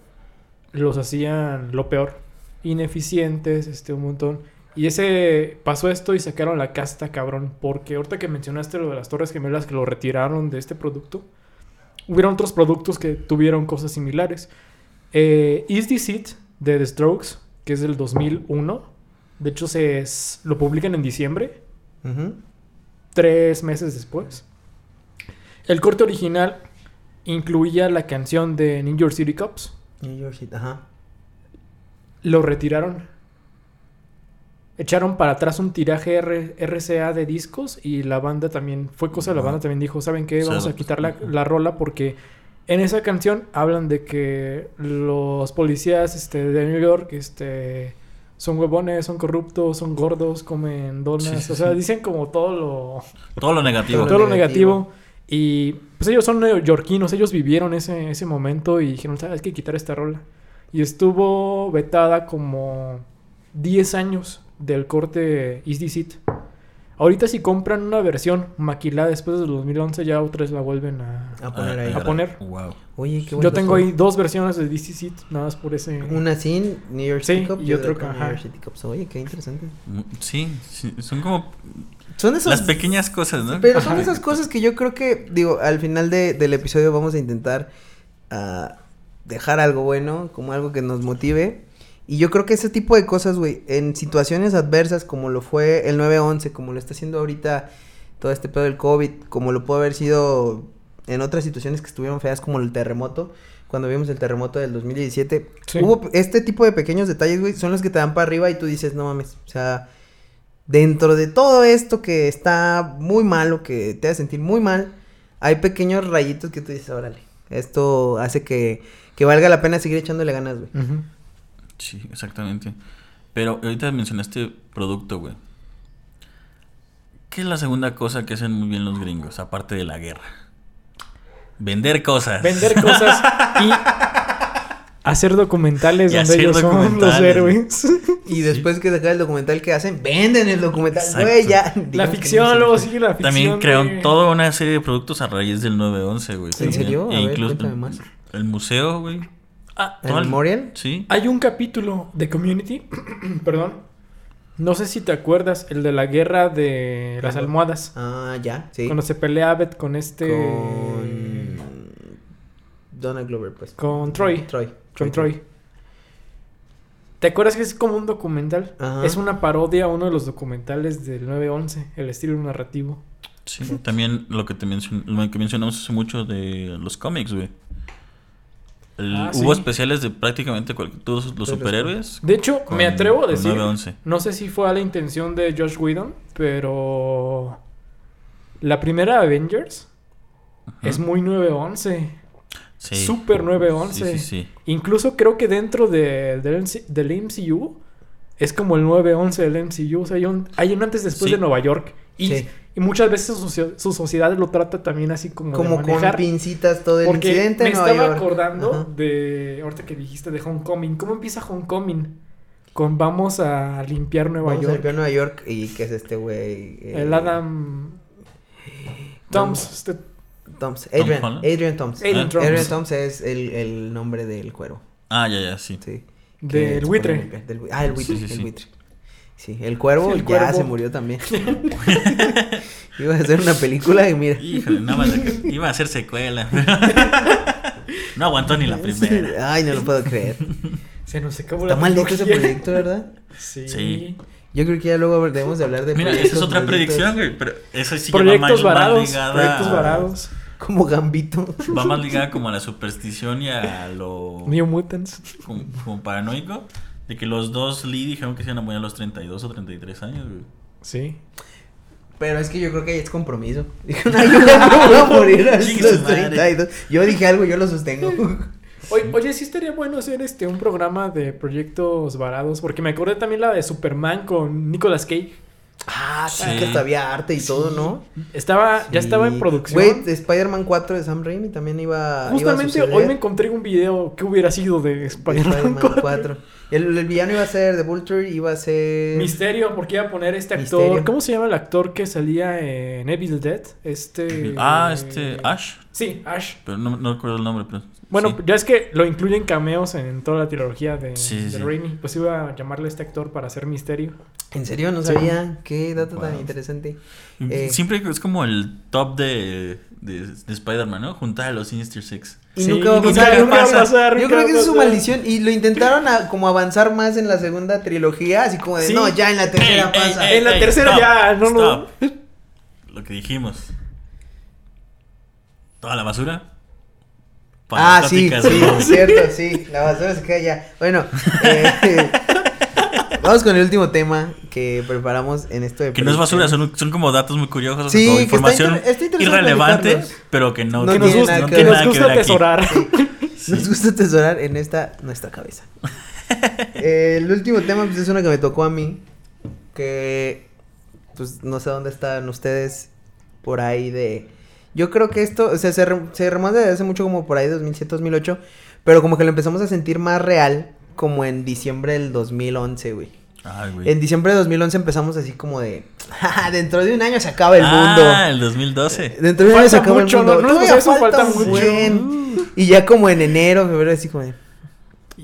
Speaker 2: los hacían lo peor, ineficientes, este, un montón. Y ese pasó esto y sacaron la casta, cabrón. Porque ahorita que mencionaste lo de las Torres Gemelas que lo retiraron de este producto, hubieron otros productos que tuvieron cosas similares. Is This It de The Strokes, que es del 2001. De hecho, se es- lo publican en diciembre, tres meses después. El corte original incluía la canción de New York City Cops.
Speaker 1: New York City, ajá.
Speaker 2: Lo retiraron. Echaron para atrás un tiraje R- RCA de discos y la banda también, fue cosa de la banda también dijo, ¿saben qué? Vamos a quitar la, la rola porque en esa canción hablan de que los policías este, de New York este, son huevones, son corruptos, son gordos, comen donas,
Speaker 3: Sí, sí,
Speaker 2: o sea,
Speaker 3: sí.
Speaker 2: dicen como todo lo,
Speaker 3: Todo lo negativo.
Speaker 2: todo lo
Speaker 1: negativo.
Speaker 2: negativo. Y pues ellos son neoyorquinos, ellos vivieron ese, ese momento y dijeron, ¿sabes? Hay que quitar esta rola. Y estuvo vetada como 10 años del corte Is This It. Ahorita si compran una versión maquilada después del 2011 ya otras la vuelven a...
Speaker 1: A poner ahí.
Speaker 2: A poner.
Speaker 3: Wow.
Speaker 1: Oye, qué bueno.
Speaker 2: Yo tengo ahí dos versiones de This It, nada más por ese...
Speaker 1: Una sin New York
Speaker 2: Sí,
Speaker 1: City Cup
Speaker 2: y otro
Speaker 1: otra con
Speaker 2: que-
Speaker 1: New York
Speaker 2: ajá.
Speaker 1: City Cups. Oye, qué interesante.
Speaker 3: Mm, Sí, sí, son como
Speaker 1: Son esas...
Speaker 3: las pequeñas cosas, ¿no?
Speaker 1: Pero son
Speaker 2: Ajá.
Speaker 1: esas cosas que yo creo que, digo, al final de- del episodio vamos a intentar ah, dejar algo bueno, como algo que nos motive. Y yo creo que ese tipo de cosas, güey, en situaciones adversas como lo fue el 9-11, como lo está haciendo ahorita todo este pedo del COVID, como lo pudo haber sido en otras situaciones que estuvieron feas como el terremoto, cuando vimos el terremoto del 2017.
Speaker 2: Sí.
Speaker 1: Hubo este tipo de pequeños detalles, güey, son los que te dan para arriba y tú dices, no mames, o sea, dentro de todo esto que está muy malo, que te hace sentir muy mal, hay pequeños rayitos que tú dices, órale, esto hace que, que valga la pena seguir echándole ganas, güey.
Speaker 2: Ujú.
Speaker 3: Sí, exactamente. Pero ahorita mencionaste producto, güey. ¿Qué es la segunda cosa que hacen muy bien los gringos, aparte de la guerra? Vender cosas.
Speaker 2: Vender cosas y hacer documentales
Speaker 3: Y
Speaker 2: donde
Speaker 3: hacer
Speaker 2: ellos son los
Speaker 3: documentales.
Speaker 2: héroes.
Speaker 1: Y después que saca el documental que hacen, venden el documental, güey, ya.
Speaker 2: La ficción,
Speaker 1: no
Speaker 2: luego sigue la ficción.
Speaker 3: También crearon toda una serie de productos a raíz del 911, güey.
Speaker 1: ¿En
Speaker 3: también.
Speaker 1: serio? A
Speaker 3: E
Speaker 1: ver,
Speaker 3: incluso
Speaker 1: cuéntame más.
Speaker 3: el museo, güey.
Speaker 2: Ah,
Speaker 1: ¿El
Speaker 3: todo el-
Speaker 1: Memorial?
Speaker 3: Sí.
Speaker 2: Hay un capítulo de Community, perdón. No sé si te acuerdas, el de la guerra de las almohadas.
Speaker 1: Ah, ya, sí.
Speaker 2: Cuando se pelea Abed con este.
Speaker 1: Con... Donald Glover, pues.
Speaker 2: Con Troy.
Speaker 1: Troy.
Speaker 2: Con Troy. ¿Te acuerdas que es como un documental?
Speaker 1: Ajá.
Speaker 2: Es una parodia a uno de los documentales del 911, el estilo narrativo.
Speaker 3: Sí, también lo que te mencion- lo que mencionamos hace mucho de los cómics, güey. El-
Speaker 2: Ah,
Speaker 3: hubo
Speaker 2: sí.
Speaker 3: especiales de prácticamente todos los superhéroes.
Speaker 2: De hecho,
Speaker 3: Con-
Speaker 2: me atrevo a decir.
Speaker 3: 911.
Speaker 2: No sé si fue a la intención de Josh Whedon, pero. La primera Avengers es muy 911.
Speaker 3: Sí.
Speaker 2: Super 911.
Speaker 3: Sí, sí.
Speaker 2: Incluso creo que dentro de, del, MC del MCU es como el 911 del MCU. O sea, hay un, hay un antes después de Nueva York. Y,
Speaker 1: Sí.
Speaker 2: Y muchas veces su, su sociedad lo trata también así como, de
Speaker 1: Como con
Speaker 2: manejar.
Speaker 1: pincitas todo el
Speaker 2: Porque
Speaker 1: incidente
Speaker 2: me
Speaker 1: Nueva
Speaker 2: estaba
Speaker 1: York.
Speaker 2: acordando
Speaker 1: Ajá.
Speaker 2: de ahorita que dijiste de Homecoming. ¿Cómo empieza Homecoming? Con vamos a limpiar Nueva
Speaker 1: Vamos a
Speaker 2: York.
Speaker 1: limpiar Nueva York y que es este güey. eh,
Speaker 2: El Adam Toms. este-
Speaker 1: Toms.
Speaker 3: Tom
Speaker 1: Adrian.
Speaker 3: Holland.
Speaker 1: Adrian Toms.
Speaker 2: Adrian
Speaker 3: Ah.
Speaker 2: Toms.
Speaker 1: Adrian Toms es el, el nombre del cuero.
Speaker 3: Ah, ya, ya, sí.
Speaker 1: Sí.
Speaker 2: Del
Speaker 1: a
Speaker 2: buitre.
Speaker 1: del ah, el buitre.
Speaker 3: Sí, sí,
Speaker 1: el buitre. Sí, el cuervo
Speaker 2: El
Speaker 1: ya
Speaker 2: cuervo.
Speaker 1: se murió también. Iba a hacer una película y mira.
Speaker 3: Híjole, iba a hacer secuela. no aguantó ni la primera.
Speaker 1: Ay, no lo puedo creer.
Speaker 2: Se nos acabó
Speaker 1: Está
Speaker 2: la
Speaker 1: maldito ese proyecto, ¿verdad?
Speaker 2: Sí.
Speaker 3: Sí.
Speaker 1: Yo creo que ya luego debemos de hablar de
Speaker 3: Mira, esa es
Speaker 1: proyectos
Speaker 3: otra
Speaker 1: malditos
Speaker 3: predicción, güey. Pero esa sí va
Speaker 2: Proyectos
Speaker 3: más, más
Speaker 2: varados.
Speaker 3: ligada.
Speaker 2: Proyectos varados.
Speaker 1: Como Gambito.
Speaker 3: Va más ligada como a la superstición y a lo.
Speaker 2: New Mutants.
Speaker 3: como, como paranoico. De que los dos Lee dijeron que se iban a morir a los 32 o 33 años, güey.
Speaker 2: Sí.
Speaker 1: Pero es que yo creo que ahí es compromiso. Dijo, no, yo no voy a morir a
Speaker 3: Chingue
Speaker 1: los
Speaker 3: su madre.
Speaker 1: 32. Yo dije algo, yo lo sostengo.
Speaker 2: Oye, oye, sí estaría bueno hacer este un programa de proyectos varados. Porque me acordé también la de Superman con Nicolas Cage.
Speaker 1: Ah, sí.
Speaker 3: Sí.
Speaker 1: que hasta había arte y todo, ¿no?
Speaker 2: Estaba, ya estaba en producción.
Speaker 1: Güey, de Spider-Man 4 de Sam Raimi también iba.
Speaker 2: Justamente
Speaker 1: iba a
Speaker 2: hoy me encontré un video que hubiera sido de
Speaker 1: de
Speaker 2: Spider-Man
Speaker 1: Spider-Man
Speaker 2: 4.
Speaker 1: 4. El, el villano iba a ser de Vulture, iba a ser.
Speaker 2: Misterio, porque iba a poner este actor.
Speaker 1: Misterio.
Speaker 2: ¿Cómo se llama el actor que salía en Evil Dead? Este.
Speaker 3: Ah, este. Ash.
Speaker 2: Sí, Ash.
Speaker 3: Pero no, no recuerdo el nombre, pero.
Speaker 2: Bueno,
Speaker 3: sí.
Speaker 2: ya es que lo incluyen cameos en toda la trilogía de,
Speaker 3: Sí,
Speaker 2: de
Speaker 3: sí.
Speaker 2: Raimi. Pues iba a llamarle a este actor para hacer misterio.
Speaker 1: En serio, no
Speaker 2: Sí.
Speaker 1: sabía. Qué dato tan interesante. Eh,
Speaker 3: Siempre es como el top de, de, de Spider-Man, ¿no? Juntar a los Sinister Six.
Speaker 1: Y
Speaker 2: Sí,
Speaker 1: nunca va a pasar. nunca va a
Speaker 3: pasar,
Speaker 1: pasar. Yo creo que es su maldición. Y lo intentaron a, como avanzar más en la segunda trilogía. Así como de,
Speaker 2: Sí.
Speaker 1: no, ya en la tercera
Speaker 3: Ey,
Speaker 1: pasa.
Speaker 3: ey,
Speaker 2: En la
Speaker 3: ey,
Speaker 2: tercera
Speaker 3: stop,
Speaker 2: ya, no, no.
Speaker 3: stop. Lo que dijimos. Toda la basura. Para
Speaker 1: Ah, sí, sí, cierto, sí. La basura se queda ya. Bueno, eh, vamos con el último tema que preparamos en esto de
Speaker 3: Que no es basura, son, son como datos muy curiosos,
Speaker 1: Sí,
Speaker 3: como
Speaker 1: que está
Speaker 3: información
Speaker 1: inter- está
Speaker 3: irrelevante, pero que no,
Speaker 1: No
Speaker 2: que nos, gusta,
Speaker 1: nada
Speaker 3: no
Speaker 1: que
Speaker 2: que nos
Speaker 3: nada que
Speaker 2: gusta
Speaker 3: ver aquí.
Speaker 2: atesorar.
Speaker 1: Nos gusta atesorar en esta nuestra cabeza. Eh, el último tema pues, es uno que me tocó a mí. Que pues no sé dónde están ustedes por ahí de... Yo creo que esto, o sea, se, re- se remonta desde hace mucho como por ahí 2007, 2008. Pero como que lo empezamos a sentir más real como en diciembre del 2011, güey.
Speaker 3: Ay, güey.
Speaker 1: En diciembre de 2011 empezamos así como de... "Ja, Dentro de un año se acaba el
Speaker 3: Ah,
Speaker 1: mundo.
Speaker 3: el 2012.
Speaker 1: Dentro de un año se acaba
Speaker 2: mucho,
Speaker 1: el mundo.
Speaker 2: ¿no? No
Speaker 1: Todavía
Speaker 2: pasa eso,
Speaker 1: falta
Speaker 2: mucho.
Speaker 1: buen. Y ya como en enero, febrero, así como de...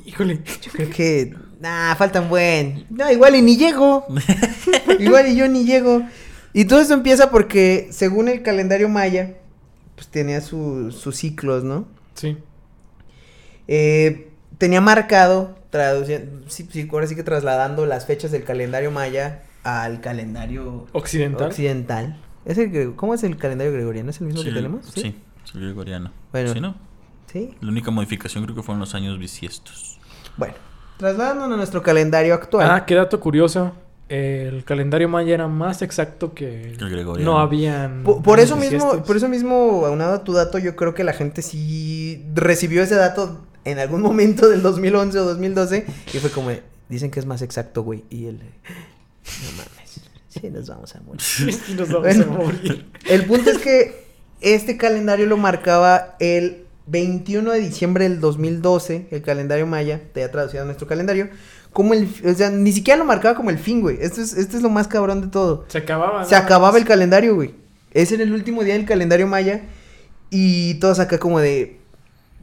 Speaker 2: Híjole.
Speaker 1: Yo creo que. Nah, faltan buen. No, igual y ni llego. igual y yo ni llego. Y todo esto empieza porque, según el calendario maya, pues tenía su- sus ciclos, ¿no?
Speaker 2: Sí.
Speaker 1: Eh, tenía marcado, traduciendo, sí, sí, ahora sí que trasladando las fechas del calendario maya al calendario
Speaker 2: Occidental.
Speaker 1: occidental. ¿Es el ¿Cómo es el calendario gregoriano? ¿Es el mismo
Speaker 3: Sí,
Speaker 1: que tenemos?
Speaker 3: Sí, sí, el gregoriano.
Speaker 1: Bueno.
Speaker 3: ¿Sí, no?
Speaker 1: Sí.
Speaker 3: La única modificación creo que fueron los años bisiestos.
Speaker 1: Bueno, trasladándonos a nuestro calendario actual.
Speaker 2: Ah, qué dato curioso. El calendario maya era más exacto que
Speaker 3: El gregoriano.
Speaker 2: no habían.
Speaker 1: Por, por eso mismo, por eso mismo, aunado a tu dato, yo creo que la gente sí recibió ese dato en algún momento del 2011 o 2012 y fue como, dicen que es más exacto, güey. Y él, no mames, sí nos vamos a morir.
Speaker 2: Sí, nos vamos
Speaker 1: Bueno.
Speaker 2: a morir.
Speaker 1: El punto es que este calendario lo marcaba el 21 de diciembre del 2012, el calendario maya, te ha traducido a nuestro calendario, como el, o sea, ni siquiera lo marcaba como el fin, güey. Esto es, esto es lo más cabrón de todo.
Speaker 2: Se acababa.
Speaker 1: Se acababa el calendario, güey. Ese era el último día del calendario maya. Y todos acá como de...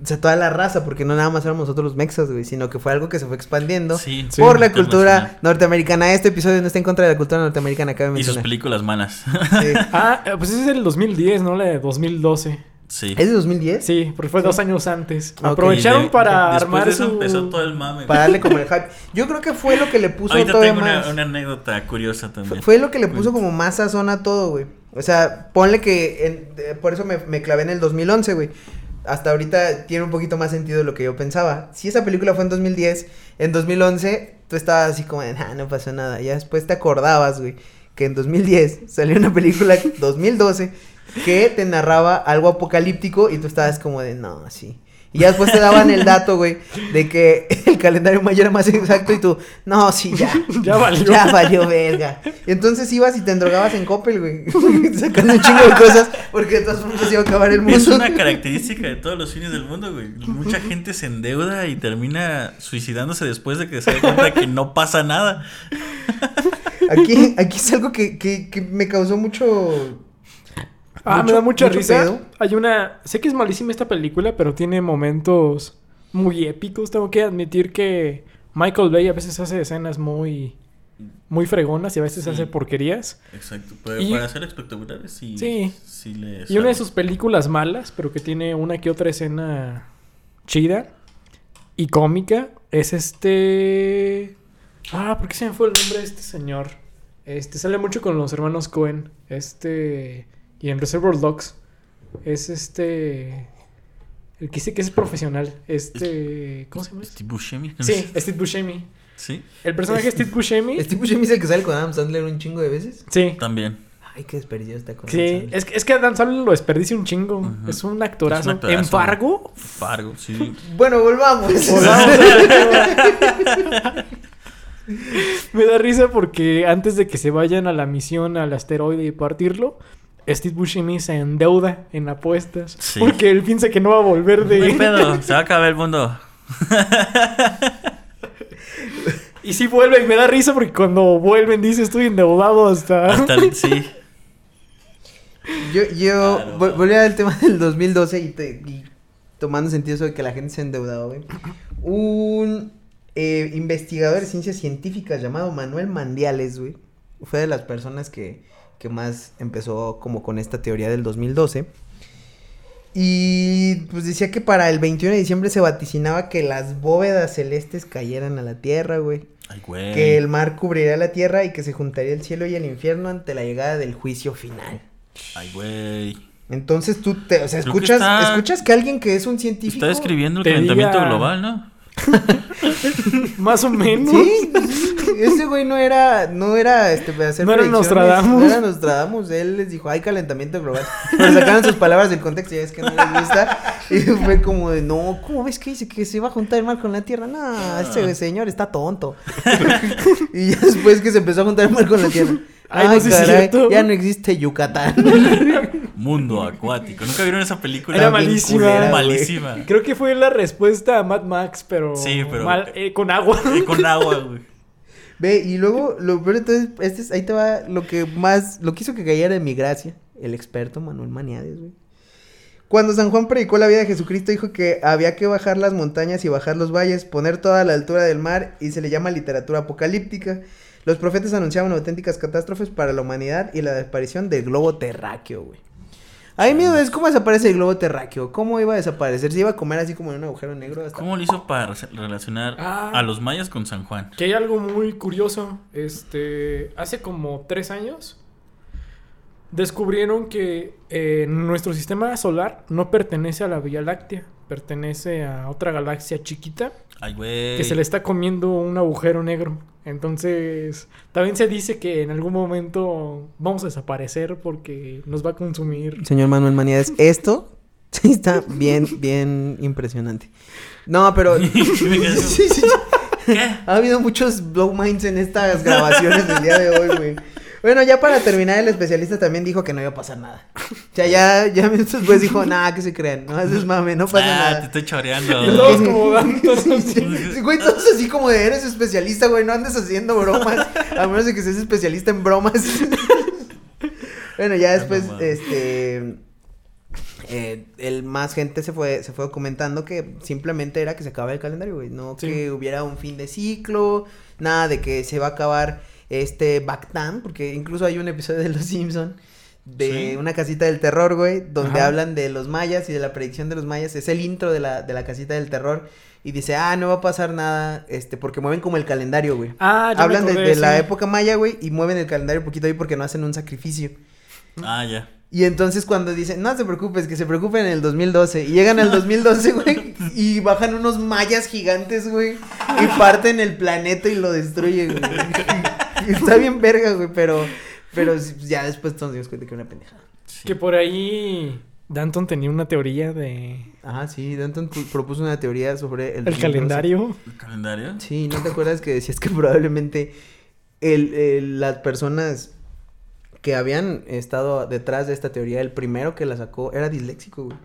Speaker 1: O sea, toda la raza, porque no nada más éramos nosotros los mexas, güey, sino que fue algo que se fue expandiendo
Speaker 3: Sí,
Speaker 2: Sí,
Speaker 1: por la cultura norteamericana. Este episodio no está en contra de la cultura norteamericana, cabe
Speaker 3: Y sus películas malas.
Speaker 1: Sí.
Speaker 2: Ah, eh, pues ese es el 2010, no la de 2012.
Speaker 3: Sí.
Speaker 1: ¿Es de 2010?
Speaker 2: Sí, porque fue dos años antes. Aprovecharon
Speaker 3: de-
Speaker 2: para
Speaker 3: después
Speaker 2: armar
Speaker 3: de eso
Speaker 2: su.
Speaker 3: empezó todo el mame.
Speaker 1: Para darle como el hype. Yo creo que fue lo que le puso
Speaker 3: Ahorita
Speaker 1: todavía
Speaker 3: tengo
Speaker 1: más...
Speaker 3: una, una anécdota curiosa también.
Speaker 1: Fue, fue lo que le puso como más sazón a todo, güey. O sea, ponle que... en- eh, por eso me, me clavé en el 2011, güey. Hasta ahorita tiene un poquito más sentido de lo que yo pensaba. Si esa película fue en 2010, en 2011 tú estabas así como de, ah, no pasó nada. Ya después te acordabas, güey, que en 2010 salió una película, 2012, que te narraba algo apocalíptico y tú estabas como de, no, sí. Y ya después te daban el dato, güey, de que el calendario maya era más exacto y tú, no, sí, ya.
Speaker 2: Ya valió.
Speaker 1: Ya valió verga. Y entonces ibas y te endrogabas en Coppel, güey. Sacando un chingo de cosas porque de todas formas se iba a acabar el mundo.
Speaker 3: Es una característica de todos los fines del mundo, güey. Mucha gente se endeuda y termina suicidándose después de que se da cuenta que no pasa nada.
Speaker 1: Aquí, aquí es algo que, que, que me causó mucho...
Speaker 2: Ah, me da mucha risa.
Speaker 1: pedo.
Speaker 2: Hay una. Sé que es malísima esta película, pero tiene momentos muy épicos. Tengo que admitir que Michael Bay a veces hace escenas muy. Muy fregonas y a veces
Speaker 3: Sí.
Speaker 2: hace porquerías.
Speaker 3: Exacto. Pero
Speaker 2: Y-
Speaker 3: para ser espectaculares, sí.
Speaker 2: Sí.
Speaker 3: sí le
Speaker 2: Y una de sus películas malas, pero que tiene una que otra escena chida y cómica, es este. Ah, ¿por qué se me fue el nombre de este señor? Este sale mucho con los hermanos Cohen. Este. Y en Reservoir Dogs. Es este. El que dice que es profesional. Este. ¿Cómo se llama?
Speaker 3: Steve Buscemi.
Speaker 2: Sí, Steve Buscemi.
Speaker 3: Sí,
Speaker 2: El personaje de Steve Buscemi.
Speaker 1: Steve Buscemi es el que sale con Adam Sandler un chingo de veces.
Speaker 2: Sí.
Speaker 3: también.
Speaker 1: Ay, qué desperdicio está con Adam
Speaker 2: Sí, es, que- es que Adam Sandler lo desperdicia un chingo. Es un actorazo.
Speaker 3: Es un actorazo.
Speaker 2: En Fargo,
Speaker 3: Fargo, sí.
Speaker 1: Bueno, volvamos.
Speaker 2: Me da risa porque antes de que se vayan a la misión al asteroide y partirlo, Steve Buscemi se endeuda en apuestas.
Speaker 3: Sí.
Speaker 2: Porque él piensa que no va a volver
Speaker 3: No
Speaker 2: de...
Speaker 3: pedo, se va a acabar el mundo.
Speaker 2: y sí vuelve y me da risa porque cuando vuelven dice estoy endeudado hasta...
Speaker 3: Hasta el, sí.
Speaker 1: Yo, yo
Speaker 3: Claro.
Speaker 1: vol- volví al tema del 2012 y, te- y tomando sentido eso de que la gente se endeudaba, güey. Un eh, investigador de ciencias científicas llamado Manuel Mandiales, güey, fue de las personas que, que más empezó como con esta teoría del 2012. Y pues decía que para el 21 de diciembre se vaticinaba que las bóvedas celestes cayeran a la tierra, güey.
Speaker 3: Ay, güey.
Speaker 1: Que el mar cubriría la tierra y que se juntaría el cielo y el infierno ante la llegada del juicio final.
Speaker 3: Ay, güey.
Speaker 1: Entonces tú te, o sea,
Speaker 3: Creo que
Speaker 1: escuchas,
Speaker 3: está-
Speaker 1: escuchas que alguien que es un científico.
Speaker 3: Está describiendo el calentamiento
Speaker 2: diga-
Speaker 3: global, ¿no?
Speaker 2: Más o menos.
Speaker 1: Sí, ese güey no era, no era, este, para hacer
Speaker 2: No era Nostradamus.
Speaker 1: No era Nostradamus, él les dijo, hay calentamiento global. Pero sacaron sus palabras del contexto, ya es que no les gusta. Y fue como de, no, ¿cómo ves que dice que se va a juntar el mar con la tierra? No, ese señor está tonto. y ya después que se empezó a juntar el mar con la tierra.
Speaker 2: Ay, no, sí es cierto.
Speaker 1: ya no existe Yucatán.
Speaker 3: Mundo acuático. ¿Nunca vieron esa película?
Speaker 2: Era malísima.
Speaker 1: culera.
Speaker 3: Malísima.
Speaker 2: Creo que fue la respuesta a Mad Max, pero,
Speaker 3: Sí, pero-
Speaker 2: mal, eh, con agua.
Speaker 3: Eh, con agua, güey.
Speaker 1: Ve, y luego, lo peor entonces, este es, ahí te va lo que más, lo que hizo que cayera en mi gracia, el experto Manuel Maniades, güey. Cuando San Juan predicó la vida de Jesucristo, dijo que había que bajar las montañas y bajar los valles, poner toda la altura del mar, y se le llama literatura apocalíptica. Los profetas anunciaban auténticas catástrofes para la humanidad y la desaparición del globo terráqueo, güey. A mí mi duda es cómo desaparece el globo terráqueo, cómo iba a desaparecer, se iba a comer así como en un agujero negro hasta...
Speaker 3: ¿Cómo lo hizo para re- relacionar
Speaker 2: Ah.
Speaker 3: a los mayas con San Juan?
Speaker 2: Que hay algo muy curioso. Este, hace como tres años descubrieron que eh, nuestro sistema solar no pertenece a la Vía Láctea, pertenece a otra galaxia chiquita
Speaker 3: Ay, güey.
Speaker 2: que se le está comiendo un agujero negro. Entonces, también se dice que en algún momento vamos a desaparecer porque nos va a consumir.
Speaker 1: Señor Manuel Maniades, esto sí está bien, bien impresionante. No, pero... Ha habido muchos blow minds en estas grabaciones del día de hoy, güey. Bueno, ya para terminar, el especialista también dijo que no iba a pasar nada. O sea, ya, ya después dijo, nada, que se crean, no haces mame, no pasa
Speaker 3: Ah, te
Speaker 1: nada.
Speaker 3: estoy choreando.
Speaker 2: Todos como datos
Speaker 1: Sí,
Speaker 2: así.
Speaker 1: sí, güey, todos así como de eres especialista, güey, no andes haciendo bromas, a menos de que seas especialista en bromas. bueno, ya después,
Speaker 3: no mames.
Speaker 1: este, eh, el más gente se fue, se fue comentando que simplemente era que se acababa el calendario, güey, no
Speaker 2: Sí.
Speaker 1: que hubiera un fin de ciclo, nada de que se va a acabar este Bactan, porque incluso hay un episodio de Los Simpson de
Speaker 3: Sí.
Speaker 1: una casita del terror, güey, donde
Speaker 2: Ajá.
Speaker 1: hablan de los mayas y de la predicción de los mayas, es el intro de la, de la casita del terror y dice, ah, no va a pasar nada, este, porque mueven como el calendario, güey.
Speaker 2: Ah, ya
Speaker 1: Hablan de,
Speaker 2: acordé,
Speaker 1: de la
Speaker 2: sí.
Speaker 1: época maya, güey, y mueven el calendario un poquito ahí porque no hacen un sacrificio.
Speaker 3: Ah, ya.
Speaker 1: Y entonces cuando dicen, no te preocupes, que se preocupen en el 2012. Y llegan al 2012, güey, y bajan unos mayas gigantes, güey, y parten el planeta y lo destruyen, güey. Está bien verga, güey, pero, pero ya después nos dimos cuenta que era una pendejada.
Speaker 3: Sí.
Speaker 2: Que por ahí Danton tenía una teoría de
Speaker 1: Ajá, sí, Danton pu- propuso una teoría sobre el,
Speaker 2: el
Speaker 1: 2012.
Speaker 2: calendario.
Speaker 3: ¿El calendario?
Speaker 1: Sí, ¿no te acuerdas que decías que probablemente el, el- las personas que habían estado detrás de esta teoría, el primero que la sacó era disléxico, güey.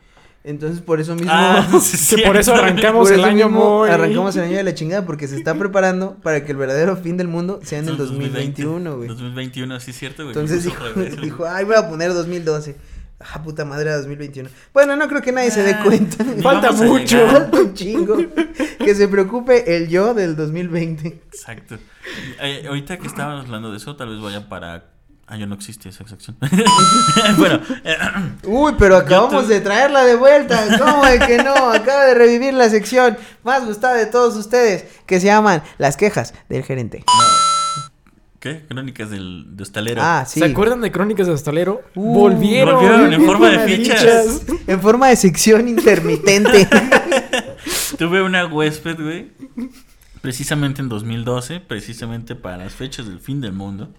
Speaker 1: Entonces, por eso mismo...
Speaker 3: Ah, sí,
Speaker 2: Que por eso arrancamos
Speaker 1: por
Speaker 2: el
Speaker 1: eso
Speaker 2: año muy...
Speaker 1: Arrancamos el año de la chingada porque se está preparando para que el verdadero fin del mundo sea en el
Speaker 3: 2020.
Speaker 1: 2021, güey.
Speaker 3: 2021, sí es cierto, güey.
Speaker 1: Entonces dijo,
Speaker 3: revés,
Speaker 1: ay, voy a poner 2012. Ah, puta madre, era 2021. Bueno, no creo que nadie se dé
Speaker 3: Ah,
Speaker 1: cuenta.
Speaker 2: Falta mucho.
Speaker 1: Falta un chingo. Que se preocupe el yo del 2020.
Speaker 3: Exacto. Eh, ahorita que estábamos hablando de eso, tal vez vaya para. Ah, yo no existe esa sección. bueno, eh,
Speaker 1: Uy, pero acabamos
Speaker 3: te-
Speaker 1: de traerla de vuelta. ¿Cómo de que no? Acaba de revivir la sección más gustada de todos ustedes, que se llaman Las quejas del gerente.
Speaker 3: no. ¿Qué? Crónicas del, de hostalero.
Speaker 1: Ah, sí.
Speaker 2: ¿Se acuerdan de Crónicas de Hostalero?
Speaker 1: Uh,
Speaker 2: volvieron.
Speaker 3: volvieron en forma de fichas.
Speaker 1: En forma de sección intermitente.
Speaker 3: Tuve una huésped, güey. Precisamente en 2012, precisamente para las fechas del fin del mundo.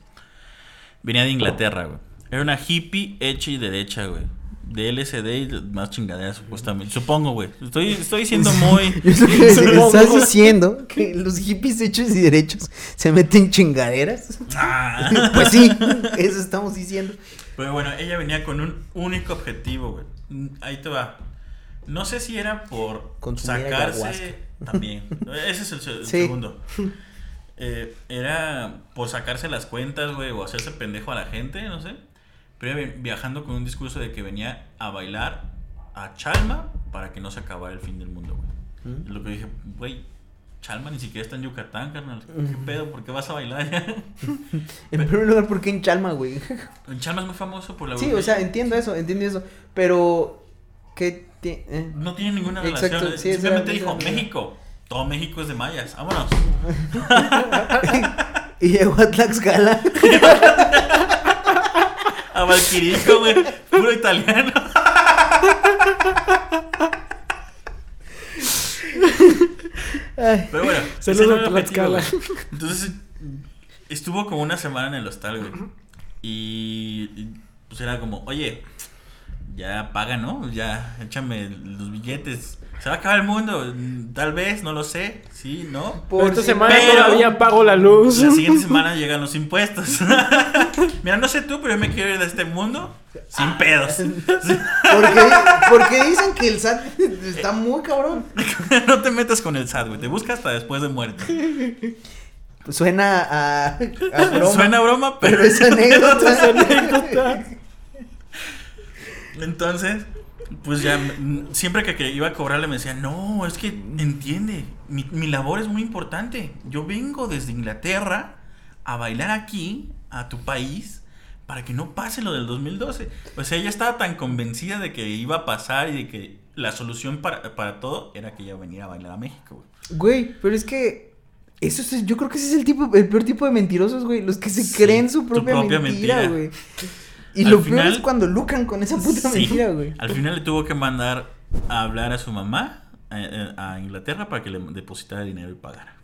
Speaker 3: Venía de Inglaterra, güey. Era una hippie hecha y derecha, güey. De LSD y más chingaderas, supuestamente. Supongo, güey. Estoy, estoy siendo muy.
Speaker 1: Estás diciendo que los hippies hechos y derechos se meten chingaderas.
Speaker 3: Ah.
Speaker 1: Pues sí, eso estamos diciendo.
Speaker 3: Pero bueno, ella venía con un único objetivo, güey. Ahí te va. No sé si era por
Speaker 1: Consumir
Speaker 3: sacarse
Speaker 1: ayahuasca.
Speaker 3: también. Ese es el, el
Speaker 1: Sí.
Speaker 3: segundo. Eh, era por sacarse las cuentas, güey, o hacerse pendejo a la gente, no sé. pero iba viajando con un discurso de que venía a bailar a Chalma para que no se acabara el fin del mundo, güey.
Speaker 1: ¿Mm?
Speaker 3: Lo que dije, güey, Chalma ni siquiera está en Yucatán, carnal. ¿Qué pedo? ¿Por qué vas a bailar allá?
Speaker 1: En primer lugar, ¿por qué en Chalma, güey?
Speaker 3: Chalma es muy famoso por la
Speaker 1: Sí, o sea, entiendo eso, entiendo eso. Pero, ¿qué eh?
Speaker 3: No tiene ninguna
Speaker 1: Exacto,
Speaker 3: relación.
Speaker 1: sí, esa
Speaker 3: Simplemente dijo México. Todo México es de mayas. Vámonos.
Speaker 1: y llegó a Tlaxcala.
Speaker 3: A Valquirico, güey. Puro italiano. Pero bueno.
Speaker 2: Saludos a
Speaker 3: objetivo,
Speaker 2: Tlaxcala.
Speaker 3: Entonces, estuvo como una semana en el hostal, güey. Y, y, pues era como, oye, ya paga, ¿no? Ya, échame los billetes. Se va a acabar el mundo. Tal vez, no lo sé. Sí, ¿no?
Speaker 2: Por esta semana
Speaker 3: pero-
Speaker 2: todavía pago la luz.
Speaker 3: La siguiente semana llegan los impuestos. Mira, no sé tú, pero yo me quiero ir de este mundo sin pedos.
Speaker 1: Porque, porque dicen que el SAT está muy cabrón.
Speaker 3: no te metas con el SAT, güey. Te busca hasta después de muerte.
Speaker 1: Suena a, a broma,
Speaker 3: Suena broma, pero,
Speaker 1: pero es anécdota.
Speaker 2: Es anécdota.
Speaker 3: Entonces, pues ya, mm, siempre que, que iba a cobrarle me decía, no, es que entiende, mi, mi labor es muy importante. Yo vengo desde Inglaterra a bailar aquí, a tu país, para que no pase lo del 2012. O sea, ella estaba tan convencida de que iba a pasar y de que la solución para, para todo era que ella viniera a bailar a México, güey.
Speaker 1: Güey, pero es que eso es, yo creo que ese es el tipo, el peor tipo de mentirosos, güey, los que se
Speaker 3: Sí,
Speaker 1: creen su propia,
Speaker 3: propia
Speaker 1: mentira,
Speaker 3: mentira.
Speaker 1: güey. Y
Speaker 3: Al
Speaker 1: lo peor
Speaker 3: final-
Speaker 1: es cuando lucran con esa puta
Speaker 3: Sí.
Speaker 1: mentira, güey.
Speaker 3: Al final le tuvo que mandar a hablar a su mamá eh, eh, a, Inglaterra para que le depositara dinero y pagara.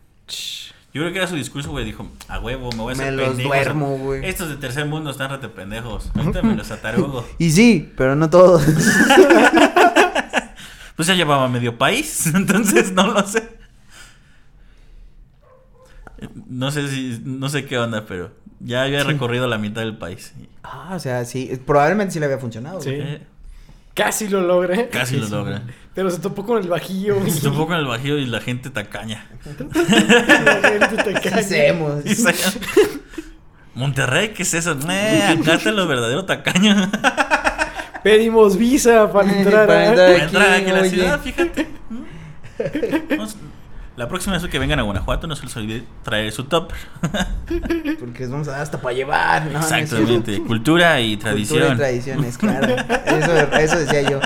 Speaker 3: Yo creo que era su discurso, güey. Dijo, a huevo, me voy a
Speaker 1: Me
Speaker 3: hacer
Speaker 1: los
Speaker 3: pendejo.
Speaker 1: duermo, güey.
Speaker 3: Estos de tercer mundo están rete pendejos. Ahorita me los atarugo.
Speaker 1: Y sí, pero no todos.
Speaker 3: Pues ya llevaba medio país, entonces no lo sé. No sé si, no sé qué onda, pero ya había recorrido la mitad del país.
Speaker 1: ah, o sea, sí, probablemente sí le había funcionado.
Speaker 2: Sí.
Speaker 1: güey.
Speaker 2: Casi lo logré.
Speaker 3: casi lo logra.
Speaker 2: Pero se topó con el bajillo. güey.
Speaker 3: Se topó con el bajío y la gente tacaña.
Speaker 2: La gente te
Speaker 1: ¿Qué
Speaker 2: cae.
Speaker 1: hacemos?
Speaker 3: Monterrey, ¿qué es eso? Eh, acá está lo verdadero tacaño.
Speaker 2: Pedimos visa para entrar.
Speaker 1: Para
Speaker 2: ¿eh?
Speaker 1: entrar.
Speaker 3: Para
Speaker 1: aquí,
Speaker 3: entrar aquí a la ciudad, fíjate. La próxima vez que vengan a Guanajuato, no se les olvide traer su top.
Speaker 1: Porque les vamos a dar hasta para llevar, ¿no?
Speaker 3: Exactamente. Cultura y
Speaker 1: Cultura
Speaker 3: tradición.
Speaker 1: y tradiciones, claro. Eso, eso decía yo.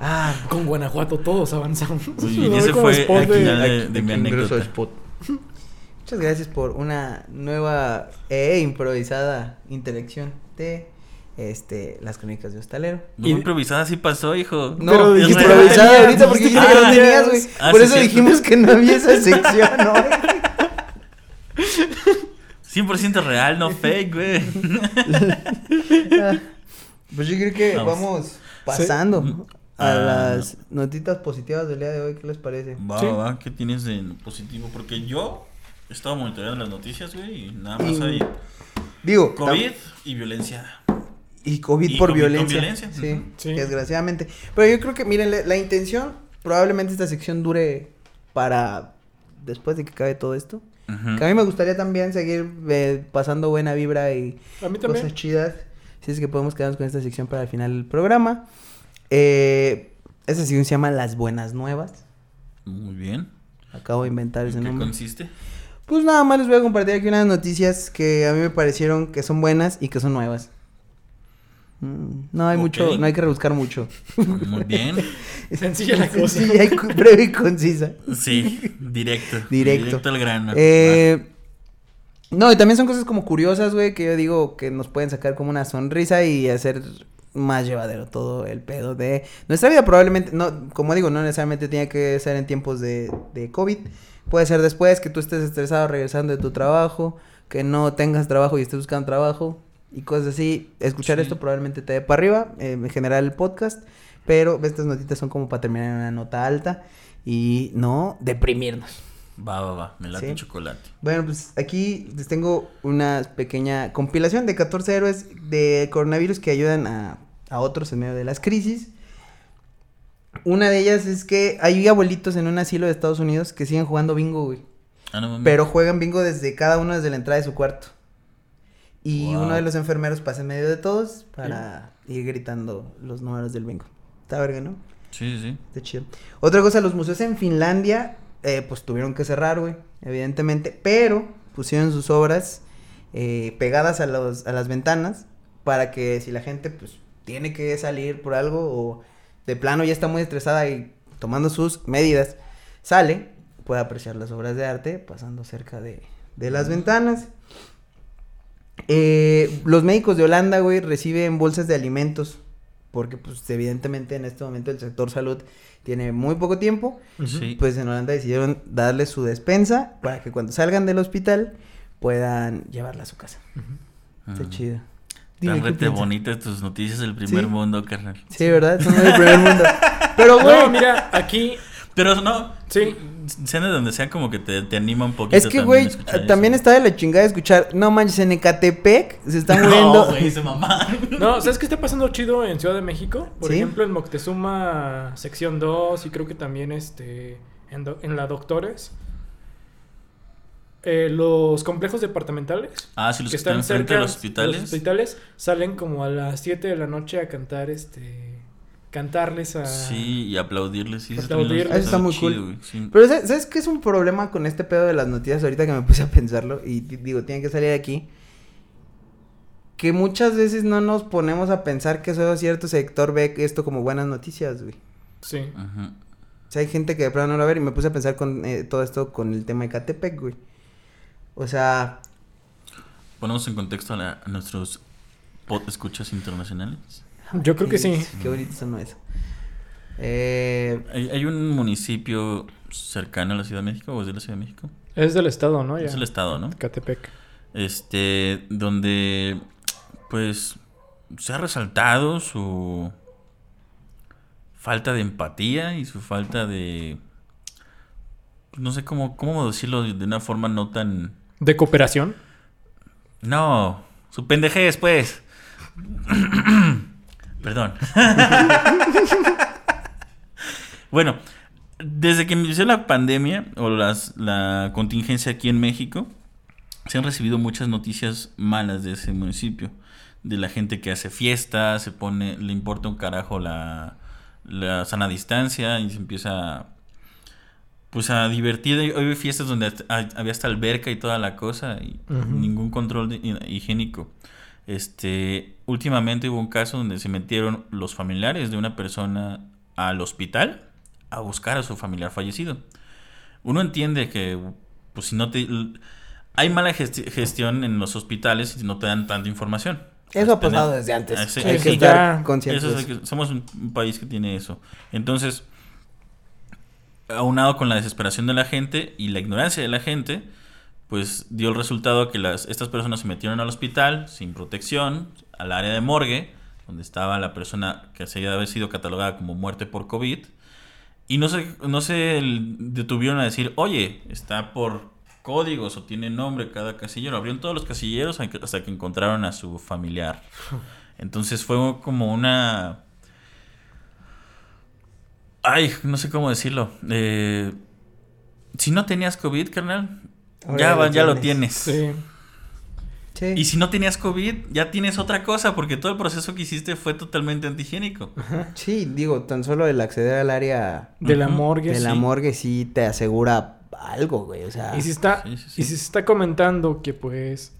Speaker 1: Ah,
Speaker 2: Con Guanajuato todos avanzamos.
Speaker 3: Muy bien,
Speaker 2: ¿No
Speaker 3: ese
Speaker 2: ve cómo
Speaker 3: fue el
Speaker 2: de-
Speaker 3: final de, mi anécdota.
Speaker 1: spot. Muchas gracias por una nueva e improvisada interacción de este las crónicas de Hostalero.
Speaker 3: No,
Speaker 2: Y-
Speaker 3: improvisada sí pasó, hijo.
Speaker 1: No,
Speaker 2: Pero dijiste
Speaker 1: improvisada
Speaker 2: tenías,
Speaker 1: ahorita porque
Speaker 2: dijiste
Speaker 1: que no
Speaker 2: que
Speaker 1: tenías, güey.
Speaker 3: Ah,
Speaker 1: Por
Speaker 3: sí,
Speaker 1: eso dijimos que no había esa sección, ¿no?
Speaker 3: 100% real, no fake, güey.
Speaker 1: Ah, Pues yo creo que
Speaker 3: Vamos.
Speaker 1: vamos pasando a
Speaker 3: Ah.
Speaker 1: las notitas positivas del día de hoy. ¿Qué les parece?
Speaker 3: Va,
Speaker 2: Sí.
Speaker 3: va, ¿qué tienes de positivo? Porque yo he estado monitoreando las noticias, güey, y nada más
Speaker 1: Y-
Speaker 3: hay
Speaker 1: Digo,
Speaker 3: COVID y violencia.
Speaker 1: Y COVID
Speaker 3: Y
Speaker 1: por
Speaker 3: COVID con
Speaker 1: violencia.
Speaker 3: violencia,
Speaker 1: Sí.
Speaker 2: Sí.
Speaker 1: desgraciadamente. Pero yo creo que, miren, la, la intención, probablemente esta sección dure para después de que acabe todo esto.
Speaker 3: Ujú.
Speaker 1: Que a mí me gustaría también seguir eh, pasando buena vibra y
Speaker 2: A mí también.
Speaker 1: cosas chidas. Si es que podemos quedarnos con esta sección para el final del programa. Eh, esta sección se llama Las Buenas Nuevas.
Speaker 3: Muy bien.
Speaker 1: Acabo de inventar ese
Speaker 3: ¿En qué
Speaker 1: nombre.
Speaker 3: consiste?
Speaker 1: Pues nada más les voy a compartir aquí unas noticias que a mí me parecieron que son buenas y que son nuevas. Mm, No hay mucho, no hay que rebuscar mucho.
Speaker 3: Muy bien.
Speaker 2: Sencilla la cosa.
Speaker 1: Sí, hay cu- breve y concisa.
Speaker 3: Sí, directo.
Speaker 1: Directo.
Speaker 3: al grano.
Speaker 1: Eh, no, y también son cosas como curiosas, güey, que yo digo que nos pueden sacar como una sonrisa y hacer más llevadero todo el pedo de nuestra vida. Probablemente, no, como digo, no necesariamente tiene que ser en tiempos de, de COVID. Puede ser después que tú estés estresado regresando de tu trabajo, que no tengas trabajo y estés buscando trabajo y cosas así. Escuchar
Speaker 3: Sí.
Speaker 1: esto probablemente te dé para arriba, eh, en general el podcast. Pero estas notitas son como para terminar en una nota alta y no deprimirnos.
Speaker 3: Va, va, va. Me late
Speaker 1: Sí.
Speaker 3: chocolate.
Speaker 1: Bueno, pues aquí les tengo una pequeña compilación de 14 héroes de coronavirus que ayudan a, a otros en medio de las crisis. Una de ellas es que hay abuelitos en un asilo de Estados Unidos que siguen jugando bingo, güey.
Speaker 3: Ah, no.
Speaker 1: Pero juegan bingo desde cada uno desde la entrada de su cuarto. Y
Speaker 3: Wow.
Speaker 1: uno de los enfermeros pasa en medio de todos para ir gritando los números del bingo. Está verga, ¿no?
Speaker 3: Sí, sí.
Speaker 1: Está chido. Otra cosa, los museos en Finlandia, eh, pues tuvieron que cerrar, güey, evidentemente, pero pusieron sus obras eh, pegadas a, los, a las ventanas para que si la gente, pues, tiene que salir por algo o de plano ya está muy estresada y tomando sus medidas, sale, pueda apreciar las obras de arte pasando cerca de, de las ventanas. Eh, los médicos de Holanda, güey, reciben bolsas de alimentos. Porque, pues, evidentemente en este momento el sector salud tiene muy poco tiempo.
Speaker 3: Sí.
Speaker 1: Pues en Holanda decidieron darles su despensa para que cuando salgan del hospital puedan llevarla a su casa. Está
Speaker 3: Ujú.
Speaker 1: chido. Dime,
Speaker 3: Tan
Speaker 1: ¿qué
Speaker 3: rete bonitas tus noticias del primer
Speaker 1: Sí.
Speaker 3: mundo, carnal.
Speaker 1: Sí, ¿verdad? Son del primer mundo. Pero, güey,
Speaker 2: No, mira, aquí
Speaker 3: Pero no,
Speaker 2: Sí.
Speaker 3: sea de donde sea como que te, te anima un poquito.
Speaker 1: es que, güey,
Speaker 3: escuchar
Speaker 1: también está de la chingada escuchar, no manches, en Ecatepec se están
Speaker 3: No,
Speaker 1: muriendo.
Speaker 3: güey, se mamá.
Speaker 2: No, ¿sabes qué está pasando chido en Ciudad de México? Por
Speaker 1: ¿Sí?
Speaker 2: ejemplo, en Moctezuma, sección 2, y creo que también este, en, do- en la Doctores. Eh, los complejos departamentales
Speaker 3: Ah, sí, los
Speaker 2: que
Speaker 3: que están
Speaker 2: están
Speaker 3: frente
Speaker 2: cerca
Speaker 3: a los hospitales.
Speaker 2: los hospitales salen como a las 7 de la noche a cantar, este, cantarles a...
Speaker 3: Sí, y aplaudirles. Sí, eso
Speaker 2: Aplaudirles.
Speaker 1: Eso está muy
Speaker 3: chido,
Speaker 1: cool.
Speaker 3: sí.
Speaker 1: Pero ¿sabes, ¿sabes qué es un problema con este pedo de las noticias ahorita que me puse a pensarlo? Y di- digo, tiene que salir aquí. Que muchas veces no nos ponemos a pensar que solo cierto sector ve esto como buenas noticias, güey.
Speaker 2: Sí.
Speaker 1: O sea, hay gente que de plano no lo va a ver y me puse a pensar con eh, todo esto con el tema de Catepec, güey. O sea,
Speaker 3: Ponemos en contexto a, la- a nuestros pod escuchas internacionales.
Speaker 2: Yo creo que sí.
Speaker 1: Qué bonito sonó eso. Eh,
Speaker 3: ¿Hay, hay un municipio cercano a la Ciudad de México o es de la Ciudad de México?
Speaker 2: Es del estado, ¿no? Ya.
Speaker 3: Es el estado, ¿no?
Speaker 2: Catepec.
Speaker 3: Este, donde pues se ha resaltado su falta de empatía y su falta de no sé cómo cómo decirlo de una forma no tan
Speaker 2: ¿De cooperación?
Speaker 3: no, su pendejez pues. Perdón. bueno, desde que inició la pandemia o las, la contingencia aquí en México, se han recibido muchas noticias malas de ese municipio. De la gente que hace fiestas, se pone, le importa un carajo la, la sana distancia y se empieza pues a divertir. Hoy hay fiestas donde había hasta alberca y toda la cosa y ningún control de- higiénico. Este, últimamente hubo un caso donde se metieron los familiares de una persona al hospital a buscar a su familiar fallecido. Uno entiende que, pues, si no te. Hay mala gesti- gestión en los hospitales si no te dan tanta información.
Speaker 1: eso ha
Speaker 3: Tener-
Speaker 1: pasado desde antes.
Speaker 3: Sí,
Speaker 1: hay
Speaker 3: sí,
Speaker 1: que
Speaker 2: sí,
Speaker 1: estar
Speaker 2: ya.
Speaker 1: conscientes.
Speaker 3: Eso
Speaker 1: de
Speaker 3: es
Speaker 1: eso.
Speaker 3: que somos un país que tiene eso. Entonces, aunado con la desesperación de la gente y la ignorancia de la gente, pues dio el resultado que estas personas se metieron al hospital sin protección, al área de morgue, donde estaba la persona que se había sido catalogada como muerte por COVID, y no se, no se detuvieron a decir, oye, está por códigos o tiene nombre cada casillero. Abrieron todos los casilleros hasta que- hasta que encontraron a su familiar. Entonces fue como una... Ay, no sé cómo decirlo. Eh, si no tenías COVID, carnal,
Speaker 1: Ahora
Speaker 3: ya,
Speaker 1: ya lo
Speaker 3: ya lo
Speaker 1: tienes.
Speaker 2: Sí.
Speaker 1: Sí.
Speaker 3: Y si no tenías COVID, ya tienes otra cosa, porque todo el proceso que hiciste fue totalmente antihigiénico.
Speaker 1: Sí, digo, tan solo el acceder al área
Speaker 2: De la morgue.
Speaker 1: de la
Speaker 3: sí.
Speaker 1: morgue sí te asegura algo, güey. O sea,
Speaker 2: Y si está,
Speaker 3: Sí, sí, sí.
Speaker 2: y si se está comentando que pues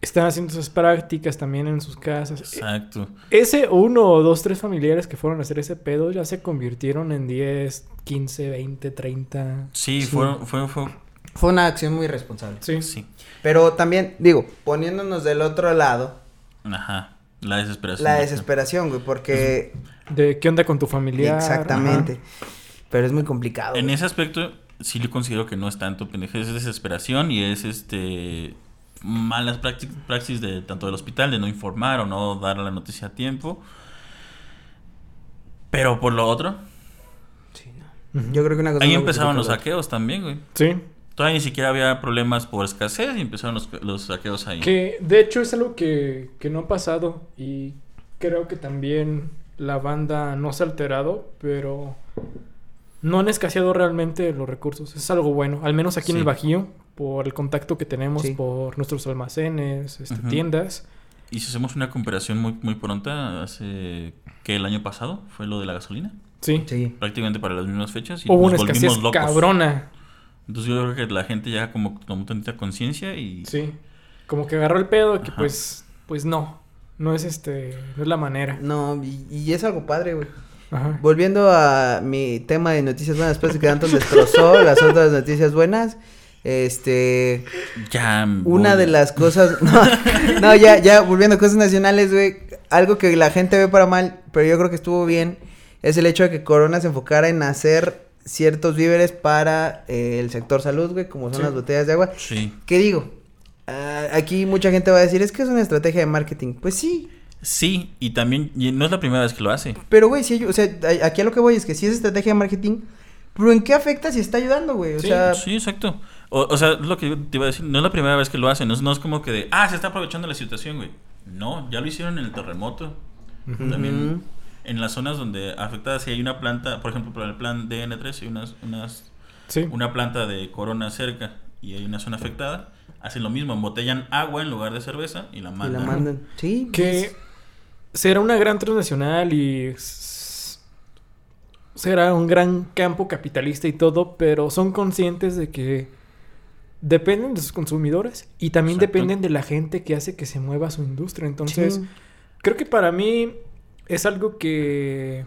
Speaker 2: están haciendo esas prácticas también en sus casas.
Speaker 3: Exacto.
Speaker 2: E- Ese uno o dos, tres familiares que fueron a hacer ese pedo ya se convirtieron en 10, 15, 20, 30.
Speaker 3: Sí,
Speaker 1: Sí.
Speaker 3: Fue, fue, fue-
Speaker 1: fue una acción muy responsable.
Speaker 2: Sí.
Speaker 3: sí.
Speaker 1: Pero también, digo, poniéndonos del otro lado,
Speaker 3: Ajá. La desesperación.
Speaker 1: la desesperación, güey, porque...
Speaker 2: De qué onda con tu familiar.
Speaker 1: Exactamente. Pero es muy complicado.
Speaker 3: En
Speaker 1: güey.
Speaker 3: ese aspecto, sí le considero que no es tanto pendejez, es desesperación y es este malas prácti- praxis de tanto del hospital de no informar o no dar la noticia a tiempo. Pero por lo otro,
Speaker 1: Sí, no. Yo creo que una cosa...
Speaker 3: ahí empezaron los saqueos también, güey.
Speaker 2: Sí.
Speaker 3: Todavía ni siquiera había problemas por escasez y empezaron los, los saqueos ahí.
Speaker 2: Que de hecho es algo que, que no ha pasado y creo que también la banda no se ha alterado, pero no han escaseado realmente los recursos. Es algo bueno, al menos aquí en el Bajío, por el contacto que tenemos,
Speaker 1: Sí.
Speaker 2: por nuestros almacenes, este, tiendas.
Speaker 3: Y si hacemos una comparación muy, muy pronta, hace que el año pasado fue lo de la gasolina,
Speaker 2: Sí.
Speaker 1: Sí.
Speaker 3: prácticamente para las mismas fechas y
Speaker 2: Hubo una
Speaker 3: nos
Speaker 2: escasez
Speaker 3: volvimos locos.
Speaker 2: cabrona.
Speaker 3: Entonces yo creo que la gente ya como tomó tantita conciencia y
Speaker 2: Sí. Como que agarró el pedo que
Speaker 3: Ajá.
Speaker 2: pues, pues no. No es este, no es la manera.
Speaker 1: No, y, y es algo padre, güey.
Speaker 2: Ajá.
Speaker 1: Volviendo a mi tema de noticias buenas, después de que Anton destrozó las otras noticias buenas, este,
Speaker 3: ya
Speaker 1: una
Speaker 3: voy-
Speaker 1: de las cosas, no, no, ya, ya, volviendo a cosas nacionales, güey, algo que la gente ve para mal, pero yo creo que estuvo bien, es el hecho de que Corona se enfocara en hacer ciertos víveres para eh, el sector salud, güey, como son
Speaker 2: Sí.
Speaker 1: las botellas de agua.
Speaker 3: Sí.
Speaker 1: ¿Qué digo? Ah, aquí mucha gente va a decir, es que es una estrategia de marketing. Pues sí,
Speaker 3: Sí, y también y no es la primera vez que lo hace.
Speaker 1: Pero, güey, si o sea, aquí a lo que voy es que si es estrategia de marketing, pero ¿en qué afecta si está ayudando, güey? O
Speaker 2: Sí,
Speaker 1: sea,
Speaker 3: Sí, exacto. O, o sea, es lo que te iba a decir, no es la primera vez que lo hacen, no es, no es como que de, ah, se está aprovechando la situación, güey. No, ya lo hicieron en el terremoto. También. En las zonas donde afectadas, si hay una planta, por ejemplo, para el plan DN3, hay unas, unas,
Speaker 2: Sí.
Speaker 3: una planta de corona cerca y hay una zona afectada, hacen lo mismo, embotellan agua en lugar de cerveza y la
Speaker 1: y
Speaker 3: mandan.
Speaker 1: la mandan. Sí.
Speaker 2: Que será una gran transnacional y será un gran campo capitalista y todo, pero son conscientes de que dependen de sus consumidores y también
Speaker 3: Exacto.
Speaker 2: dependen de la gente que hace que se mueva su industria. Entonces,
Speaker 1: Sí.
Speaker 2: creo que para mí es algo que,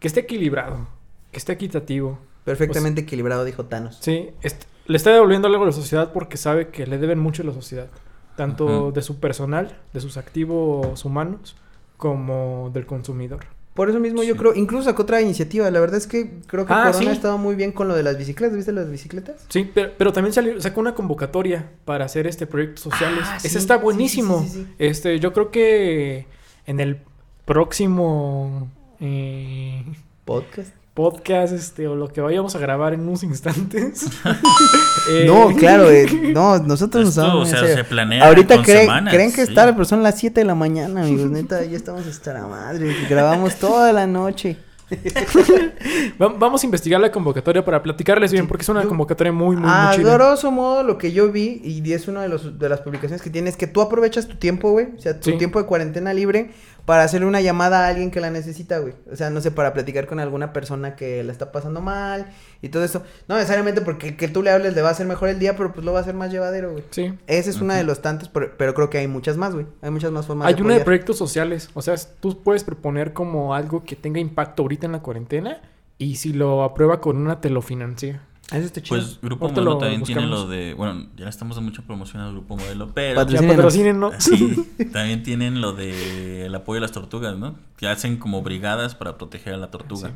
Speaker 2: que esté equilibrado, que esté equitativo.
Speaker 1: Perfectamente equilibrado, dijo Thanos.
Speaker 2: Sí, est- le está devolviendo algo a la sociedad porque sabe que le deben mucho a la sociedad, tanto de su personal, de sus activos humanos, como del consumidor.
Speaker 1: Por eso mismo yo creo, incluso sacó otra iniciativa. La verdad es que creo que
Speaker 2: Ah,
Speaker 1: Corona
Speaker 2: sí.
Speaker 1: ha estado muy bien con lo de las bicicletas. ¿Viste las bicicletas?
Speaker 2: Sí, pero, pero también salió, sacó una convocatoria para hacer este proyectos sociales.
Speaker 1: Ah,
Speaker 2: Ese
Speaker 1: sí,
Speaker 2: está
Speaker 1: sí,
Speaker 2: buenísimo.
Speaker 1: sí, sí, sí.
Speaker 2: Este, yo creo que en el próximo eh,
Speaker 1: Podcast.
Speaker 2: podcast, este, o lo que vayamos a grabar en unos instantes. eh,
Speaker 1: No, claro, eh, no, nosotros nos
Speaker 3: Esto,
Speaker 1: vamos
Speaker 3: o sea,
Speaker 1: serio.
Speaker 3: se planea
Speaker 1: Ahorita
Speaker 3: con
Speaker 1: creen,
Speaker 3: semanas,
Speaker 1: creen que
Speaker 3: sí.
Speaker 1: está, pero son las 7 de la mañana, amigos. Neta, ya estamos hasta la madre. Grabamos toda la noche.
Speaker 2: va- vamos a investigar la convocatoria para platicarles bien, porque es una
Speaker 1: yo-
Speaker 2: convocatoria muy, muy,
Speaker 1: A
Speaker 2: muy chida.
Speaker 1: grosso modo, lo que yo vi, y es una de, los, de las publicaciones que tienes, que tú aprovechas tu tiempo, güey, o sea, tu
Speaker 2: Sí.
Speaker 1: tiempo de cuarentena libre, para hacerle una llamada a alguien que la necesita, güey. O sea, no sé, para platicar con alguna persona que la está pasando mal y todo eso. No necesariamente porque que tú le hables le va a hacer mejor el día, pero pues lo va a hacer más llevadero, güey.
Speaker 2: Sí.
Speaker 1: Esa es una de los tantos, pero, pero creo que hay muchas más, güey. Hay muchas más formas
Speaker 2: Hay
Speaker 1: de
Speaker 2: una de proyectos sociales. O sea, tú puedes proponer como algo que tenga impacto ahorita en la cuarentena y si lo aprueba con una te lo financia.
Speaker 1: Eso está chido.
Speaker 3: Pues Grupo
Speaker 2: Ahorita
Speaker 3: Modelo
Speaker 2: lo
Speaker 3: también tiene
Speaker 2: buscamos.
Speaker 3: lo de. Bueno, ya le estamos dando mucha promoción al Grupo Modelo, pero.
Speaker 2: Patrocinen, ¿no?
Speaker 3: Sí, también tienen lo de el apoyo a las tortugas, ¿no? Que hacen como brigadas para proteger a la tortuga.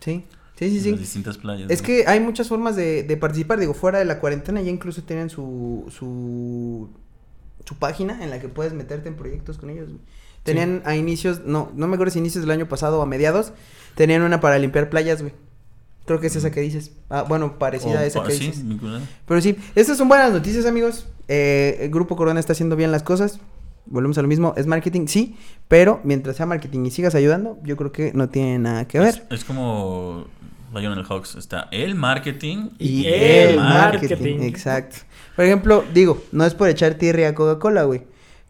Speaker 2: Sí.
Speaker 1: sí, sí, sí,
Speaker 3: En las distintas playas.
Speaker 1: Es
Speaker 3: ¿no?
Speaker 1: que hay muchas formas de, de participar. Digo, fuera de la cuarentena ya incluso tienen su, su, su página en la que puedes meterte en proyectos con ellos. güey. Tenían a inicios, no, no me acuerdo si inicios del año pasado o a mediados, tenían una para limpiar playas, güey. Creo que es esa que dices. Ah, bueno, parecida
Speaker 3: O-
Speaker 1: a esa que
Speaker 3: sí,
Speaker 1: dices. Pero sí, estas son buenas noticias, amigos. Eh, el Grupo Corona está haciendo bien las cosas. Volvemos a lo mismo, es marketing, sí, pero mientras sea marketing y sigas ayudando, yo creo que no tiene nada que ver.
Speaker 3: Es, es como Lionel Hawks. Está el marketing
Speaker 1: Y
Speaker 2: el
Speaker 1: el marketing.
Speaker 2: marketing.
Speaker 1: Exacto. Por ejemplo, digo, no es por echar tierra a Coca-Cola, güey.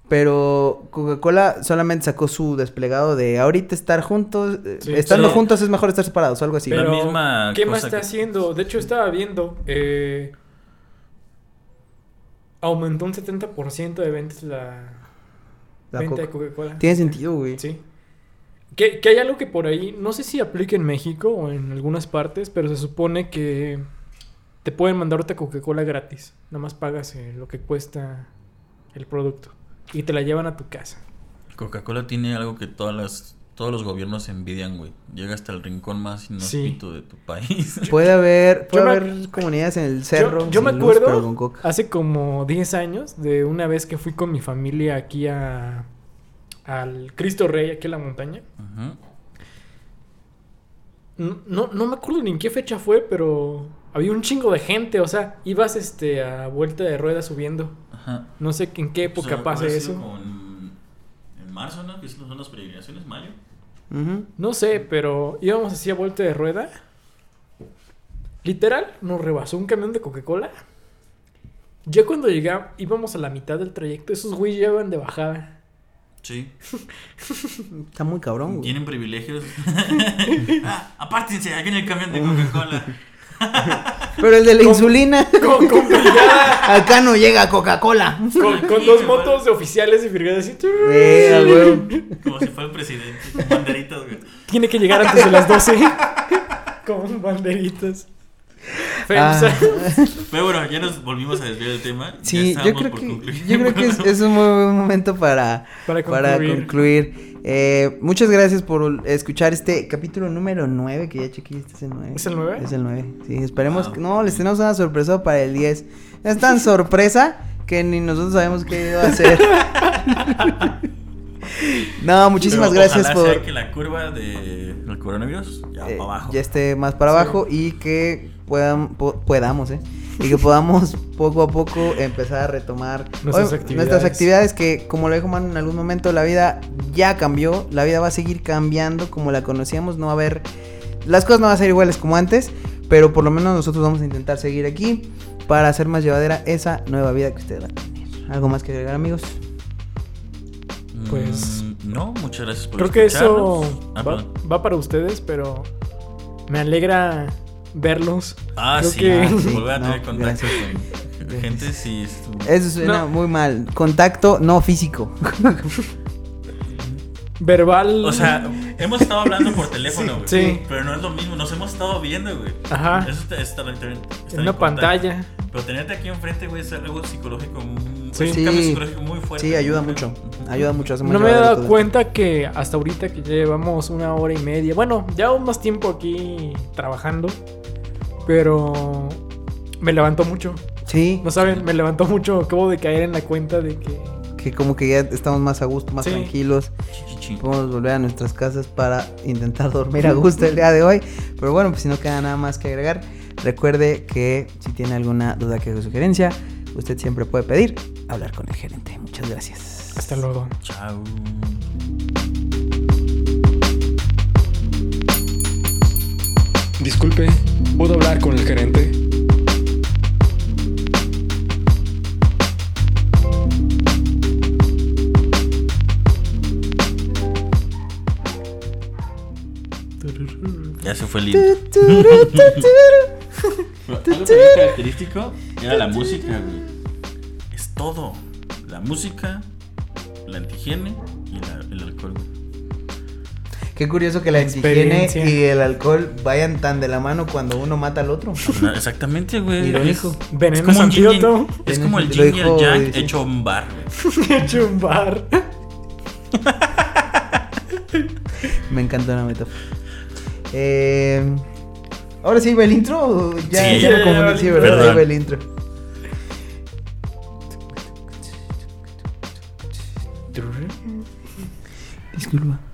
Speaker 1: Pero Coca-Cola solamente sacó su desplegado de ahorita estar juntos. eh,
Speaker 2: Sí,
Speaker 1: estando
Speaker 3: sí.
Speaker 1: juntos es mejor estar separados, algo así.
Speaker 3: La
Speaker 2: Pero,
Speaker 3: misma
Speaker 2: ¿qué más está
Speaker 3: que-
Speaker 2: haciendo? De hecho, estaba viendo. eh, aumentó un 70% de ventas la,
Speaker 1: La
Speaker 2: venta de
Speaker 1: Coca.
Speaker 2: Coca-Cola.
Speaker 1: Tiene sentido, güey.
Speaker 2: Sí. Que, que hay algo que por ahí, no sé si aplica en México o en algunas partes, pero se supone que te pueden mandar otra Coca-Cola gratis. Nada más pagas eh, lo que cuesta el producto. Y te la llevan a tu casa.
Speaker 3: Coca-Cola tiene algo que todas las, todos los gobiernos envidian, güey. Llega hasta el rincón más inhóspito de tu país.
Speaker 1: Puede haber, puede
Speaker 2: Yo me-
Speaker 1: haber comunidades en el cerro.
Speaker 2: yo, yo me
Speaker 1: luz,
Speaker 2: acuerdo hace como 10 años de una vez que fui con mi familia aquí a al Cristo Rey, aquí a la montaña. No, no, no me acuerdo ni en qué fecha fue, pero había un chingo de gente, o sea, ibas este a vuelta de rueda subiendo.
Speaker 3: Ajá.
Speaker 2: No sé en qué época pase
Speaker 3: habrá sido
Speaker 2: eso.
Speaker 3: como en, en marzo, ¿no? Que son las peregrinaciones, mayo.
Speaker 2: No sé, pero íbamos así a vuelta de rueda Literal, nos rebasó un camión de Coca-Cola. Ya cuando llegamos, íbamos a la mitad del trayecto, esos güeyes ya iban de bajada.
Speaker 3: Sí.
Speaker 1: Está muy cabrón, güey.
Speaker 3: Tienen privilegios. ah, apártense, aquí en el camión de Coca-Cola.
Speaker 1: Pero el de la
Speaker 2: Con-
Speaker 1: insulina.
Speaker 2: Con, con
Speaker 1: Acá no llega Coca-Cola.
Speaker 2: con, con dos motos de oficiales y brigadas así.
Speaker 1: Eh.
Speaker 3: Como si fuera el presidente. con Banderitas, güey.
Speaker 2: Tiene que llegar antes de las 12. con banderitas.
Speaker 1: Ah.
Speaker 3: Pero bueno, ya nos volvimos a desviar del tema. Ya
Speaker 1: Sí, yo creo
Speaker 3: por
Speaker 1: que,
Speaker 3: concluir.
Speaker 1: yo creo que es, es un muy buen momento para,
Speaker 2: Para
Speaker 1: para
Speaker 2: concluir.
Speaker 1: Eh, muchas gracias por escuchar este capítulo número 9, que ya chequeé, este es el 9.
Speaker 2: ¿Es el nueve?
Speaker 1: Es el 9. Sí, esperemos
Speaker 3: Wow.
Speaker 1: que... No, les tenemos una sorpresa para el 10. Es tan sorpresa que ni nosotros sabemos qué iba a hacer. no, muchísimas
Speaker 3: Pero
Speaker 1: gracias
Speaker 3: ojalá
Speaker 1: por...
Speaker 3: sea que la curva de- del coronavirus ya
Speaker 1: eh,
Speaker 3: para abajo.
Speaker 1: ya esté más para abajo y que puedan, po- podamos, ¿eh? Y que podamos poco a poco empezar a retomar
Speaker 2: Nuestras actividades.
Speaker 1: nuestras actividades que, como lo dijo Manu en algún momento, la vida ya cambió, la vida va a seguir cambiando como la conocíamos, no va a haber, las cosas no van a ser iguales como antes, pero por lo menos nosotros vamos a intentar seguir aquí para hacer más llevadera esa nueva vida que ustedes van a tener. ¿Algo más que agregar, amigos?
Speaker 2: Pues-
Speaker 3: Mm, no, muchas gracias por
Speaker 2: creo que eso.
Speaker 3: Ah,
Speaker 2: va, va para ustedes, pero me alegra verlos.
Speaker 3: Ah,
Speaker 2: creo
Speaker 3: sí,
Speaker 2: que-
Speaker 3: ah,
Speaker 1: Sí,
Speaker 3: volver a
Speaker 1: no,
Speaker 3: tener contacto
Speaker 1: gracias.
Speaker 3: con gente, sí. estuvo-
Speaker 1: Eso suena
Speaker 2: No.
Speaker 1: muy mal. Contacto no físico.
Speaker 2: Verbal.
Speaker 3: O sea, hemos estado hablando por teléfono, güey.
Speaker 2: Sí.
Speaker 3: Pero no es lo mismo, nos hemos estado viendo, güey.
Speaker 2: Ajá.
Speaker 3: Eso está, está, está- está
Speaker 2: en una
Speaker 3: contacto.
Speaker 2: pantalla.
Speaker 3: Pero tenerte aquí enfrente, güey, es algo psicológico. muy-
Speaker 2: Sí.
Speaker 3: Es un cambio
Speaker 1: Sí.
Speaker 3: psicológico muy fuerte.
Speaker 1: Sí, ayuda mucho. Ayuda mucho. hace
Speaker 2: No me he dado cuenta que hasta ahorita que llevamos una hora y media, bueno, ya más tiempo aquí trabajando, pero me levantó mucho.
Speaker 1: Sí,
Speaker 2: No saben, me levantó mucho. Acabo de caer en la cuenta de que
Speaker 1: que como que ya estamos más a gusto, más
Speaker 2: Sí.
Speaker 1: tranquilos. Podemos volver a nuestras casas para intentar dormir a gusto el día de hoy. Pero bueno, pues si no queda nada más que agregar, recuerde que si tiene alguna duda que o sugerencia, usted siempre puede pedir hablar con el gerente. Muchas gracias.
Speaker 2: hasta luego.
Speaker 3: Chao.
Speaker 4: Disculpe, ¿puedo hablar con el gerente?
Speaker 3: Ya se fue. Pero Algo característico era la música, güey. Todo. La música, la antihigiene y la- el alcohol.
Speaker 1: Qué curioso que la antihigiene
Speaker 2: Experiencia.
Speaker 1: y el alcohol vayan tan de la mano cuando uno mata al otro.
Speaker 3: No, Exactamente, güey.
Speaker 1: Irónico.
Speaker 3: Es-
Speaker 2: Veneno
Speaker 3: Es como, es como el y yang
Speaker 1: sí.
Speaker 3: hecho un bar,
Speaker 2: hecho un bar.
Speaker 1: Me encanta la metáfora. Eh, Ahora sí iba el intro. Ya,
Speaker 3: Sí,
Speaker 1: ya
Speaker 2: ya,
Speaker 1: me confundí,
Speaker 2: ya,
Speaker 1: sí, ¿verdad?
Speaker 3: perdón.
Speaker 1: El intro. Disculpa.